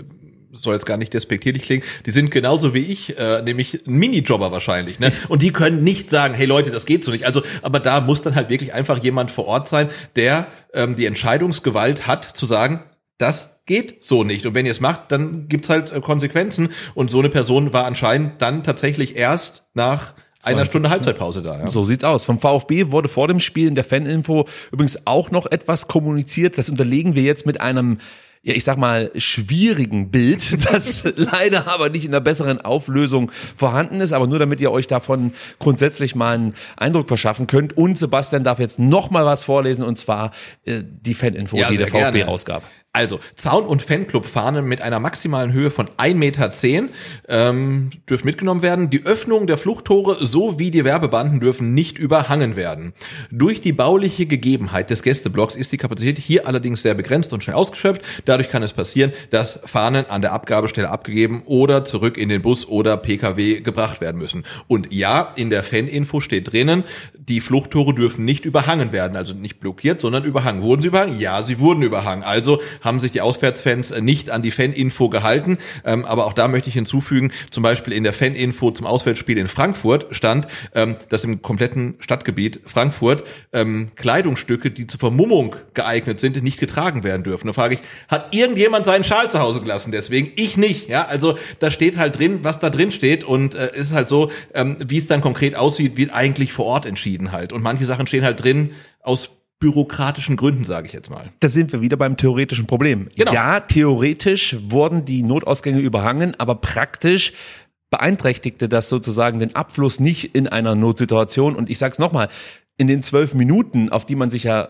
soll jetzt gar nicht despektierlich klingen, die sind genauso wie ich, äh, nämlich ein Minijobber wahrscheinlich, ne? Und die können nicht sagen, hey Leute, das geht so nicht. Also, aber da muss dann halt wirklich einfach jemand vor Ort sein, der ähm, die Entscheidungsgewalt hat, zu sagen, das geht so nicht. Und wenn ihr es macht, dann gibt's halt äh, Konsequenzen. Und so eine Person war anscheinend dann tatsächlich erst nach einer Stunde Halbzeitpause da. Ja. So sieht's aus. Vom VfB wurde vor dem Spiel in der Faninfo übrigens auch noch etwas kommuniziert. Das unterlegen wir jetzt mit einem ja, ich sag mal, schwierigen Bild, das leider aber nicht in einer besseren Auflösung vorhanden ist, aber nur damit ihr euch davon grundsätzlich mal einen Eindruck verschaffen könnt. Und Sebastian darf jetzt noch mal was vorlesen, und zwar äh, die Faninfo, Ja, die der VfB gerne. rausgab. Also, Zaun- und Fanclub-Fahnen mit einer maximalen Höhe von 1,10 Meter ähm, dürfen mitgenommen werden. Die Öffnung der Fluchttore sowie die Werbebanden dürfen nicht überhangen werden. Durch die bauliche Gegebenheit des Gästeblocks ist die Kapazität hier allerdings sehr begrenzt und schnell ausgeschöpft. Dadurch kann es passieren, dass Fahnen an der Abgabestelle abgegeben oder zurück in den Bus oder PKW gebracht werden müssen. Und ja, in der Faninfo steht drinnen, die Fluchttore dürfen nicht überhangen werden, also nicht blockiert, sondern überhangen. Wurden sie überhangen? Ja, sie wurden überhangen. Also haben sich die Auswärtsfans äh, nicht an die Faninfo gehalten. Ähm, aber auch da möchte ich hinzufügen, zum Beispiel in der Faninfo zum Auswärtsspiel in Frankfurt stand, ähm, dass im kompletten Stadtgebiet Frankfurt ähm, Kleidungsstücke, die zur Vermummung geeignet sind, nicht getragen werden dürfen. Da frage ich, hat irgendjemand seinen Schal zu Hause gelassen? Deswegen ich nicht. Ja, also da steht halt drin, was da drin steht und äh, es ist halt so, ähm, wie es dann konkret aussieht, wird eigentlich vor Ort entschieden halt. Und manche Sachen stehen halt drin aus bürokratischen Gründen, sage ich jetzt mal. Da sind wir wieder beim theoretischen Problem. Genau. Ja, theoretisch wurden die Notausgänge überhangen, aber praktisch beeinträchtigte das sozusagen den Abfluss nicht in einer Notsituation. Und ich sag's nochmal, in den zwölf Minuten, auf die man sich ja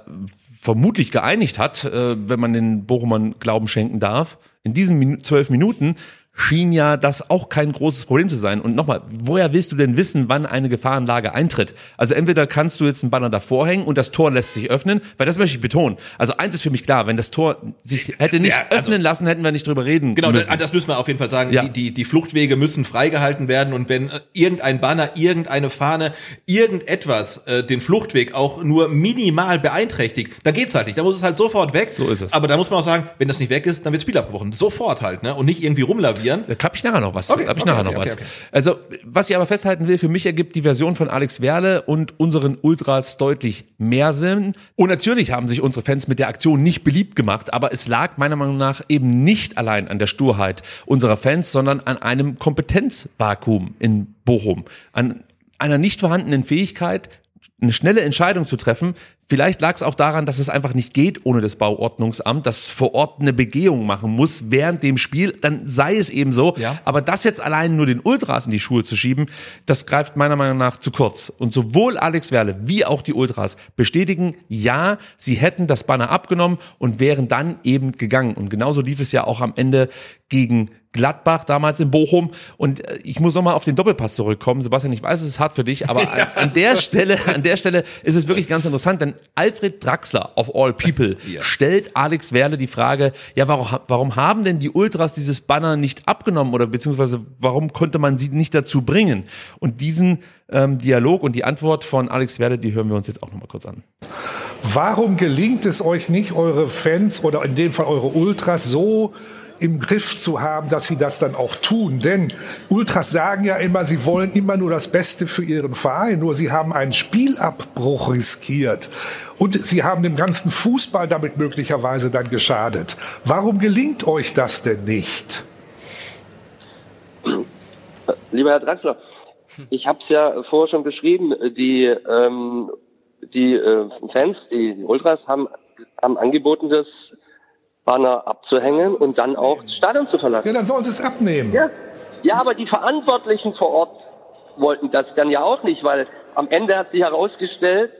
vermutlich geeinigt hat, äh, wenn man den Bochumern Glauben schenken darf, in diesen zwölf Minuten schien ja das auch kein großes Problem zu sein. Und nochmal, woher willst du denn wissen, wann eine Gefahrenlage eintritt? Also entweder kannst du jetzt einen Banner davor hängen und das Tor lässt sich öffnen, weil das möchte ich betonen. Also eins ist für mich klar, wenn das Tor sich hätte nicht Ja, also- öffnen lassen, hätten wir nicht drüber reden Genau, müssen. das, das müssen wir auf jeden Fall sagen. Ja. Die, die, die Fluchtwege müssen freigehalten werden und wenn äh, irgendein Banner, irgendeine Fahne, irgendetwas äh, den Fluchtweg auch nur minimal beeinträchtigt, dann geht's halt nicht. Da muss es halt sofort weg. So ist es. Aber da muss man auch sagen, wenn das nicht weg ist, dann wird Spiel abgebrochen. Sofort halt, ne? Und nicht irgendwie rumlavieren. Da hab ich nachher noch was. Okay, ich okay, nachher okay, noch was. Also, was ich aber festhalten will, für mich ergibt die Version von Alex Werle und unseren Ultras deutlich mehr Sinn. Und natürlich haben sich unsere Fans mit der Aktion nicht beliebt gemacht, aber es lag meiner Meinung nach eben nicht allein an der Sturheit unserer Fans, sondern an einem Kompetenzvakuum in Bochum, an einer nicht vorhandenen Fähigkeit, eine schnelle Entscheidung zu treffen. Vielleicht lag es auch daran, dass es einfach nicht geht ohne das Bauordnungsamt, das vor Ort eine Begehung machen muss während dem Spiel. Dann sei es eben so. Ja. Aber das jetzt allein nur den Ultras in die Schuhe zu schieben, das greift meiner Meinung nach zu kurz. Und sowohl Alex Werle wie auch die Ultras bestätigen, ja, sie hätten das Banner abgenommen und wären dann eben gegangen. Und genauso lief es ja auch am Ende gegen Gladbach damals in Bochum. Und äh, ich muss nochmal auf den Doppelpass zurückkommen. Sebastian, ich weiß, es ist hart für dich, aber an, an der Stelle, an der Stelle ist es wirklich ganz interessant, denn Alfred Draxler of all people stellt Alex Werle die Frage, ja, warum, warum haben denn die Ultras dieses Banner nicht abgenommen oder beziehungsweise warum konnte man sie nicht dazu bringen? Und diesen ähm, Dialog und die Antwort von Alex Werle, die hören wir uns jetzt auch nochmal kurz an. Warum gelingt es euch nicht, eure Fans oder in dem Fall eure Ultras so im Griff zu haben, dass sie das dann auch tun? Denn Ultras sagen ja immer, sie wollen immer nur das Beste für ihren Verein, nur sie haben einen Spielabbruch riskiert. Und sie haben dem ganzen Fußball damit möglicherweise dann geschadet. Warum gelingt euch das denn nicht? Lieber Herr Draxler, ich habe es ja vorher schon beschrieben, die, ähm, die äh, Fans, die, die Ultras haben, haben angeboten, das Banner abzuhängen und dann auch das Stadion zu verlassen. Ja, dann sollen sie es abnehmen. Ja. ja, aber die Verantwortlichen vor Ort wollten das dann ja auch nicht, weil am Ende hat sich herausgestellt,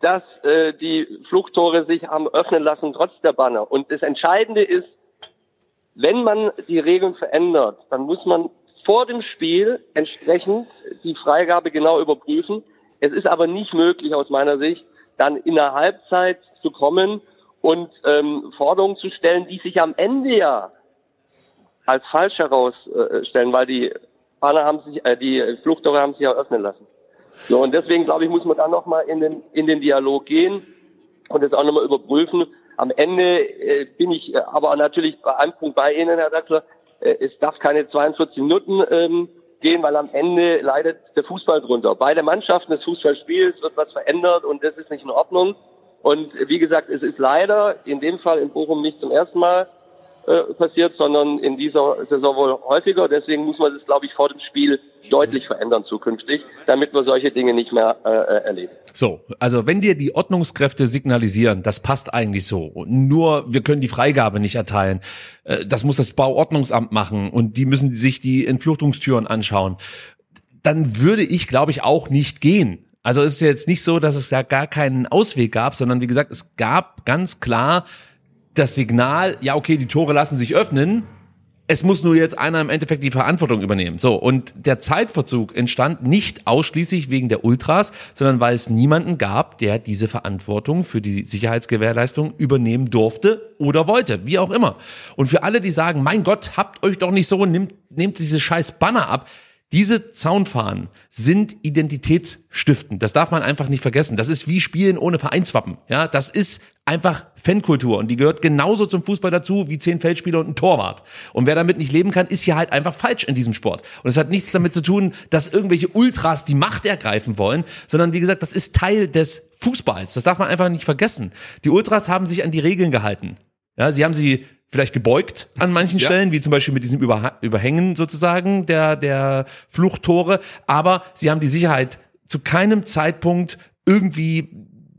dass äh, die Fluchttore sich haben öffnen lassen trotz der Banner. Und das Entscheidende ist, wenn man die Regeln verändert, dann muss man vor dem Spiel entsprechend die Freigabe genau überprüfen. Es ist aber nicht möglich aus meiner Sicht, dann in der Halbzeit zu kommen und ähm, Forderungen zu stellen, die sich am Ende ja als falsch herausstellen, weil die Banner haben sich, äh, die Fluchttore haben sich ja öffnen lassen. So und deswegen glaube ich, muss man da nochmal in den in den Dialog gehen und das auch nochmal überprüfen. Am Ende äh, bin ich äh, aber natürlich bei einem Punkt bei Ihnen, Herr Dackler. Äh, es darf keine 42 Minuten ähm, gehen, weil am Ende leidet der Fußball drunter. Beide Mannschaften des Fußballspiels wird was verändert und das ist nicht in Ordnung. Und wie gesagt, es ist leider in dem Fall in Bochum nicht zum ersten Mal äh, passiert, sondern in dieser Saison wohl häufiger. Deswegen muss man das, glaube ich, vor dem Spiel deutlich verändern zukünftig, damit wir solche Dinge nicht mehr äh, äh, erleben. So, also wenn dir die Ordnungskräfte signalisieren, das passt eigentlich so, nur wir können die Freigabe nicht erteilen, äh, das muss das Bauordnungsamt machen und die müssen sich die Entfluchtungstüren anschauen, dann würde ich, glaube ich, auch nicht gehen. Also es ist jetzt nicht so, dass es da gar keinen Ausweg gab, sondern wie gesagt, es gab ganz klar das Signal, ja okay, die Tore lassen sich öffnen, es muss nur jetzt einer im Endeffekt die Verantwortung übernehmen. So, und der Zeitverzug entstand nicht ausschließlich wegen der Ultras, sondern weil es niemanden gab, der diese Verantwortung für die Sicherheitsgewährleistung übernehmen durfte oder wollte, wie auch immer. Und für alle, die sagen, mein Gott, habt euch doch nicht so, nehmt, nehmt diese scheiß Banner ab. Diese Zaunfahnen sind identitätsstiftend. Das darf man einfach nicht vergessen. Das ist wie Spielen ohne Vereinswappen. Ja, das ist einfach Fankultur und die gehört genauso zum Fußball dazu wie zehn Feldspieler und ein Torwart. Und wer damit nicht leben kann, ist hier halt einfach falsch in diesem Sport. Und es hat nichts damit zu tun, dass irgendwelche Ultras die Macht ergreifen wollen, sondern wie gesagt, das ist Teil des Fußballs. Das darf man einfach nicht vergessen. Die Ultras haben sich an die Regeln gehalten. Ja, sie haben sie vielleicht gebeugt an manchen Ja. Stellen, wie zum Beispiel mit diesem Überha Überhängen sozusagen der, der Fluchttore, aber sie haben die Sicherheit zu keinem Zeitpunkt irgendwie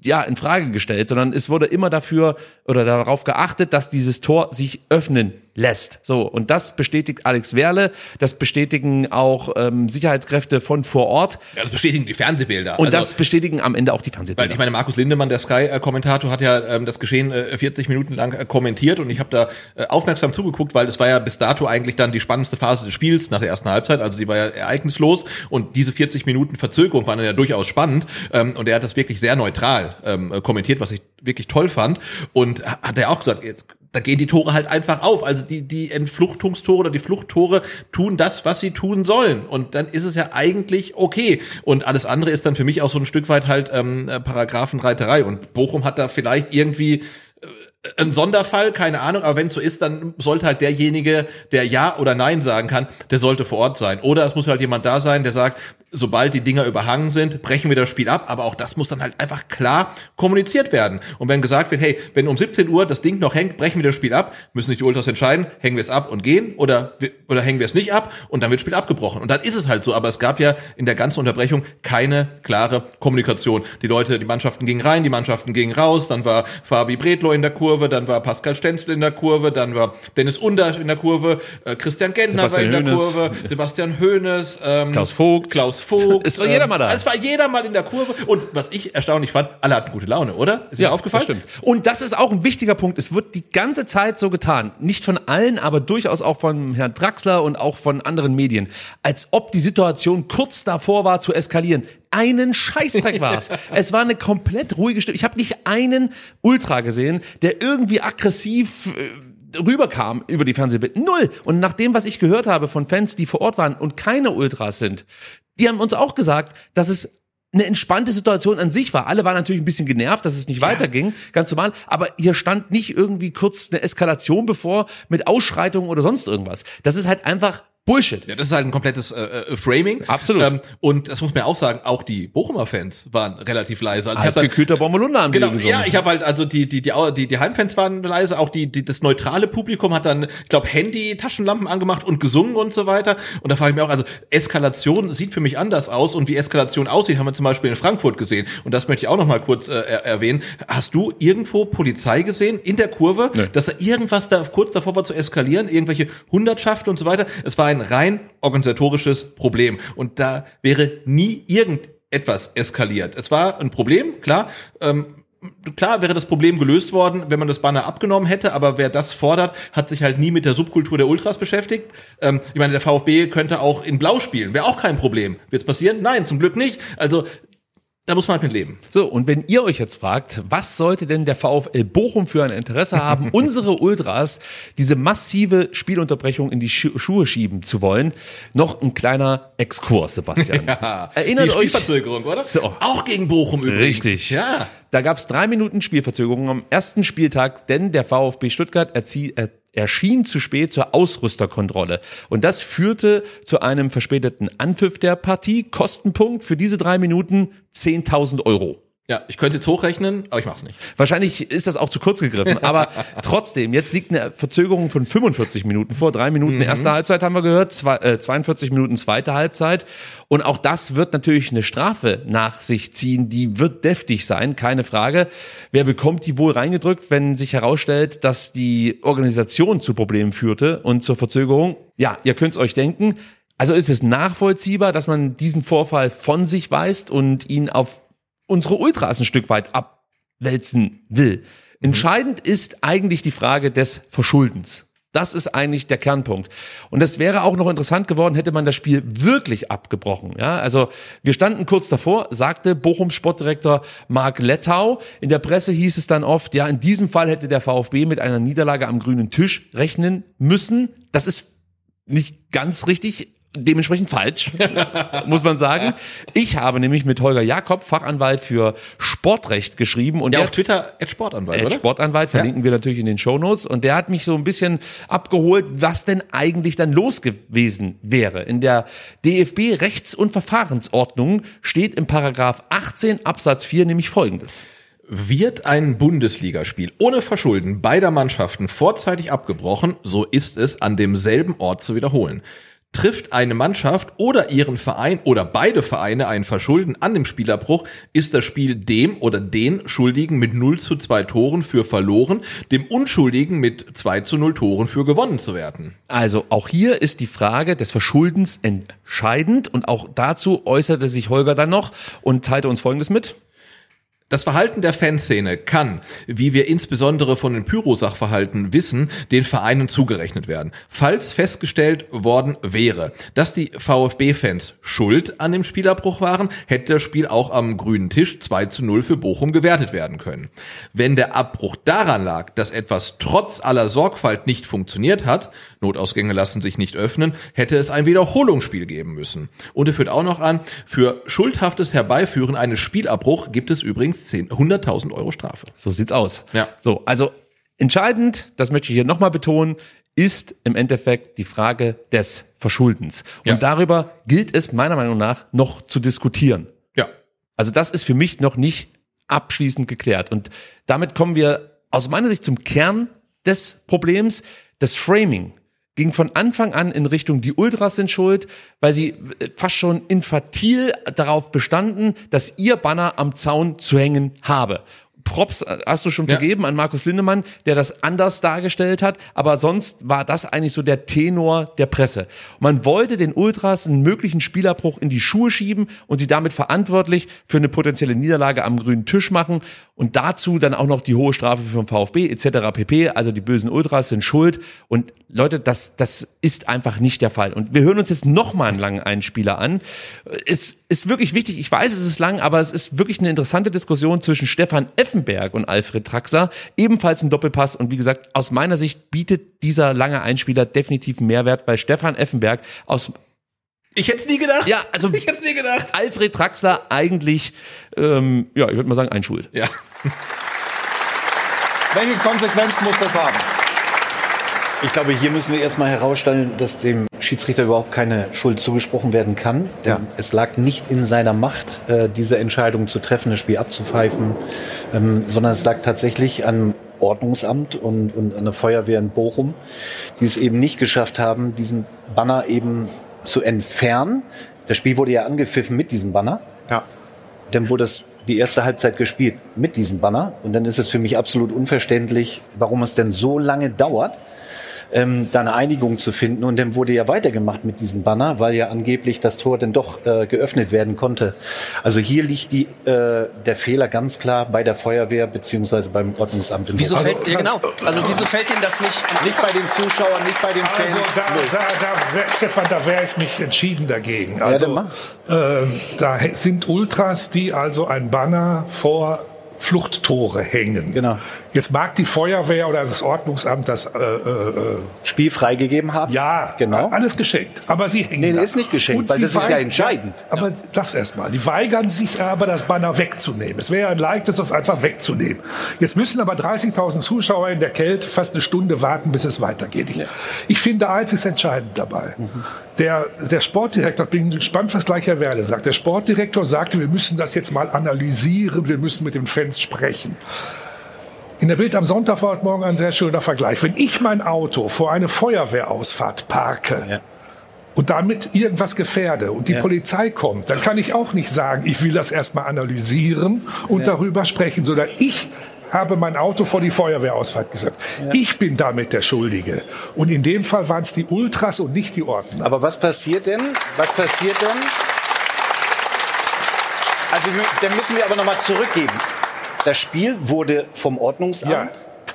ja, in Frage gestellt, sondern es wurde immer dafür oder darauf geachtet, dass dieses Tor sich öffnen lässt. So, und das bestätigt Alex Werle, das bestätigen auch ähm, Sicherheitskräfte von vor Ort. Ja, das bestätigen die Fernsehbilder. Und Also- das bestätigen am Ende auch die Weil Fernsehbilder. ich meine, Markus Lindemann, der Sky-Kommentator, hat ja ähm, das Geschehen äh, 40 Minuten lang äh, kommentiert und ich habe da äh, aufmerksam zugeguckt, weil es war ja bis dato eigentlich dann die spannendste Phase des Spiels nach der ersten Halbzeit, also die war ja ereignislos und diese 40 Minuten Verzögerung waren dann ja durchaus spannend ähm, und er hat das wirklich sehr neutral ähm, äh, kommentiert, was ich wirklich toll fand und ha- hat er auch gesagt, jetzt da gehen die Tore halt einfach auf. Also die, die Entfluchtungstore oder die Fluchttore tun das, was sie tun sollen. Und dann ist es ja eigentlich okay. Und alles andere ist dann für mich auch so ein Stück weit halt ähm, äh, Paragraphenreiterei. Und Bochum hat da vielleicht irgendwie äh, ein Sonderfall, keine Ahnung, aber wenn es so ist, dann sollte halt derjenige, der Ja oder Nein sagen kann, der sollte vor Ort sein. Oder es muss halt jemand da sein, der sagt, sobald die Dinger überhangen sind, brechen wir das Spiel ab, aber auch das muss dann halt einfach klar kommuniziert werden. Und wenn gesagt wird, hey, wenn um 17 Uhr das Ding noch hängt, brechen wir das Spiel ab, müssen sich die Ultras entscheiden, hängen wir es ab und gehen oder, oder hängen wir es nicht ab und dann wird das Spiel abgebrochen. Und dann ist es halt so, aber es gab ja in der ganzen Unterbrechung keine klare Kommunikation. Die Leute, die Mannschaften gingen rein, die Mannschaften gingen raus, dann war Fabi Bredlo in der Kurve, dann war Pascal Stenzel in der Kurve, dann war Dennis Under in der Kurve, äh, Christian Gentner Sebastian war in der Hoeneß. Kurve, Sebastian Hoeneß, ähm, Klaus Vogt. Klaus Vogt. Es war jeder mal da. Es war jeder mal in der Kurve. Und was ich erstaunlich fand, alle hatten gute Laune, oder? Ist dir aufgefallen? Stimmt. Und das ist auch ein wichtiger Punkt. Es wird die ganze Zeit so getan. Nicht von allen, aber durchaus auch von Herrn Draxler und auch von anderen Medien. Als ob die Situation kurz davor war zu eskalieren. Einen Scheißdreck war's. es war eine komplett ruhige Stimme. Ich habe nicht einen Ultra gesehen, der irgendwie aggressiv äh, rüberkam über die Fernsehbilder. Null. Und nach dem, was ich gehört habe von Fans, die vor Ort waren und keine Ultras sind, die haben uns auch gesagt, dass es eine entspannte Situation an sich war. Alle waren natürlich ein bisschen genervt, dass es nicht weiterging, ganz normal. Aber hier stand nicht irgendwie kurz eine Eskalation bevor mit Ausschreitungen oder sonst irgendwas. Das ist halt einfach Bullshit. Ja, das ist halt ein komplettes äh, äh, Framing. Absolut. Ähm, und das muss man auch sagen, auch die Bochumer Fans waren relativ leise. Also dann- Eisgekühlter Bommelunder haben Genau, gesungen. ja, ich habe halt also die die die die die Heimfans waren leise, auch die, die das neutrale Publikum hat dann, ich glaube, Handy, Taschenlampen angemacht und gesungen und so weiter. Und da frage ich mich auch, also Eskalation sieht für mich anders aus und wie Eskalation aussieht, haben wir zum Beispiel in Frankfurt gesehen. Und das möchte ich auch noch mal kurz äh, er erwähnen. Hast du irgendwo Polizei gesehen in der Kurve, dass da irgendwas da kurz davor war zu eskalieren, irgendwelche Hundertschaften und so weiter? Es war ein rein organisatorisches Problem und da wäre nie irgendetwas eskaliert. Es war ein Problem, klar. Ähm, Klar wäre das Problem gelöst worden, wenn man das Banner abgenommen hätte, aber wer das fordert, hat sich halt nie mit der Subkultur der Ultras beschäftigt. Ähm, ich meine, der VfB könnte auch in Blau spielen, wäre auch kein Problem. Wird's passieren? Nein, zum Glück nicht. Also da muss man halt mit leben. So, und wenn ihr euch jetzt fragt, was sollte denn der VfL Bochum für ein Interesse haben, unsere Ultras diese massive Spielunterbrechung in die Schu Schuhe schieben zu wollen, noch ein kleiner Exkurs, Sebastian. Ja, Erinnert die euch- Spielverzögerung, oder? So. Auch gegen Bochum übrigens. Richtig. Ja. Da gab es drei Minuten Spielverzögerung am ersten Spieltag, denn der VfB Stuttgart erzie er erschien zu spät zur Ausrüsterkontrolle. Und das führte zu einem verspäteten Anpfiff der Partie. Kostenpunkt für diese drei Minuten 10.000 Euro. Ja, ich könnte jetzt hochrechnen, aber ich mach's nicht. Wahrscheinlich ist das auch zu kurz gegriffen, aber trotzdem, jetzt liegt eine Verzögerung von 45 Minuten vor. Drei Minuten erste Halbzeit haben wir gehört, zwei, äh, 42 Minuten zweite Halbzeit. Und auch das wird natürlich eine Strafe nach sich ziehen. Die wird deftig sein, keine Frage. Wer bekommt die wohl reingedrückt, wenn sich herausstellt, dass die Organisation zu Problemen führte und zur Verzögerung? Ja, ihr könnt's euch denken. Also ist es nachvollziehbar, dass man diesen Vorfall von sich weist und ihn auf unsere Ultras ein Stück weit abwälzen will. Entscheidend ist eigentlich die Frage des Verschuldens. Das ist eigentlich der Kernpunkt. Und das wäre auch noch interessant geworden, hätte man das Spiel wirklich abgebrochen. Ja, also wir standen kurz davor, sagte Bochums Sportdirektor Marc Lettau. In der Presse hieß es dann oft, ja, in diesem Fall hätte der VfB mit einer Niederlage am grünen Tisch rechnen müssen. Das ist nicht ganz richtig, dementsprechend falsch, muss man sagen. Ich habe nämlich mit Holger Jakob, Fachanwalt für Sportrecht, geschrieben und Ja, auf Twitter at Sportanwalt, äh, oder? Sportanwalt verlinken wir natürlich in den Shownotes und der hat mich so ein bisschen abgeholt, was denn eigentlich dann los gewesen wäre. In der DFB Rechts- und Verfahrensordnung steht im Paragraph 18 Absatz 4 nämlich folgendes. Wird ein Bundesligaspiel ohne Verschulden beider Mannschaften vorzeitig abgebrochen, so ist es an demselben Ort zu wiederholen. Trifft eine Mannschaft oder ihren Verein oder beide Vereine einen Verschulden an dem Spielabbruch, ist das Spiel dem oder den Schuldigen mit 0 zu 2 Toren für verloren, dem Unschuldigen mit 2 zu 0 Toren für gewonnen zu werden. Also auch hier ist die Frage des Verschuldens entscheidend und auch dazu äußerte sich Holger dann noch und teilte uns Folgendes mit. Das Verhalten der Fanszene kann, wie wir insbesondere von den Pyro-Sachverhalten wissen, den Vereinen zugerechnet werden. Falls festgestellt worden wäre, dass die VfB-Fans schuld an dem Spielabbruch waren, hätte das Spiel auch am grünen Tisch 2 zu 0 für Bochum gewertet werden können. Wenn der Abbruch daran lag, dass etwas trotz aller Sorgfalt nicht funktioniert hat, Notausgänge lassen sich nicht öffnen, hätte es ein Wiederholungsspiel geben müssen. Und er führt auch noch an, für schuldhaftes Herbeiführen eines Spielabbruch gibt es übrigens 10 100.000 Euro Strafe. So sieht's aus. Ja. So, also entscheidend, das möchte ich hier nochmal betonen, ist im Endeffekt die Frage des Verschuldens. Und Ja. darüber gilt es meiner Meinung nach noch zu diskutieren. Ja. Also das ist für mich noch nicht abschließend geklärt. Und damit kommen wir aus meiner Sicht zum Kern des Problems. Das Framing ging von Anfang an in Richtung, die Ultras sind schuld, weil sie äh, fast schon infantil darauf bestanden, dass ihr Banner am Zaun zu hängen habe. Props äh, hast du schon vergeben an Markus Lindemann, der das anders dargestellt hat, aber sonst war das eigentlich so der Tenor der Presse. Man wollte den Ultras einen möglichen Spielabbruch in die Schuhe schieben und sie damit verantwortlich für eine potenzielle Niederlage am grünen Tisch machen und dazu dann auch noch die hohe Strafe für den VfB etc. pp. Also die bösen Ultras sind schuld und Leute, das, das ist einfach nicht der Fall. Und wir hören uns jetzt nochmal einen langen Einspieler an. Es ist wirklich wichtig, ich weiß, es ist lang, aber es ist wirklich eine interessante Diskussion zwischen Stefan Effenberg und Alfred Traxler. Ebenfalls ein Doppelpass und wie gesagt, aus meiner Sicht bietet dieser lange Einspieler definitiv einen Mehrwert, weil Stefan Effenberg aus Ich hätte es nie gedacht. ja, also Ich hätte nie gedacht. Alfred Traxler eigentlich, ähm, ja, ich würde mal sagen, einschuld. Ja. Welche Konsequenz muss das haben? Ich glaube, hier müssen wir erstmal herausstellen, dass dem Schiedsrichter überhaupt keine Schuld zugesprochen werden kann. Denn Es lag nicht in seiner Macht, äh, diese Entscheidung zu treffen, das Spiel abzupfeifen, ähm, sondern es lag tatsächlich am Ordnungsamt und, und an der Feuerwehr in Bochum, die es eben nicht geschafft haben, diesen Banner eben zu entfernen. Das Spiel wurde ja angepfiffen mit diesem Banner. Ja. Dann wurde es die erste Halbzeit gespielt mit diesem Banner. Und dann ist es für mich absolut unverständlich, warum es denn so lange dauert, ähm, da eine Einigung zu finden. Und dann wurde ja weitergemacht mit diesem Banner, weil ja angeblich das Tor dann doch äh, geöffnet werden konnte. Also hier liegt die, äh, der Fehler ganz klar bei der Feuerwehr beziehungsweise beim Ordnungsamt in Wieso fällt, ja, genau. Also wieso fällt Ihnen das nicht? Nicht bei den Zuschauern, nicht bei den Also Fans. da, null. da, da wär, Stefan, da wäre ich mich entschieden dagegen. Also mach. ähm, da sind Ultras, die also ein Banner vor Fluchttore hängen. Genau. Jetzt mag die Feuerwehr oder das Ordnungsamt das äh, äh, Spiel freigegeben haben. ja, Genau. alles geschenkt. Aber sie hängen Nee, da. ist nicht geschenkt, Und weil das ist ja entscheidend. Aber das erstmal. Die weigern sich aber, das Banner wegzunehmen. Es wäre ein leichtes, das einfach wegzunehmen. Jetzt müssen aber 30.000 Zuschauer in der Kälte fast eine Stunde warten, bis es weitergeht. Ich, ich finde, eins ist entscheidend dabei. Der, der Sportdirektor, ich bin gespannt, was gleich Herr Werle sagt. Der Sportdirektor sagte, wir müssen das jetzt mal analysieren, wir müssen mit den Fans sprechen. In der Bild am Sonntag war heute Morgen ein sehr schöner Vergleich. Wenn ich mein Auto vor eine Feuerwehrausfahrt parke und damit irgendwas gefährde und die Ja. Polizei kommt, dann kann ich auch nicht sagen, ich will das erstmal analysieren und Ja. darüber sprechen, sondern ich habe mein Auto vor die Feuerwehrausfahrt gesagt. Ich bin damit der Schuldige. Und in dem Fall waren es die Ultras und nicht die Ordner. Aber was passiert denn? Was passiert denn? Also dann müssen wir aber noch mal zurückgeben. Das Spiel wurde vom Ordnungsamt Ja.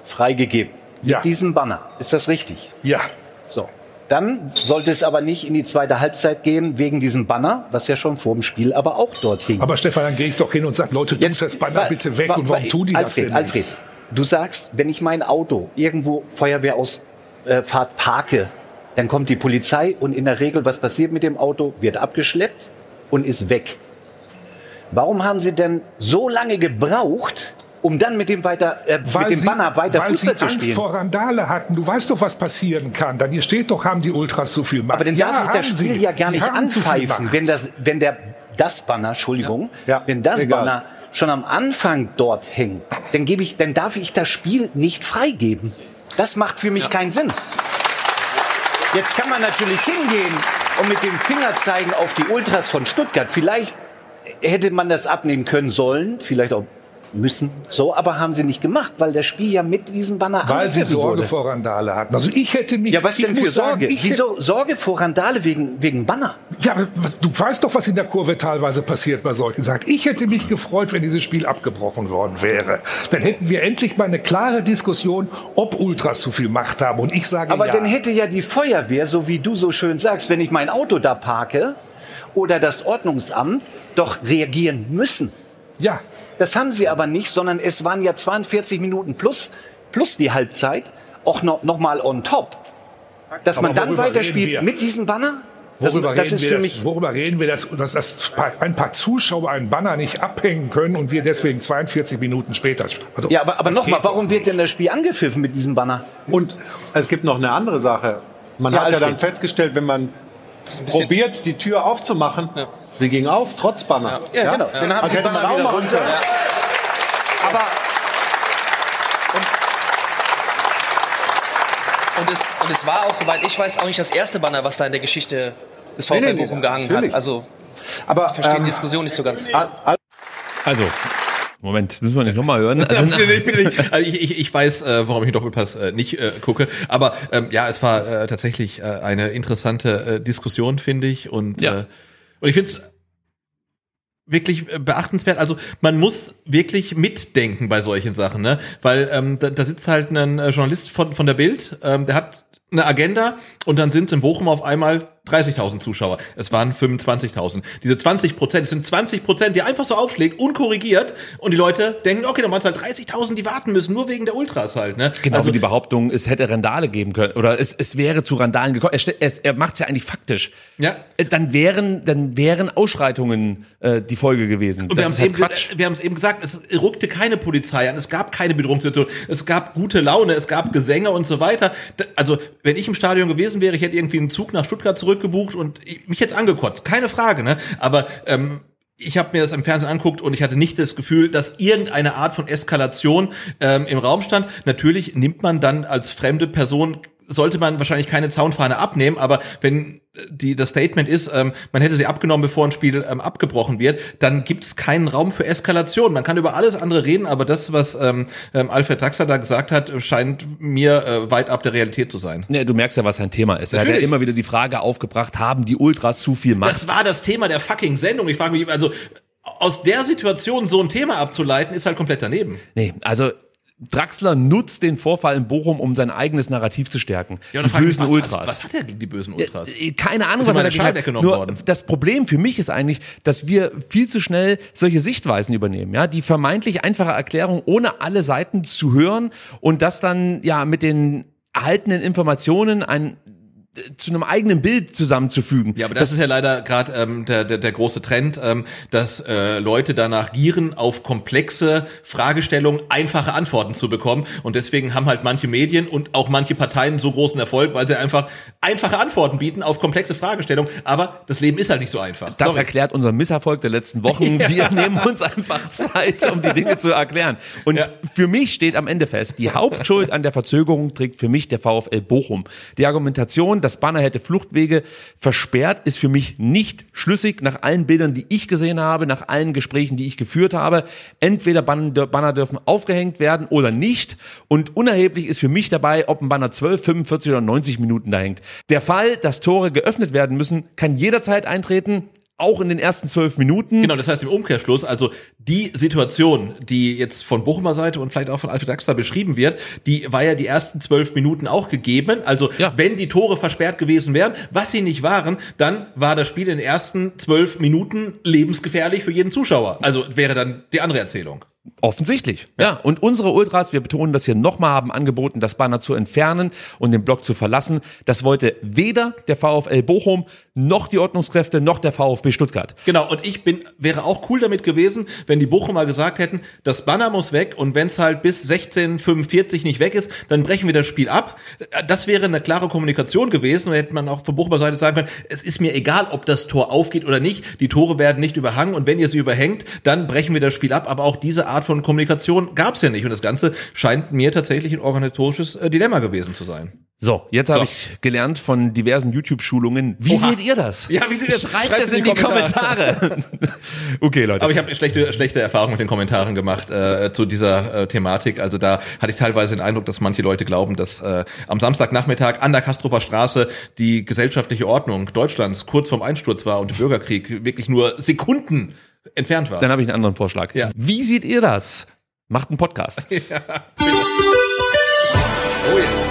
freigegeben. Ja. Mit diesem Banner. Ist das richtig? Ja. So. Dann sollte es aber nicht in die zweite Halbzeit gehen wegen diesem Banner, was ja schon vor dem Spiel aber auch dort hing. Aber Stefan, dann gehe ich doch hin und sage, Leute, tut das Banner wa- bitte weg. wa- und warum wa- tun die das Alfred, denn Alfred, nicht? du sagst, wenn ich mein Auto irgendwo Feuerwehrausfahrt parke, dann kommt die Polizei und in der Regel, was passiert mit dem Auto? Wird abgeschleppt und ist weg. Warum haben Sie denn so lange gebraucht, um dann mit dem, weiter, äh, mit dem Banner weiter weil Fußball sie zu Angst spielen? vor Randale hatten. Du weißt doch, was passieren kann. Dann hier steht doch, haben die Ultras zu viel Macht. Aber dann Ja, darf ich das Spiel sie. ja gar Sie nicht anpfeifen, wenn das, wenn der, das Banner, Entschuldigung, wenn das egal. Banner schon am Anfang dort hängt, dann gebe ich, dann darf ich das Spiel nicht freigeben. Das macht für mich keinen Sinn. Jetzt kann man natürlich hingehen und mit dem Fingerzeigen auf die Ultras von Stuttgart. Vielleicht hätte man das abnehmen können sollen, vielleicht auch müssen. So, aber haben sie nicht gemacht, weil das Spiel ja mit diesem Banner Weil sie Sorge wurde. vor Randale hatten. Also ich hätte mich. Ja, was denn für sagen, Sorge? ich Wieso Sorge vor Randale wegen, wegen Banner? Ja, aber du weißt doch, was in der Kurve teilweise passiert bei solchen Sachen. Ich hätte mich gefreut, wenn dieses Spiel abgebrochen worden wäre. Dann hätten wir endlich mal eine klare Diskussion, ob Ultras zu viel Macht haben. Und ich sage Aber ja. dann hätte ja die Feuerwehr, so wie du so schön sagst, wenn ich mein Auto da parke oder das Ordnungsamt, doch reagieren müssen. Ja. Das haben sie aber nicht, sondern es waren ja 42 Minuten plus, plus die Halbzeit, auch noch, noch mal on top. Dass Aber man dann weiterspielt mit diesem Banner, das, Worüber, das reden ist wir für das, mich worüber reden wir, dass, dass, dass ein paar Zuschauer einen Banner nicht abhängen können und wir deswegen 42 Minuten später. Also, Ja, aber, aber das nochmal, warum wird denn das Spiel angepfiffen mit diesem Banner? Und es gibt noch eine andere Sache. Man Ja, hat ja Alfred. dann festgestellt, wenn man probiert, die Tür aufzumachen, sie ging auf, trotz Banner. Ja, genau. Dann haben also hätte man auch machen runter. Aber Und es, und es war auch, soweit ich weiß, auch nicht das erste Banner, was da in der Geschichte des VfL Bochum gehangen natürlich. hat. Also, Aber ich verstehe ähm, die Diskussion nicht so ganz. Also, Moment, müssen wir nicht nochmal hören. Also, bitte nicht, bitte nicht. Also ich, ich, ich weiß, äh, warum ich Doppelpass äh, nicht äh, gucke. Aber ähm, ja, es war äh, tatsächlich äh, eine interessante äh, Diskussion, finde ich. Und, Ja. äh, und ich finde es wirklich äh, beachtenswert. Also man muss wirklich mitdenken bei solchen Sachen, ne? Weil ähm, da, da sitzt halt ein äh, Journalist von, von der Bild, ähm, der hat eine Agenda und dann sind in Bochum auf einmal 30.000 Zuschauer. Es waren 25.000. Diese 20 Prozent, es sind 20 Prozent, die einfach so aufschlägt, unkorrigiert und die Leute denken, okay, dann waren es halt 30.000, die warten müssen, nur wegen der Ultras halt, ne? Genau also, die Behauptung, es hätte Randale geben können oder es, es wäre zu Randalen gekommen. Er, er, er macht es ja eigentlich faktisch. Ja. Äh, Dann wären, dann wären Ausschreitungen äh, die Folge gewesen. Und wir haben es halt eben, wir haben es eben gesagt, es rückte keine Polizei an, es gab keine Bedrohungssituation, es gab gute Laune, es gab Gesänge und so weiter. Also, wenn ich im Stadion gewesen wäre, ich hätte irgendwie einen Zug nach Stuttgart zurückgebucht und ich- mich jetzt angekotzt, keine Frage, ne? Aber ähm, ich habe mir das im Fernsehen anguckt und ich hatte nicht das Gefühl, dass irgendeine Art von Eskalation ähm, im Raum stand. Natürlich nimmt man dann als fremde Person sollte man wahrscheinlich keine Zaunfahne abnehmen, aber wenn äh, die, das Statement ist, ähm, man hätte sie abgenommen, bevor ein Spiel ähm, abgebrochen wird, dann gibt es keinen Raum für Eskalation. Man kann über alles andere reden, aber das, was ähm, ähm, Alfred Draxler da gesagt hat, scheint mir äh, weit ab der Realität zu sein. Ja, du merkst ja, was sein Thema ist. Er hat ja Natürlich. immer wieder die Frage aufgebracht, haben die Ultras zu viel Macht? Das war das Thema der fucking Sendung. Ich frage mich, also aus der Situation so ein Thema abzuleiten, ist halt komplett daneben. Nee, also Draxler nutzt den Vorfall in Bochum, um sein eigenes Narrativ zu stärken. Ja, die mich, bösen was, Ultras. Was, was hat er gegen die bösen Ultras? Äh, Keine Ahnung, was er da hat. Nur worden? das Problem für mich ist eigentlich, dass wir viel zu schnell solche Sichtweisen übernehmen, ja, die vermeintlich einfache Erklärung ohne alle Seiten zu hören und das dann ja mit den erhaltenen Informationen ein zu einem eigenen Bild zusammenzufügen. Ja, aber das, ist ja leider gerade ähm, der, der, der große Trend, ähm, dass äh, Leute danach gieren, auf komplexe Fragestellungen einfache Antworten zu bekommen. Und deswegen haben halt manche Medien und auch manche Parteien so großen Erfolg, weil sie einfach einfache Antworten bieten auf komplexe Fragestellungen. Aber das Leben ist halt nicht so einfach. Das Sorry. erklärt unseren Misserfolg der letzten Wochen. Wir nehmen uns einfach Zeit, um die Dinge zu erklären. Und für mich steht am Ende fest, die Hauptschuld an der Verzögerung trägt für mich der VfL Bochum. Die Argumentation, das Banner hätte Fluchtwege versperrt, ist für mich nicht schlüssig nach allen Bildern, die ich gesehen habe, nach allen Gesprächen, die ich geführt habe. Entweder Ban- Banner dürfen aufgehängt werden oder nicht. Und unerheblich ist für mich dabei, ob ein Banner 12, 45 oder 90 Minuten da hängt. Der Fall, dass Tore geöffnet werden müssen, kann jederzeit eintreten. Auch in den ersten zwölf Minuten. Genau, das heißt im Umkehrschluss, also die Situation, die jetzt von Bochumer Seite und vielleicht auch von Alfred Draxler beschrieben wird, die war ja die ersten zwölf Minuten auch gegeben. Also wenn die Tore versperrt gewesen wären, was sie nicht waren, dann war das Spiel in den ersten zwölf Minuten lebensgefährlich für jeden Zuschauer. Also wäre dann die andere Erzählung. Offensichtlich. Ja. Und unsere Ultras, wir betonen das hier nochmal, haben angeboten, das Banner zu entfernen und den Block zu verlassen. Das wollte weder der VfL Bochum, noch die Ordnungskräfte, noch der VfB Stuttgart. Genau, und ich bin, wäre auch cool damit gewesen, wenn die Bochumer gesagt hätten, das Banner muss weg und wenn es halt bis 1645 nicht weg ist, dann brechen wir das Spiel ab. Das wäre eine klare Kommunikation gewesen und hätte man auch von Bochumer Seite sagen können, es ist mir egal, ob das Tor aufgeht oder nicht, die Tore werden nicht überhangen und wenn ihr sie überhängt, dann brechen wir das Spiel ab, aber auch diese Art Art von Kommunikation gab's ja nicht. Und das Ganze scheint mir tatsächlich ein organisatorisches äh, Dilemma gewesen zu sein. So, jetzt So. habe ich gelernt von diversen YouTube-Schulungen. Wie Oha. seht ihr das? Ja, wie seht ihr das? Schreibt Schreibt's es in die Kommentare. okay, Leute. Aber ich habe schlechte, schlechte Erfahrungen mit den Kommentaren gemacht äh, zu dieser äh, Thematik. Also da hatte ich teilweise den Eindruck, dass manche Leute glauben, dass äh, am Samstagnachmittag an der Kastrupper Straße die gesellschaftliche Ordnung Deutschlands kurz vorm Einsturz war und der Bürgerkrieg wirklich nur Sekunden entfernt war. Dann habe ich einen anderen Vorschlag. Ja. Wie seht ihr das? Macht einen Podcast. Oh yes.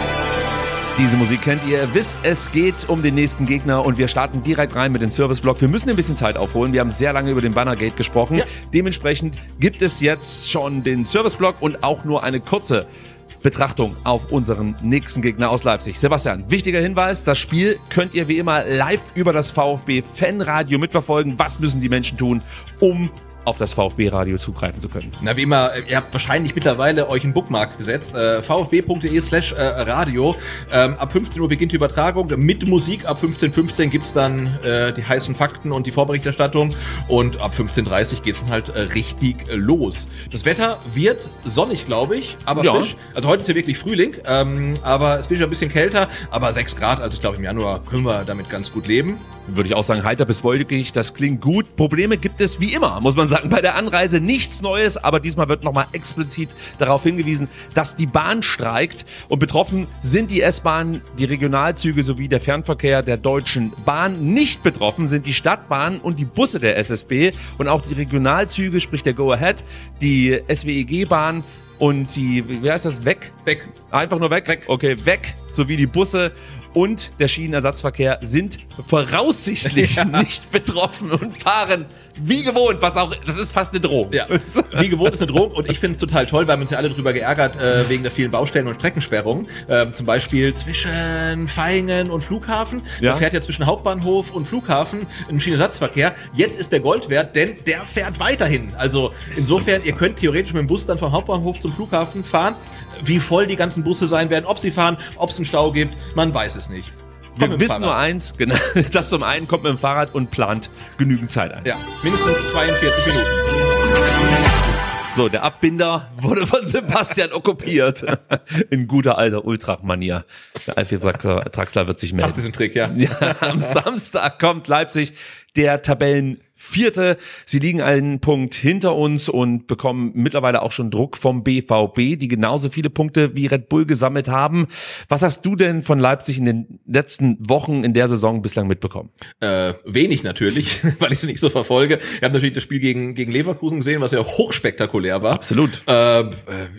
Diese Musik kennt ihr. Ihr wisst, es geht um den nächsten Gegner und wir starten direkt rein mit dem Serviceblock. Wir müssen ein bisschen Zeit aufholen. Wir haben sehr lange über den Bannergate gesprochen. Dementsprechend gibt es jetzt schon den Serviceblock und auch nur eine kurze Betrachtung auf unseren nächsten Gegner aus Leipzig. Sebastian, wichtiger Hinweis, das Spiel könnt ihr wie immer live über das VfB Fanradio mitverfolgen. Was müssen die Menschen tun, um auf das VfB-Radio zugreifen zu können? Na, wie immer, ihr habt wahrscheinlich mittlerweile euch einen Bookmark gesetzt. Äh, vfb.de slash äh, Radio. Ähm, ab 15 Uhr beginnt die Übertragung mit Musik. Ab 15.15 Uhr gibt's dann äh, die heißen Fakten und die Vorberichterstattung. Und ab 15.30 Uhr geht's dann halt äh, richtig äh, los. Das Wetter wird sonnig, glaube ich, aber Ja. frisch. Also heute ist ja wirklich Frühling, ähm, aber es wird schon ein bisschen kälter. Aber 6 Grad, also ich glaube im Januar können wir damit ganz gut leben. Würde ich auch sagen, heiter bis wolkig, das klingt gut. Probleme gibt es wie immer, muss man sagen, bei der Anreise nichts Neues, aber diesmal wird nochmal explizit darauf hingewiesen, dass die Bahn streikt und betroffen sind die S-Bahn, die Regionalzüge sowie der Fernverkehr der Deutschen Bahn. Nicht betroffen sind die Stadtbahn und die Busse der SSB und auch die Regionalzüge, sprich der Go-Ahead, die SWEG-Bahn und die, wie heißt das, weg? Weg. Einfach nur weg? Weg. Okay, weg, sowie die Busse und der Schienenersatzverkehr sind voraussichtlich nicht betroffen und fahren wie gewohnt, was auch, das ist fast eine Drohung. Ja, wie gewohnt ist eine Drohung und ich finde es total toll, weil wir uns ja alle drüber geärgert äh, wegen der vielen Baustellen und Streckensperrungen. Ähm, zum Beispiel zwischen Vaihingen und Flughafen. Ja. Da fährt ja zwischen Hauptbahnhof und Flughafen ein Schienenersatzverkehr. Jetzt ist der Gold wert, denn der fährt weiterhin. Also insofern, ihr könnt theoretisch mit dem Bus dann vom Hauptbahnhof zum Flughafen fahren. Wie voll die ganzen Busse sein werden, ob sie fahren, ob es einen Stau gibt, man weiß es nicht. Kommt Wir wissen nur Fahrrad. eins, genau, das zum einen kommt mit dem Fahrrad und plant genügend Zeit ein. Ja, mindestens 42 Minuten. So, der Abbinder wurde von Sebastian okkupiert. In guter alter Ultrach-Manier. Der Alfred Draxler, Draxler wird sich melden. Hast diesen Trick, ja? Ja, am Samstag kommt Leipzig, der Tabellenvierte. Sie liegen einen Punkt hinter uns und bekommen mittlerweile auch schon Druck vom BVB, die genauso viele Punkte wie Red Bull gesammelt haben. Was hast du denn von Leipzig in den letzten Wochen in der Saison bislang mitbekommen? Äh, wenig natürlich, weil ich es nicht so verfolge. Ihr habt natürlich das Spiel gegen, gegen Leverkusen gesehen, was ja hochspektakulär war. Absolut. Äh, äh,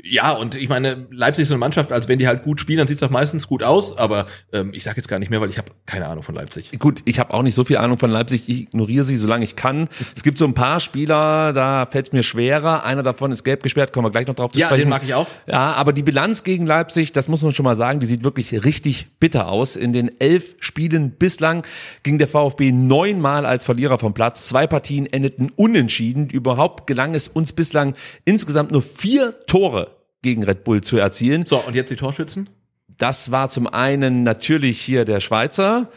ja, und ich meine, Leipzig ist eine Mannschaft, als wenn die halt gut spielen, dann sieht es auch meistens gut aus, aber ähm, ich sage jetzt gar nicht mehr, weil ich habe keine Ahnung von Leipzig. Gut, ich habe auch nicht so viel Ahnung von Leipzig. Ich ignoriere sie, solange ich kann. Es gibt so ein paar Spieler, da fällt es mir schwerer. Einer davon ist gelb gesperrt, kommen wir gleich noch drauf zu Ja, sprechen. den mag ich auch. Ja, aber die Bilanz gegen Leipzig, das muss man schon mal sagen, die sieht wirklich richtig bitter aus. In den elf Spielen bislang ging der VfB neunmal als Verlierer vom Platz. Zwei Partien endeten unentschieden. Überhaupt gelang es uns bislang insgesamt nur vier Tore gegen Red Bull zu erzielen. So, und jetzt die Torschützen? Das war zum einen natürlich hier der Schweizer.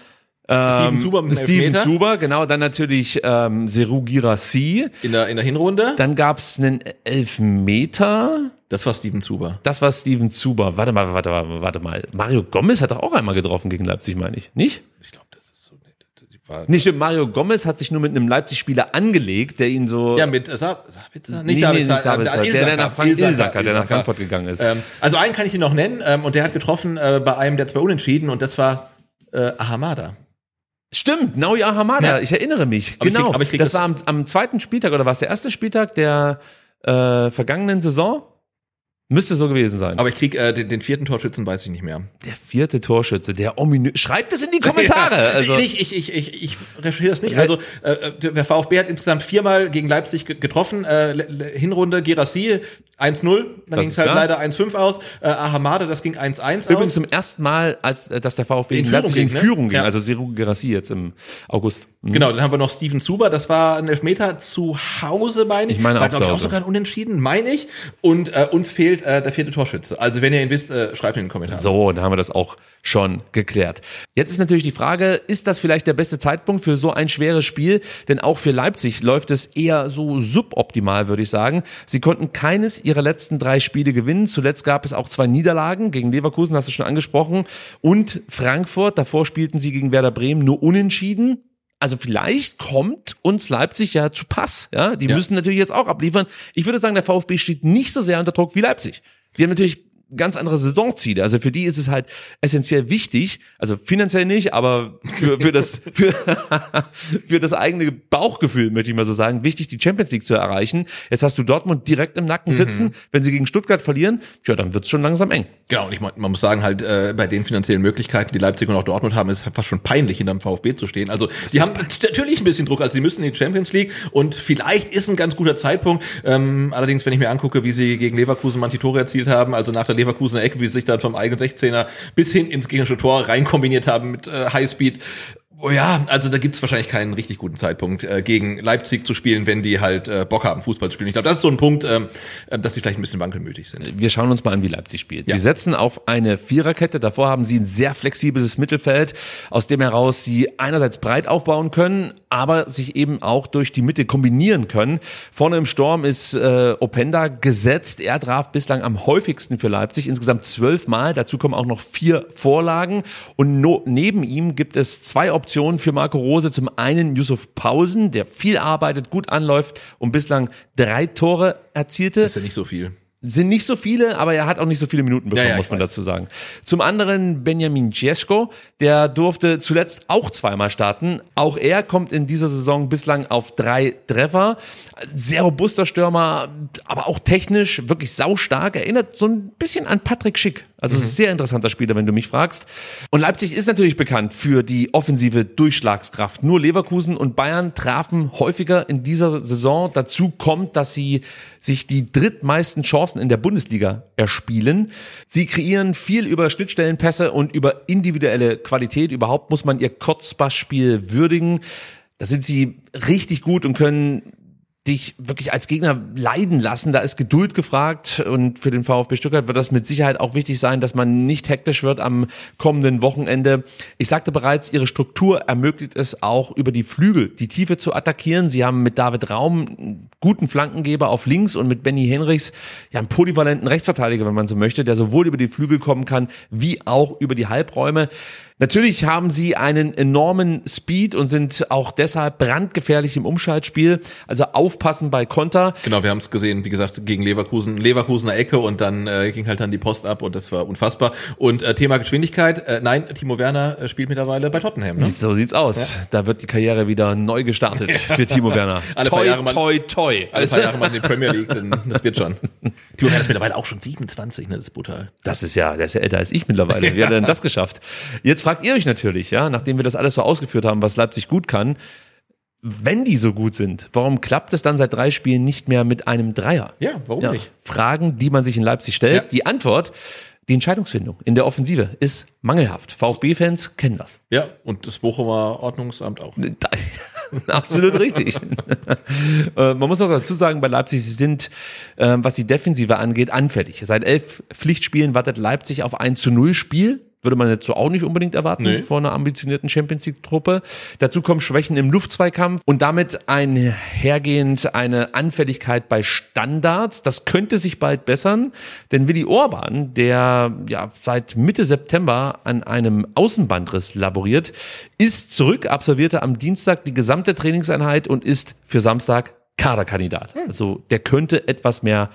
Steven Zuber mit Steven Elfmeter. Zuber, genau. Dann natürlich ähm, Seru Girassi. In der, in der Hinrunde? Dann gab's einen Elfmeter. Das war Steven Zuber. Das war Steven Zuber. Warte mal, warte mal, warte mal. Mario Gomez hat doch auch einmal getroffen gegen Leipzig, meine ich. Nicht? Ich glaube, das ist so. War, Nicht stimmt, Mario Gomez hat sich nur mit einem Leipzig-Spieler angelegt, der ihn so. ja, mit äh, Sab Sabitzer? Nee, Nicht nee, Sabitzer, nicht äh, Sabitzer, der, der nach Frank- Ilsacker, der nach Frankfurt gegangen ist. Ähm, also einen kann ich dir noch nennen ähm, und der hat getroffen äh, bei einem der zwei Unentschieden und das war äh, Ahamada. Stimmt, Naui Ahamada, Ja. ich erinnere mich. Aber ich genau. krieg- aber ich krieg das das- war am, am zweiten Spieltag oder war es der erste Spieltag der äh, vergangenen Saison? Müsste so gewesen sein. Aber ich krieg äh, den, den vierten Torschützen, weiß ich nicht mehr. der vierte Torschütze, der ominös. Schreibt es in die Kommentare. Ja, also, ich, ich, ich, ich, ich recherchiere das nicht. Also äh, der VfB hat insgesamt viermal gegen Leipzig ge- getroffen. Äh, Hinrunde Gerassi 1-0, dann ging es halt klar. leider 1-5 aus. Äh, Ahamada, das ging 1-1 Übrigens aus. zum ersten Mal, als äh, dass der VfB In in Leipzig Führung in ging, ne? Führung ging. Ja. Also Seru Gerassi jetzt im August. Mhm. Genau, dann haben wir noch Steven Zuber, das war ein Elfmeter zu Hause, meine ich. Ich meine war, auch ich, auch sogar ein Unentschieden, meine ich. Und äh, uns fehlt äh, der vierte Torschütze. Also wenn ihr ihn wisst, äh, schreibt in den Kommentaren. So, dann haben wir das auch schon geklärt. Jetzt ist natürlich die Frage, ist das vielleicht der beste Zeitpunkt für so ein schweres Spiel? Denn auch für Leipzig läuft es eher so suboptimal, würde ich sagen. Sie konnten keines ihrer letzten drei Spiele gewinnen. Zuletzt gab es auch zwei Niederlagen gegen Leverkusen, hast du schon angesprochen, und Frankfurt. Davor spielten sie gegen Werder Bremen nur unentschieden. Also vielleicht kommt uns Leipzig ja zu Pass. Ja, die Ja. müssen natürlich jetzt auch abliefern. Ich würde sagen, der VfB steht nicht so sehr unter Druck wie Leipzig. Die haben natürlich ganz andere Saisonziele. Also für die ist es halt essentiell wichtig, also finanziell nicht, aber für, für das für, für das eigene Bauchgefühl möchte ich mal so sagen, wichtig die Champions League zu erreichen. Jetzt hast du Dortmund direkt im Nacken sitzen. Wenn sie gegen Stuttgart verlieren, ja, dann wird's schon langsam eng. Genau, und ich mein, man muss sagen, halt äh, bei den finanziellen Möglichkeiten, die Leipzig und auch Dortmund haben, ist es fast schon peinlich, hinterm VfB zu stehen. Also die haben natürlich ein bisschen Druck, also sie müssen in die Champions League und vielleicht ist ein ganz guter Zeitpunkt. Ähm, allerdings, wenn ich mir angucke, wie sie gegen Leverkusen manche Tore erzielt haben, also nach der Leverkusener Ecke, wie sie sich dann vom eigenen 16er bis hin ins gegnerische Tor rein kombiniert haben mit äh, Highspeed. Oh ja, also da gibt's wahrscheinlich keinen richtig guten Zeitpunkt, äh, gegen Leipzig zu spielen, wenn die halt äh, Bock haben, Fußball zu spielen. Ich glaube, das ist so ein Punkt, ähm, äh, dass die vielleicht ein bisschen wankelmütig sind. Wir schauen uns mal an, wie Leipzig spielt. Ja. Sie setzen auf eine Viererkette. Davor haben sie ein sehr flexibles Mittelfeld, aus dem heraus sie einerseits breit aufbauen können, aber sich eben auch durch die Mitte kombinieren können. Vorne im Sturm ist äh, Openda gesetzt. Er traf bislang am häufigsten für Leipzig, insgesamt zwölf Mal. Dazu kommen auch noch vier Vorlagen. Und no neben ihm gibt es zwei Optionen für Marco Rose. Zum einen Yusuf Pausen, der viel arbeitet, gut anläuft und bislang drei Tore erzielte ist ja nicht so viel. sind nicht so viele, aber er hat auch nicht so viele Minuten bekommen, Ja, ja, muss man weiß. dazu sagen. Zum anderen Benjamin Ciesko, der durfte zuletzt auch zweimal starten. Auch er kommt in dieser Saison bislang auf drei Treffer. Sehr robuster Stürmer, aber auch technisch wirklich saustark. Erinnert so ein bisschen an Patrick Schick. Also sehr interessanter Spieler, wenn du mich fragst. Und Leipzig ist natürlich bekannt für die offensive Durchschlagskraft. Nur Leverkusen und Bayern trafen häufiger in dieser Saison. Dazu kommt, dass sie sich die drittmeisten Chancen in der Bundesliga erspielen. Sie kreieren viel über Schnittstellenpässe und über individuelle Qualität. Überhaupt muss man ihr Kurzpassspiel würdigen. Da sind sie richtig gut und können dich wirklich als Gegner leiden lassen. Da ist Geduld gefragt und für den VfB Stuttgart wird das mit Sicherheit auch wichtig sein, dass man nicht hektisch wird am kommenden Wochenende. Ich sagte bereits, ihre Struktur ermöglicht es auch über die Flügel die Tiefe zu attackieren. Sie haben mit David Raum einen guten Flankengeber auf links und mit Benny Henrichs ja einen polyvalenten Rechtsverteidiger, wenn man so möchte, der sowohl über die Flügel kommen kann, wie auch über die Halbräume. Natürlich haben sie einen enormen Speed und sind auch deshalb brandgefährlich im Umschaltspiel. Also aufpassen bei Konter. Genau, wir haben es gesehen, wie gesagt, gegen Leverkusen, Leverkusener Ecke und dann äh, ging halt dann die Post ab und das war unfassbar. Und äh, Thema Geschwindigkeit, äh, nein, Timo Werner äh, spielt mittlerweile bei Tottenham. Ne? So sieht's aus. Da wird die Karriere wieder neu gestartet für Timo Werner. Alle paar toi, Jahre mal- toi, toi. Alle paar Jahre mal in die Premier League, denn das wird schon. Timo Werner ist mittlerweile auch schon 27, ne? Das ist brutal. Das ist ja, der ist ja älter als ich mittlerweile. Wie hat er denn das geschafft? Jetzt fragt ihr euch natürlich, ja, nachdem wir das alles so ausgeführt haben, was Leipzig gut kann, wenn die so gut sind, warum klappt es dann seit drei Spielen nicht mehr mit einem Dreier? Ja, warum nicht? Fragen, die man sich in Leipzig stellt. Die Antwort, die Entscheidungsfindung in der Offensive ist mangelhaft. VfB-Fans kennen das. Ja, und das Bochumer Ordnungsamt auch. Absolut richtig. Äh, Man muss noch dazu sagen, bei Leipzig, sie sind, äh, was die Defensive angeht, anfällig. Seit elf Pflichtspielen wartet Leipzig auf ein zu null Spiel. Würde man jetzt so auch nicht unbedingt erwarten Nee. vor einer ambitionierten Champions League-Truppe. Dazu kommen Schwächen im Luftzweikampf und damit einhergehend eine Anfälligkeit bei Standards. Das könnte sich bald bessern, denn Willi Orban, der ja seit Mitte September an einem Außenbandriss laboriert, ist zurück, absolvierte am Dienstag die gesamte Trainingseinheit und ist für Samstag Kaderkandidat. Also der könnte etwas mehr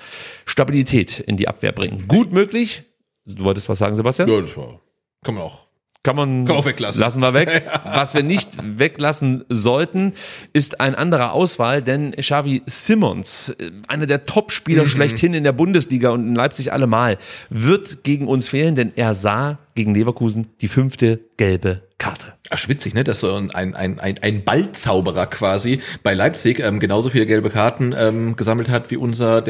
Stabilität in die Abwehr bringen. Gut möglich. Du wolltest was sagen, Sebastian? Ja, das war. Kann man auch. Kann man, Kann auch weglassen. Lassen wir weg. Was wir nicht weglassen sollten, ist ein anderer Auswahl, denn Xavi Simmons, äh, einer der Top-Spieler Mhm. schlechthin in der Bundesliga und in Leipzig allemal, wird gegen uns fehlen, denn er sah gegen Leverkusen die fünfte gelbe Karte. Ach, schwitzig, ne? Dass so ein, ein, ein, ein Ballzauberer quasi bei Leipzig ähm, genauso viele gelbe Karten ähm, gesammelt hat wie unser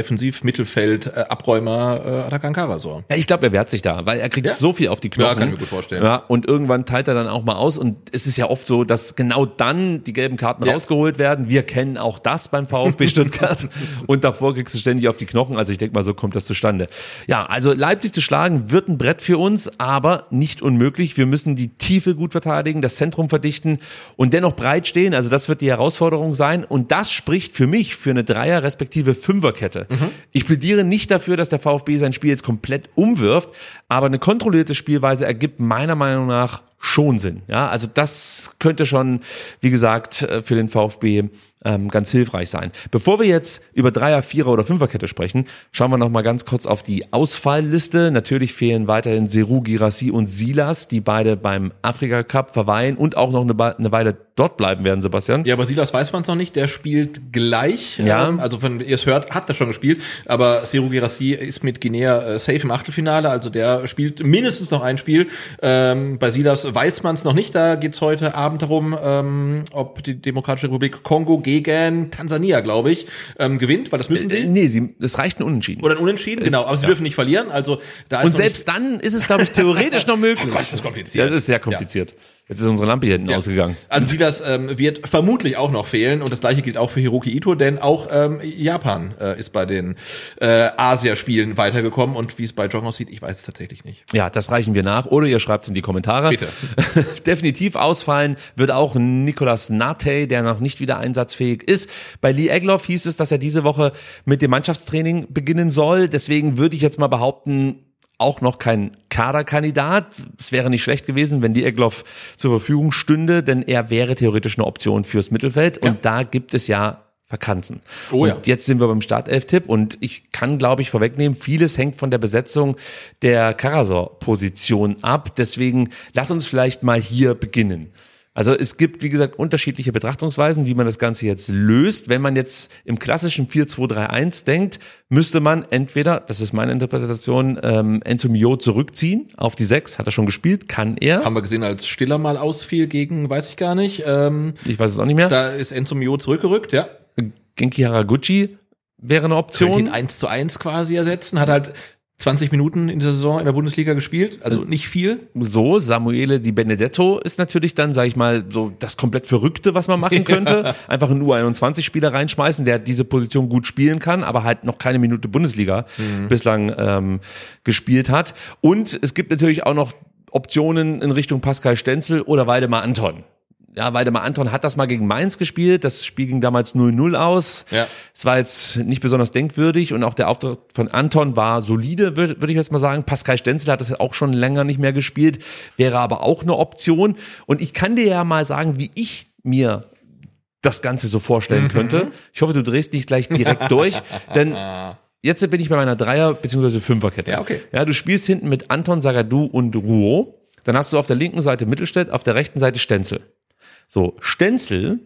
Defensiv-Mittelfeld-Abräumer äh, Atakan Karasor. Ja, ich glaube, er wehrt sich da, weil er kriegt Ja? so viel auf die Knochen. Ja, kann ich mir gut vorstellen. Ja, und irgendwann teilt er dann auch mal aus. Und es ist ja oft so, dass genau dann die gelben Karten Ja. rausgeholt werden. Wir kennen auch das beim VfB Stuttgart. und davor kriegst du ständig auf die Knochen. Also ich denke mal, so kommt das zustande. Ja, also Leipzig zu schlagen wird ein Brett für uns, aber nicht unmöglich. Wir müssen die Tiefe gut verteidigen, das Zentrum verdichten und dennoch breit stehen. Also das wird die Herausforderung sein. Und das spricht für mich für eine Dreier- respektive Fünferkette. Ich plädiere nicht dafür, dass der VfB sein Spiel jetzt komplett umwirft, aber eine kontrollierte Spielweise ergibt meiner Meinung nach schon Sinn. Ja, also das könnte schon, wie gesagt, äh, für den VfB ähm, ganz hilfreich sein. Bevor wir jetzt über Dreier, Vierer oder Fünferkette sprechen, schauen wir noch mal ganz kurz auf die Ausfallliste. Natürlich fehlen weiterhin Seru, Girassi und Silas, die beide beim Afrika Cup verweilen und auch noch eine, Weile dort bleiben werden, Sebastian. Ja, aber Silas weiß man es noch nicht, der spielt gleich. Ja. Ähm, also wenn ihr es hört, hat er schon gespielt, aber Seru Girassi ist mit Guinea äh, safe im Achtelfinale, also der spielt mindestens noch ein Spiel. Ähm, bei Silas weiß man es noch nicht, da geht's heute Abend darum, ähm, ob die Demokratische Republik Kongo gegen Tansania, glaube ich, ähm, gewinnt, weil das müssen Äh, sie. nee, sie, es reicht ein Unentschieden. Oder ein Unentschieden, genau, aber sie ja. dürfen nicht verlieren, also da ist Und selbst dann ist es, glaube ich, theoretisch noch möglich. Oh Gott, ist das kompliziert. Das ist sehr kompliziert. Jetzt ist unsere Lampe hier hinten ausgegangen. Also Silas ähm, wird vermutlich auch noch fehlen und das gleiche gilt auch für Hiroki Ito, denn auch ähm, Japan äh, ist bei den äh, Asia-Spielen weitergekommen und wie es bei Jong aussieht, ich weiß es tatsächlich nicht. Ja, das reichen wir nach. Oder ihr schreibt es in die Kommentare. Bitte. Definitiv ausfallen wird auch Nicolas Nate, der noch nicht wieder einsatzfähig ist. Bei Lee Egloff hieß es, dass er diese Woche mit dem Mannschaftstraining beginnen soll. Deswegen würde ich jetzt mal behaupten, auch noch kein Kaderkandidat. Es wäre nicht schlecht gewesen, wenn die Egloff zur Verfügung stünde, denn er wäre theoretisch eine Option fürs Mittelfeld. Und da gibt es ja Vakanzen. Oh ja. Und jetzt sind wir beim Startelf-Tipp und ich kann, glaube ich, vorwegnehmen, vieles hängt von der Besetzung der Karasor-Position ab. Deswegen lass uns vielleicht mal hier beginnen. Also es gibt, wie gesagt, unterschiedliche Betrachtungsweisen, wie man das Ganze jetzt löst. Wenn man jetzt im klassischen 4-2-3-1 denkt, müsste man entweder, das ist meine Interpretation, ähm, Enzo Mio zurückziehen auf die 6. Hat er schon gespielt? Kann er? Haben wir gesehen, als Stiller mal ausfiel gegen, weiß ich gar nicht. Ähm, ich weiß es auch nicht mehr. Da ist Enzo Mio zurückgerückt, ja. Genki Haraguchi wäre eine Könnte Option. ihn 1 zu 1 quasi ersetzen, hat halt 20 Minuten in der Saison in der Bundesliga gespielt, also nicht viel. So, Samuele Di Benedetto ist natürlich dann, sag ich mal, so das komplett Verrückte, was man machen könnte. Einfach einen U21-Spieler reinschmeißen, der diese Position gut spielen kann, aber halt noch keine Minute Bundesliga Mhm. bislang ähm, gespielt hat. Und es gibt natürlich auch noch Optionen in Richtung Pascal Stenzel oder Waldemar Anton. Ja, Waldemar Anton hat das mal gegen Mainz gespielt. Das Spiel ging damals 0-0 aus. Ja. Es war jetzt nicht besonders denkwürdig und auch der Auftritt von Anton war solide, würde würd ich jetzt mal sagen. Pascal Stenzel hat das auch schon länger nicht mehr gespielt, wäre aber auch eine Option. Und ich kann dir ja mal sagen, wie ich mir das Ganze so vorstellen Mhm. könnte. Ich hoffe, du drehst dich gleich direkt durch, denn jetzt bin ich bei meiner Dreier- bzw. Fünferkette. Ja, okay. Ja, du spielst hinten mit Anton, Zagadou und Rouault. Dann hast du auf der linken Seite Mittelstädt, auf der rechten Seite Stenzel. So, Stenzel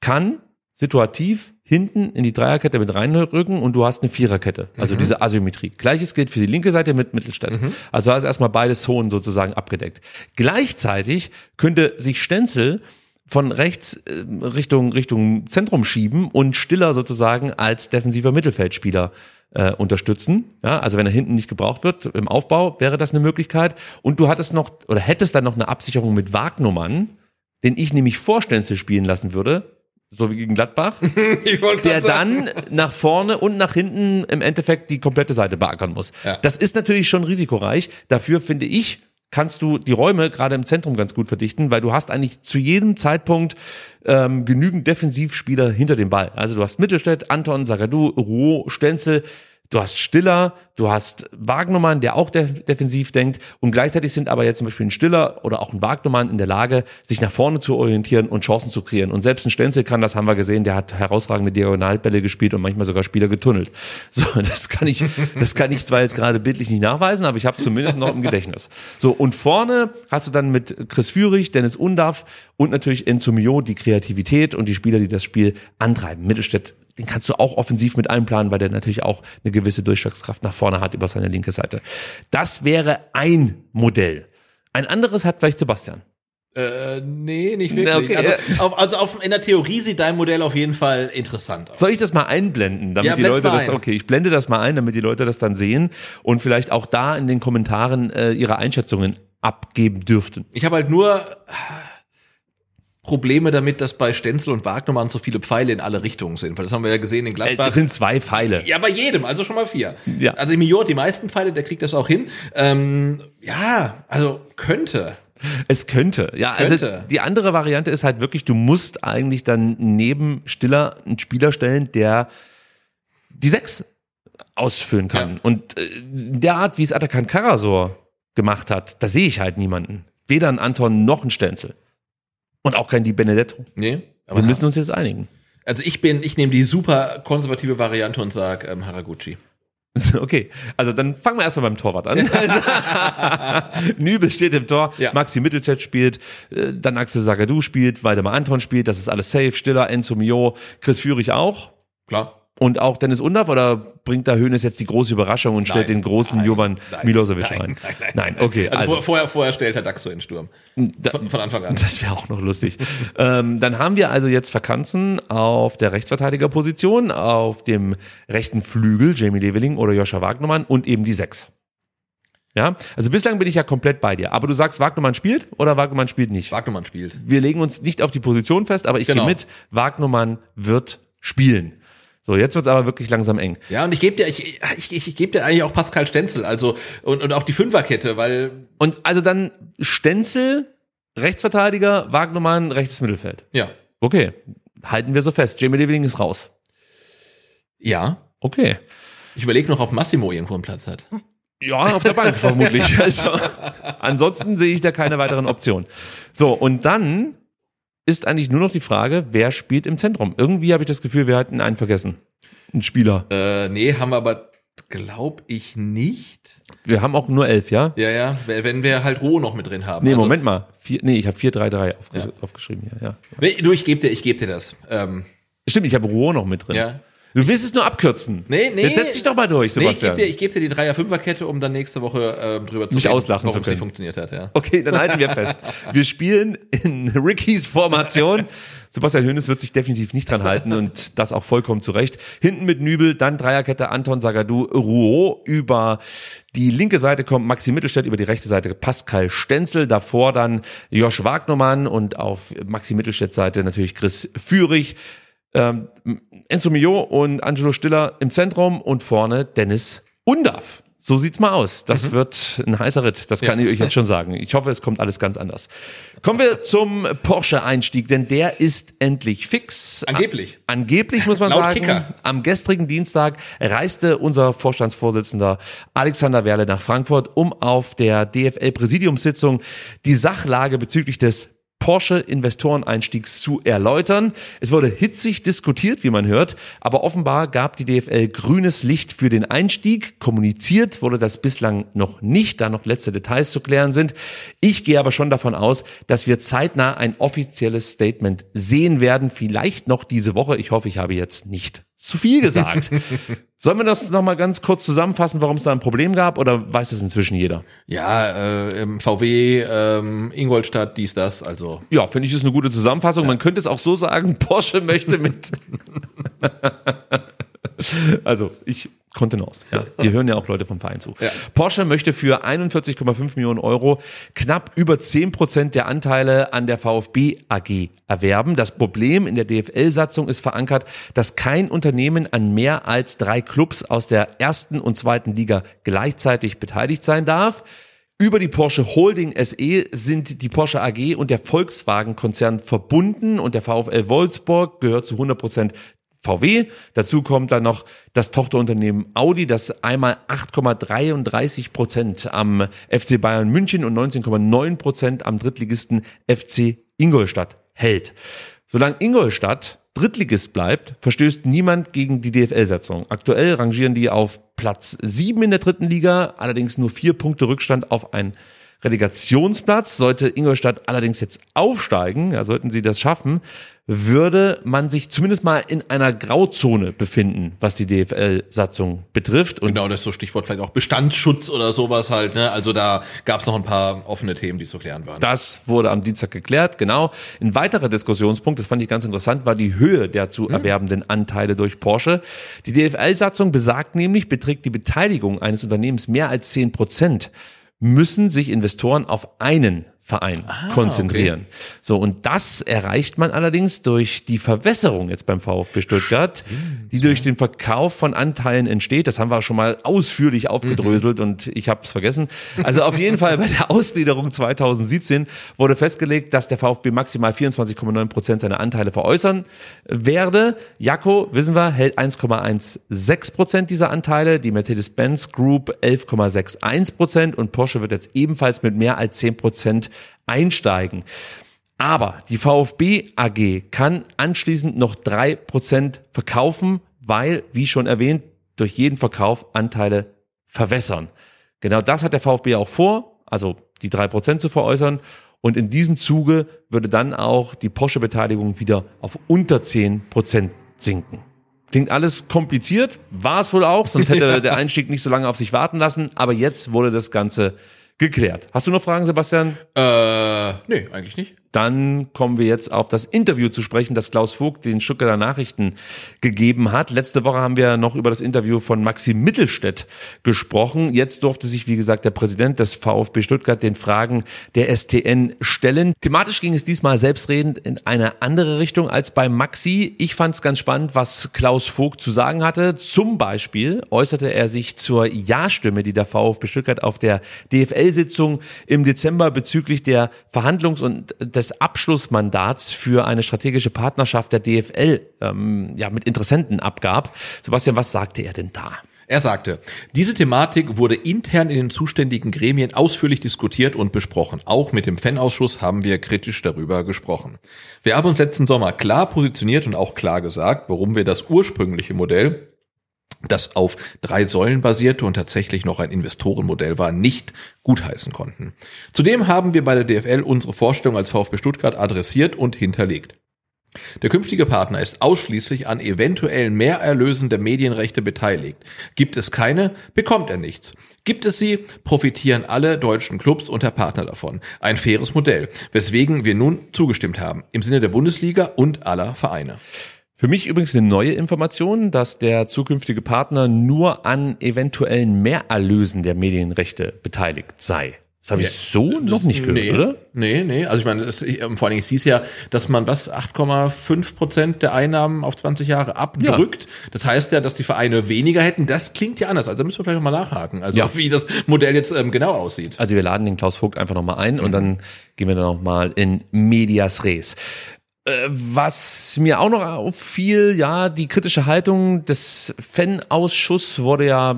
kann situativ hinten in die Dreierkette mit reinrücken und du hast eine Viererkette. Also Mhm. diese Asymmetrie. Gleiches gilt für die linke Seite mit Mittelstädt. Also hast erstmal beide Zonen sozusagen abgedeckt. Gleichzeitig könnte sich Stenzel von rechts äh, Richtung, Richtung Zentrum schieben und Stiller sozusagen als defensiver Mittelfeldspieler äh, unterstützen. Ja, also wenn er hinten nicht gebraucht wird im Aufbau, wäre das eine Möglichkeit. Und du hattest noch oder hättest dann noch eine Absicherung mit Wagnummern, den ich nämlich vor Stenzel spielen lassen würde, so wie gegen Gladbach, der dann nach vorne und nach hinten im Endeffekt die komplette Seite beackern muss. Ja. Das ist natürlich schon risikoreich. Dafür finde ich, kannst du die Räume gerade im Zentrum ganz gut verdichten, weil du hast eigentlich zu jedem Zeitpunkt ähm, genügend Defensivspieler hinter dem Ball. Also du hast Mittelstädt, Anton, Sagadu, Ruo, Stenzel, du hast Stiller, du hast Wagnumann, der auch def defensiv denkt und gleichzeitig sind aber jetzt zum Beispiel ein Stiller oder auch ein Wagnumann in der Lage, sich nach vorne zu orientieren und Chancen zu kreieren. Und selbst ein Stenzel kann, das haben wir gesehen, der hat herausragende Diagonalbälle gespielt und manchmal sogar Spieler getunnelt. So, das kann ich, das kann ich zwar jetzt gerade bildlich nicht nachweisen, aber ich habe es zumindest noch im Gedächtnis. So, und vorne hast du dann mit Chris Führig, Dennis Undaff und natürlich Enzo Mio die Kreativität und die Spieler, die das Spiel antreiben. Mittelstädt, den kannst du auch offensiv mit einplanen, weil der natürlich auch eine gewisse Durchschlagskraft nach vorne hat über seine linke Seite. Das wäre ein Modell. Ein anderes hat vielleicht Sebastian. Äh, nee, nicht wirklich. Okay, also, auf, also auf, in der Theorie sieht dein Modell auf jeden Fall interessant aus. Soll ich das mal einblenden, damit Ja, die Leute das, okay, ich blende das mal ein, damit die Leute das dann sehen und vielleicht auch da in den Kommentaren äh, ihre Einschätzungen abgeben dürften. Ich habe halt nur Probleme damit, dass bei Stenzel und Wagnermann so viele Pfeile in alle Richtungen sind, weil das haben wir ja gesehen in Gladbach. Es sind zwei Pfeile. Ja, bei jedem, also schon mal vier. Ja. Also Mio die meisten Pfeile, der kriegt das auch hin. Ähm, ja, also könnte. Es könnte, ja. Könnte. Also die andere Variante ist halt wirklich, du musst eigentlich dann neben Stiller einen Spieler stellen, der die sechs ausfüllen kann. Und äh, in der Art, wie es Atakan Karasor gemacht hat, da sehe ich halt niemanden. Weder einen Anton noch einen Stenzel. Und auch kein Di Benedetto. Nee. Wir müssen uns jetzt einigen. Also ich bin, ich nehme die super konservative Variante und sag ähm, Haraguchi. Okay, also dann fangen wir erstmal beim Torwart an. Nübel steht im Tor, Maxi Mittelstädt spielt, äh, dann Axel Sagadou spielt, Waldemar Anton spielt, das ist alles safe, Stiller, Enzo Mio, Chris Führig auch. Klar. Und auch Dennis Undaff oder bringt da Hönes jetzt die große Überraschung und stellt Nein, den großen Jovan Milosevic rein? Nein, okay. Also, Also, vor- vorher, vorher stellt Herr Daxo in Sturm. Von, von Anfang an. Das wäre auch noch lustig. ähm, dann haben wir also jetzt Vakanzen auf der Rechtsverteidigerposition, auf dem rechten Flügel, Jamie Leveling oder Joscha Wagnermann und eben die sechs. Ja, also bislang bin ich ja komplett bei dir. Aber du sagst, Wagnermann spielt oder Wagnermann spielt nicht? Wagnermann spielt. Wir legen uns nicht auf die Position fest, aber ich Genau. gehe mit, Wagnermann wird spielen. So, jetzt wird's aber wirklich langsam eng. Ja, und ich gebe dir, ich, ich, ich, ich gebe dir eigentlich auch Pascal Stenzel, also und, und auch die Fünferkette, weil Und also dann Stenzel, Rechtsverteidiger, Wagnermann, rechtes Mittelfeld. ja, Okay, halten wir so fest. Jamie Leveling ist raus. ja. Okay. Ich überlege noch, ob Massimo irgendwo einen Platz hat. Ja, auf der Bank vermutlich. Also, ansonsten sehe ich da keine weiteren Optionen. So, und dann ist eigentlich nur noch die Frage, wer spielt im Zentrum? Irgendwie habe ich das Gefühl, wir hatten einen vergessen. Einen Spieler. Äh, nee, haben wir aber, glaube ich, nicht. Wir haben auch nur elf, ja? Ja, ja, wenn wir halt Roh noch mit drin haben. Nee, Also- Moment mal. Vier, nee, ich habe 4-3-3 aufgesch Ja. aufgeschrieben hier, ja. Nee, du, ich gebe dir, ich gebe dir das. Ähm, Stimmt, ich habe Ruhr noch mit drin. Ja. Du willst es nur abkürzen. nee, nee. Jetzt setz dich doch mal durch, Nee, ich Sebastian. gebe dir, geb dir die Dreier-Fünfer-Kette, um dann nächste Woche ähm, drüber zu Mich auslachen warum zu können. funktioniert hat, ja. Okay, dann halten wir fest. Wir spielen in Rickys Formation. Sebastian Hönes wird sich definitiv nicht dran halten und das auch vollkommen zu Recht. Hinten mit Nübel, dann Dreierkette Anton Sagadou, Rouault. Über die linke Seite kommt Maxi Mittelstädt, über die rechte Seite Pascal Stenzel. Davor dann Josh Wagnermann und auf Maxi Mittelstädt Seite natürlich Chris Führig. Ähm, Enzo Mio und Angelo Stiller im Zentrum und vorne Dennis Undaff. So sieht's mal aus. Das wird ein heißer Ritt. Das kann Ja. ich euch jetzt schon sagen. Ich hoffe, es kommt alles ganz anders. Kommen wir zum Porsche-Einstieg, denn der ist endlich fix. Angeblich. A- Angeblich muss man Laut sagen. Kicker. Am gestrigen Dienstag reiste unser Vorstandsvorsitzender Alexander Werle nach Frankfurt, um auf der DFL-Präsidiumssitzung die Sachlage bezüglich des Porsche-Investoreneinstiegs zu erläutern. Es wurde hitzig diskutiert, wie man hört, aber offenbar gab die DFL grünes Licht für den Einstieg. Kommuniziert wurde das bislang noch nicht, da noch letzte Details zu klären sind. Ich gehe aber schon davon aus, dass wir zeitnah ein offizielles Statement sehen werden, vielleicht noch diese Woche. Ich hoffe, ich habe jetzt nicht zu viel gesagt. Sollen wir das nochmal ganz kurz zusammenfassen, warum es da ein Problem gab oder weiß es inzwischen jeder? Ja, äh, VW, ähm, Ingolstadt, dies, das, also. Ja, finde ich, ist eine gute Zusammenfassung. Man könnte es auch so sagen, Porsche möchte mit. also, ich Kontenance. Ja. Wir hören ja auch Leute vom Verein zu. Ja. Porsche möchte für 41,5 Millionen Euro knapp über 10 Prozent der Anteile an der VfB AG erwerben. Das Problem in der DFL-Satzung ist verankert, dass kein Unternehmen an mehr als drei Clubs aus der ersten und zweiten Liga gleichzeitig beteiligt sein darf. Über die Porsche Holding SE sind die Porsche AG und der Volkswagen-Konzern verbunden und der VfL Wolfsburg gehört zu 100 Prozent VW. Dazu kommt dann noch das Tochterunternehmen Audi, das einmal 8,33 Prozent am FC Bayern München und 19,9 Prozent am Drittligisten FC Ingolstadt hält. Solange Ingolstadt Drittligist bleibt, verstößt niemand gegen die DFL-Satzung. Aktuell rangieren die auf Platz 7 in der dritten Liga, allerdings nur vier Punkte Rückstand auf ein Relegationsplatz. Sollte Ingolstadt allerdings jetzt aufsteigen, ja, sollten sie das schaffen, würde man sich zumindest mal in einer Grauzone befinden, was die DFL-Satzung betrifft. Und genau, das ist so Stichwort vielleicht auch Bestandsschutz oder sowas halt. Ne? Also da gab es noch ein paar offene Themen, die zu klären waren. Das wurde am Dienstag geklärt, genau. Ein weiterer Diskussionspunkt, das fand ich ganz interessant, war die Höhe der zu erwerbenden Anteile durch Porsche. Die DFL-Satzung besagt nämlich, beträgt die Beteiligung eines Unternehmens mehr als 10 Prozent, müssen sich Investoren auf einen Verein konzentrieren. So, und das erreicht man allerdings durch die Verwässerung jetzt beim VfB Stuttgart, die durch den Verkauf von Anteilen entsteht. Das haben wir schon mal ausführlich aufgedröselt und ich habe es vergessen. Also auf jeden Fall bei der Ausgliederung 2017 wurde festgelegt, dass der VfB maximal 24,9 Prozent seiner Anteile veräußern werde. Jakko, wissen wir, hält 1,16 Prozent dieser Anteile, die Mercedes-Benz Group 11,61 Prozent und Porsche wird jetzt ebenfalls mit mehr als 10 Prozent einsteigen. Aber die VfB AG kann anschließend noch drei Prozent verkaufen, weil, wie schon erwähnt, durch jeden Verkauf Anteile verwässern. Genau das hat der VfB auch vor, also die drei Prozent zu veräußern. Und in diesem Zuge würde dann auch die Porsche-Beteiligung wieder auf unter 10% sinken. Klingt alles kompliziert, war es wohl auch, sonst hätte Ja. der Einstieg nicht so lange auf sich warten lassen. Aber jetzt wurde das Ganze geklärt. Hast du noch Fragen, Sebastian? Äh, nee, eigentlich nicht. Dann kommen wir jetzt auf das Interview zu sprechen, das Klaus Vogt den Stuttgarter Nachrichten gegeben hat. Letzte Woche haben wir noch über das Interview von Maxi Mittelstädt gesprochen. Jetzt durfte sich, wie gesagt, der Präsident des VfB Stuttgart den Fragen der STN stellen. Thematisch ging es diesmal selbstredend in eine andere Richtung als bei Maxi. Ich fand es ganz spannend, was Klaus Vogt zu sagen hatte. Zum Beispiel äußerte er sich zur Ja-Stimme, die der VfB Stuttgart auf der DFL-Sitzung im Dezember bezüglich der Verhandlungs- und des Abschlussmandats für eine strategische Partnerschaft der DFL ähm, ja, mit Interessenten abgab. Sebastian, was sagte er denn da? Er sagte, diese Thematik wurde intern in den zuständigen Gremien ausführlich diskutiert und besprochen. Auch mit dem Fanausschuss haben wir kritisch darüber gesprochen. Wir haben uns letzten Sommer klar positioniert und auch klar gesagt, warum wir das ursprüngliche Modell das auf drei Säulen basierte und tatsächlich noch ein Investorenmodell war, nicht gutheißen konnten. Zudem haben wir bei der DFL unsere Vorstellung als VfB Stuttgart adressiert und hinterlegt. Der künftige Partner ist ausschließlich an eventuellen Mehrerlösen der Medienrechte beteiligt. Gibt es keine, bekommt er nichts. Gibt es sie, profitieren alle deutschen Clubs und der Partner davon. Ein faires Modell, weswegen wir nun zugestimmt haben, im Sinne der Bundesliga und aller Vereine. Für mich übrigens eine neue Information, dass der zukünftige Partner nur an eventuellen Mehrerlösen der Medienrechte beteiligt sei. Das habe ich Ja, so noch das- nicht gehört, nee, oder? Nee, nee. Also ich meine, ähm, vor allen Dingen, es hieß ja, dass man was 8,5 Prozent der Einnahmen auf 20 Jahre abdrückt. Das heißt ja, dass die Vereine weniger hätten. Das klingt ja anders. Also da müssen wir vielleicht noch mal nachhaken. Also Ja. wie das Modell jetzt ähm, genau aussieht. Also wir laden den Klaus Vogt einfach nochmal ein und dann gehen wir dann nochmal in Medias Res. Äh, Was mir auch noch auffiel, ja, die kritische Haltung des Fan-Ausschusses wurde ja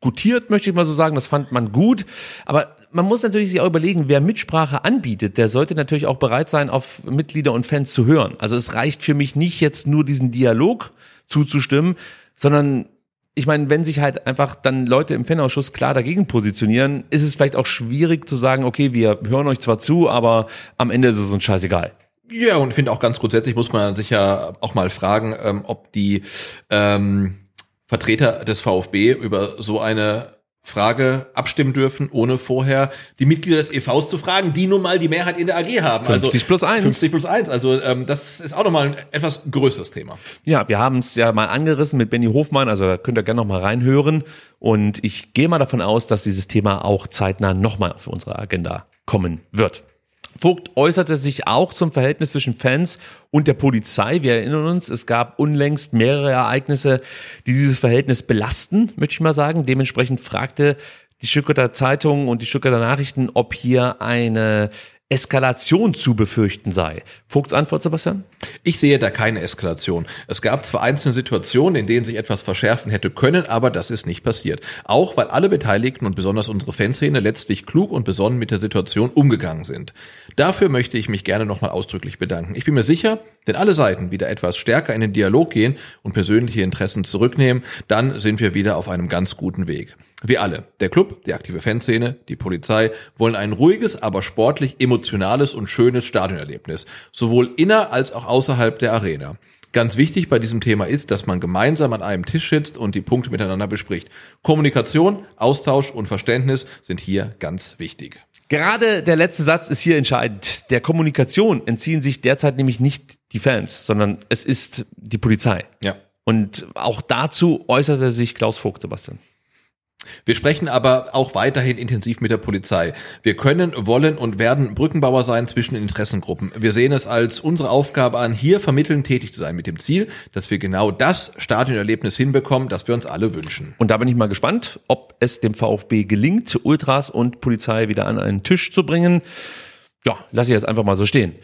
gutiert, möchte ich mal so sagen. Das fand man gut. Aber man muss natürlich sich auch überlegen, wer Mitsprache anbietet, der sollte natürlich auch bereit sein, auf Mitglieder und Fans zu hören. Also es reicht für mich nicht jetzt nur diesen Dialog zuzustimmen, sondern ich meine, wenn sich halt einfach dann Leute im Fanausschuss klar dagegen positionieren, ist es vielleicht auch schwierig zu sagen, okay, wir hören euch zwar zu, aber am Ende ist es uns scheißegal. Ja, und ich finde auch ganz grundsätzlich muss man sich ja auch mal fragen, ähm, ob die ähm, Vertreter des VfB über so eine Frage abstimmen dürfen, ohne vorher die Mitglieder des EVs zu fragen, die nun mal die Mehrheit in der AG haben. 50 plus eins. 50 plus 1. Also ähm, das ist auch nochmal ein etwas größeres Thema. Ja, wir haben es ja mal angerissen mit Benny Hofmann, also da könnt ihr gerne noch mal reinhören. Und ich gehe mal davon aus, dass dieses Thema auch zeitnah nochmal auf unsere Agenda kommen wird. Vogt äußerte sich auch zum Verhältnis zwischen Fans und der Polizei. Wir erinnern uns, es gab unlängst mehrere Ereignisse, die dieses Verhältnis belasten, möchte ich mal sagen. Dementsprechend fragte die Stuttgarter Zeitung und die Stuttgarter Nachrichten, ob hier eine Eskalation zu befürchten sei. Vogts Antwort, Sebastian? Ich sehe da keine Eskalation. Es gab zwar einzelne Situationen, in denen sich etwas verschärfen hätte können, aber das ist nicht passiert. Auch weil alle Beteiligten und besonders unsere Fanszene letztlich klug und besonnen mit der Situation umgegangen sind. Dafür möchte ich mich gerne nochmal ausdrücklich bedanken. Ich bin mir sicher, wenn alle Seiten wieder etwas stärker in den Dialog gehen und persönliche Interessen zurücknehmen, dann sind wir wieder auf einem ganz guten Weg. Wir alle, der Club, die aktive Fanszene, die Polizei, wollen ein ruhiges, aber sportlich emotionales und schönes Stadionerlebnis, sowohl inner als auch außerhalb der Arena. Ganz wichtig bei diesem Thema ist, dass man gemeinsam an einem Tisch sitzt und die Punkte miteinander bespricht. Kommunikation, Austausch und Verständnis sind hier ganz wichtig. Gerade der letzte Satz ist hier entscheidend. Der Kommunikation entziehen sich derzeit nämlich nicht die Fans, sondern es ist die Polizei. Ja. Und auch dazu äußerte sich Klaus Vogt, Sebastian. Wir sprechen aber auch weiterhin intensiv mit der Polizei. Wir können, wollen und werden Brückenbauer sein zwischen Interessengruppen. Wir sehen es als unsere Aufgabe an, hier vermitteln tätig zu sein mit dem Ziel, dass wir genau das Stadionerlebnis hinbekommen, das wir uns alle wünschen. Und da bin ich mal gespannt, ob es dem VfB gelingt, Ultras und Polizei wieder an einen Tisch zu bringen. Ja, lasse ich jetzt einfach mal so stehen.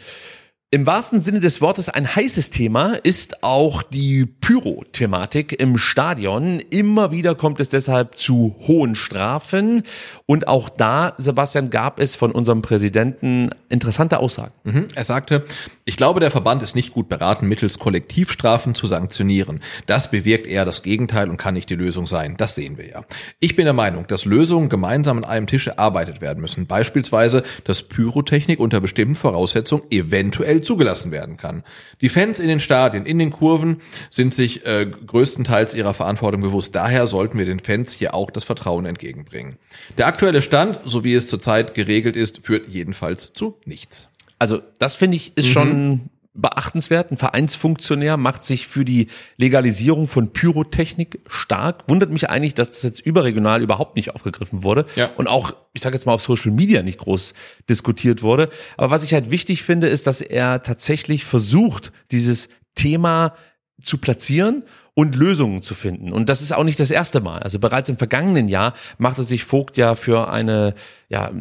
Im wahrsten Sinne des Wortes ein heißes Thema ist auch die Pyro-Thematik im Stadion. Immer wieder kommt es deshalb zu hohen Strafen. Und auch da, Sebastian, gab es von unserem Präsidenten interessante Aussagen. Mhm. Er sagte, ich glaube, der Verband ist nicht gut beraten, mittels Kollektivstrafen zu sanktionieren. Das bewirkt eher das Gegenteil und kann nicht die Lösung sein. Das sehen wir ja. Ich bin der Meinung, dass Lösungen gemeinsam an einem Tisch erarbeitet werden müssen. Beispielsweise, dass Pyrotechnik unter bestimmten Voraussetzungen eventuell zugelassen werden kann. Die Fans in den Stadien, in den Kurven sind sich äh, größtenteils ihrer Verantwortung bewusst. Daher sollten wir den Fans hier auch das Vertrauen entgegenbringen. Der aktuelle Stand, so wie es zurzeit geregelt ist, führt jedenfalls zu nichts. Also das finde ich ist mhm. schon beachtenswert. Ein Vereinsfunktionär macht sich für die Legalisierung von Pyrotechnik stark. Wundert mich eigentlich, dass das jetzt überregional überhaupt nicht aufgegriffen wurde ja. und auch, ich sage jetzt mal, auf Social Media nicht groß diskutiert wurde. Aber was ich halt wichtig finde, ist, dass er tatsächlich versucht, dieses Thema zu platzieren und Lösungen zu finden. Und das ist auch nicht das erste Mal. Also bereits im vergangenen Jahr machte sich Vogt ja für eine ja,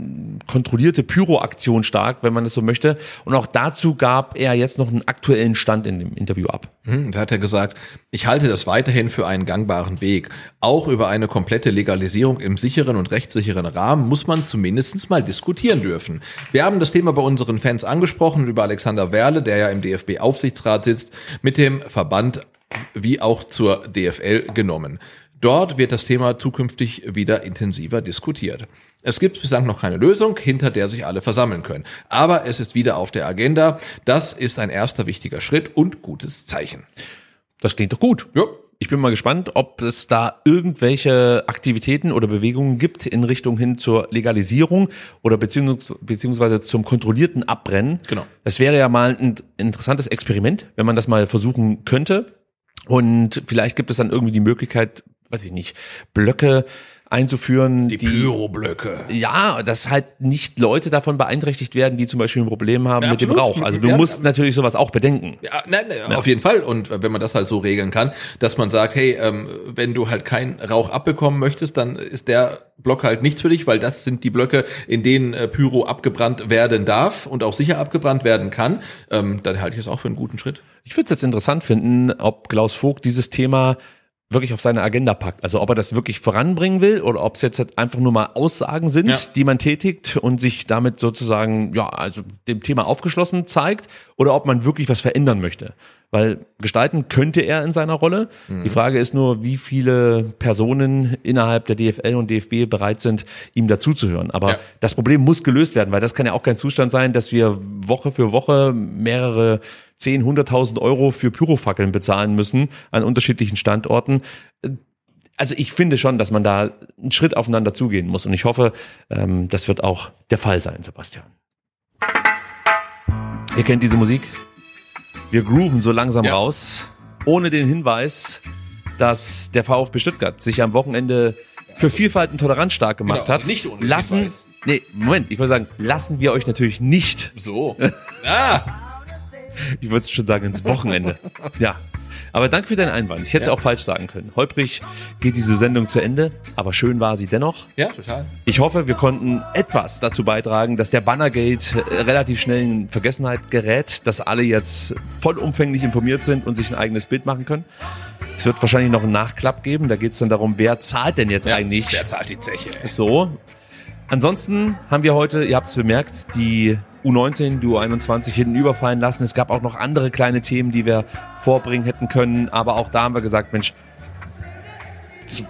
kontrollierte Pyro-Aktion stark, wenn man es so möchte. Und auch dazu gab er jetzt noch einen aktuellen Stand in dem Interview ab. Hm, da hat er gesagt, ich halte das weiterhin für einen gangbaren Weg. Auch über eine komplette Legalisierung im sicheren und rechtssicheren Rahmen muss man zumindest mal diskutieren dürfen. Wir haben das Thema bei unseren Fans angesprochen, über Alexander Werle, der ja im DFB-Aufsichtsrat sitzt, mit dem Verband wie auch zur DFL genommen. Dort wird das Thema zukünftig wieder intensiver diskutiert. Es gibt bislang noch keine Lösung, hinter der sich alle versammeln können. Aber es ist wieder auf der Agenda. Das ist ein erster wichtiger Schritt und gutes Zeichen. Das klingt doch gut. Ja. Ich bin mal gespannt, ob es da irgendwelche Aktivitäten oder Bewegungen gibt in Richtung hin zur Legalisierung oder beziehungs beziehungsweise zum kontrollierten Abbrennen. Genau. Das wäre ja mal ein interessantes Experiment, wenn man das mal versuchen könnte. Und vielleicht gibt es dann irgendwie die Möglichkeit, weiß ich nicht, Blöcke einzuführen. Die, die Pyroblöcke. Ja, dass halt nicht Leute davon beeinträchtigt werden, die zum Beispiel ein Problem haben ja, mit absolut. dem Rauch. Also du ja, musst natürlich sowas auch bedenken. Ja, nein, nein, auf jeden Fall. Und wenn man das halt so regeln kann, dass man sagt, hey, ähm, wenn du halt keinen Rauch abbekommen möchtest, dann ist der Block halt nichts für dich, weil das sind die Blöcke, in denen äh, Pyro abgebrannt werden darf und auch sicher abgebrannt werden kann. Ähm, dann halte ich es auch für einen guten Schritt. Ich würde es jetzt interessant finden, ob Klaus Vogt dieses Thema wirklich auf seine Agenda packt. Also ob er das wirklich voranbringen will oder ob es jetzt halt einfach nur mal Aussagen sind, ja. die man tätigt und sich damit sozusagen, ja, also dem Thema aufgeschlossen zeigt oder ob man wirklich was verändern möchte. Weil gestalten könnte er in seiner Rolle. Mhm. Die Frage ist nur, wie viele Personen innerhalb der DFL und DFB bereit sind, ihm dazuzuhören. Aber ja. das Problem muss gelöst werden, weil das kann ja auch kein Zustand sein, dass wir Woche für Woche mehrere 10, 100.000 Euro für Pyrofackeln bezahlen müssen an unterschiedlichen Standorten. Also ich finde schon, dass man da einen Schritt aufeinander zugehen muss. Und ich hoffe, ähm, das wird auch der Fall sein, Sebastian. Ihr kennt diese Musik? Wir grooven so langsam ja. raus, ohne den Hinweis, dass der VfB Stuttgart sich am Wochenende für Vielfalt und Toleranz stark gemacht genau, also hat. Nicht ohne lassen, Hinweis. nee, Moment, ich würde sagen, lassen wir euch natürlich nicht. So. Ah. Ich würde schon sagen, ins Wochenende. Ja. Aber danke für deinen Einwand. Ich hätte es Ja. auch falsch sagen können. Holprig geht diese Sendung zu Ende, aber schön war sie dennoch. Ja, total. Ich hoffe, wir konnten etwas dazu beitragen, dass der Bannergate äh, relativ schnell in Vergessenheit gerät, dass alle jetzt vollumfänglich informiert sind und sich ein eigenes Bild machen können. Es wird wahrscheinlich noch einen Nachklapp geben. Da geht es dann darum, wer zahlt denn jetzt eigentlich? Wer zahlt die Zeche? So. Ansonsten haben wir heute, ihr habt es bemerkt, die U19, die U21 hinten überfallen lassen. Es gab auch noch andere kleine Themen, die wir vorbringen hätten können. Aber auch da haben wir gesagt, Mensch,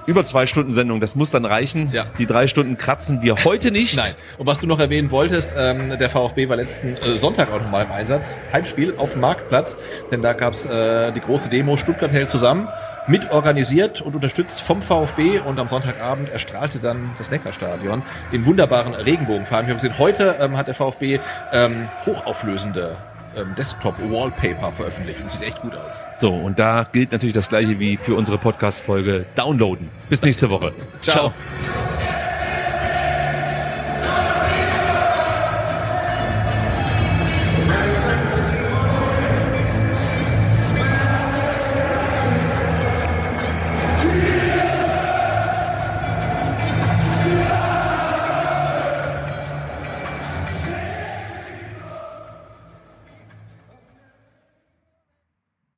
über zwei Stunden Sendung, das muss dann reichen. Ja. Die drei Stunden kratzen wir heute nicht. Nein. Und was du noch erwähnen wolltest, ähm, der VfB war letzten äh, Sonntag auch nochmal im Einsatz. Heimspiel auf dem Marktplatz, denn da gab's äh, die große Demo Stuttgart hält zusammen, mitorganisiert und unterstützt vom VfB und am Sonntagabend erstrahlte dann das Neckarstadion in wunderbaren Regenbogenfarben. Wir haben gesehen, heute ähm, hat der VfB ähm, hochauflösende ähm, Desktop-Wallpaper veröffentlicht und sieht echt gut aus. So, und da gilt natürlich das gleiche wie für unsere Podcast-Folge. Downloaden. Bis nächste Woche. Ciao. Ciao.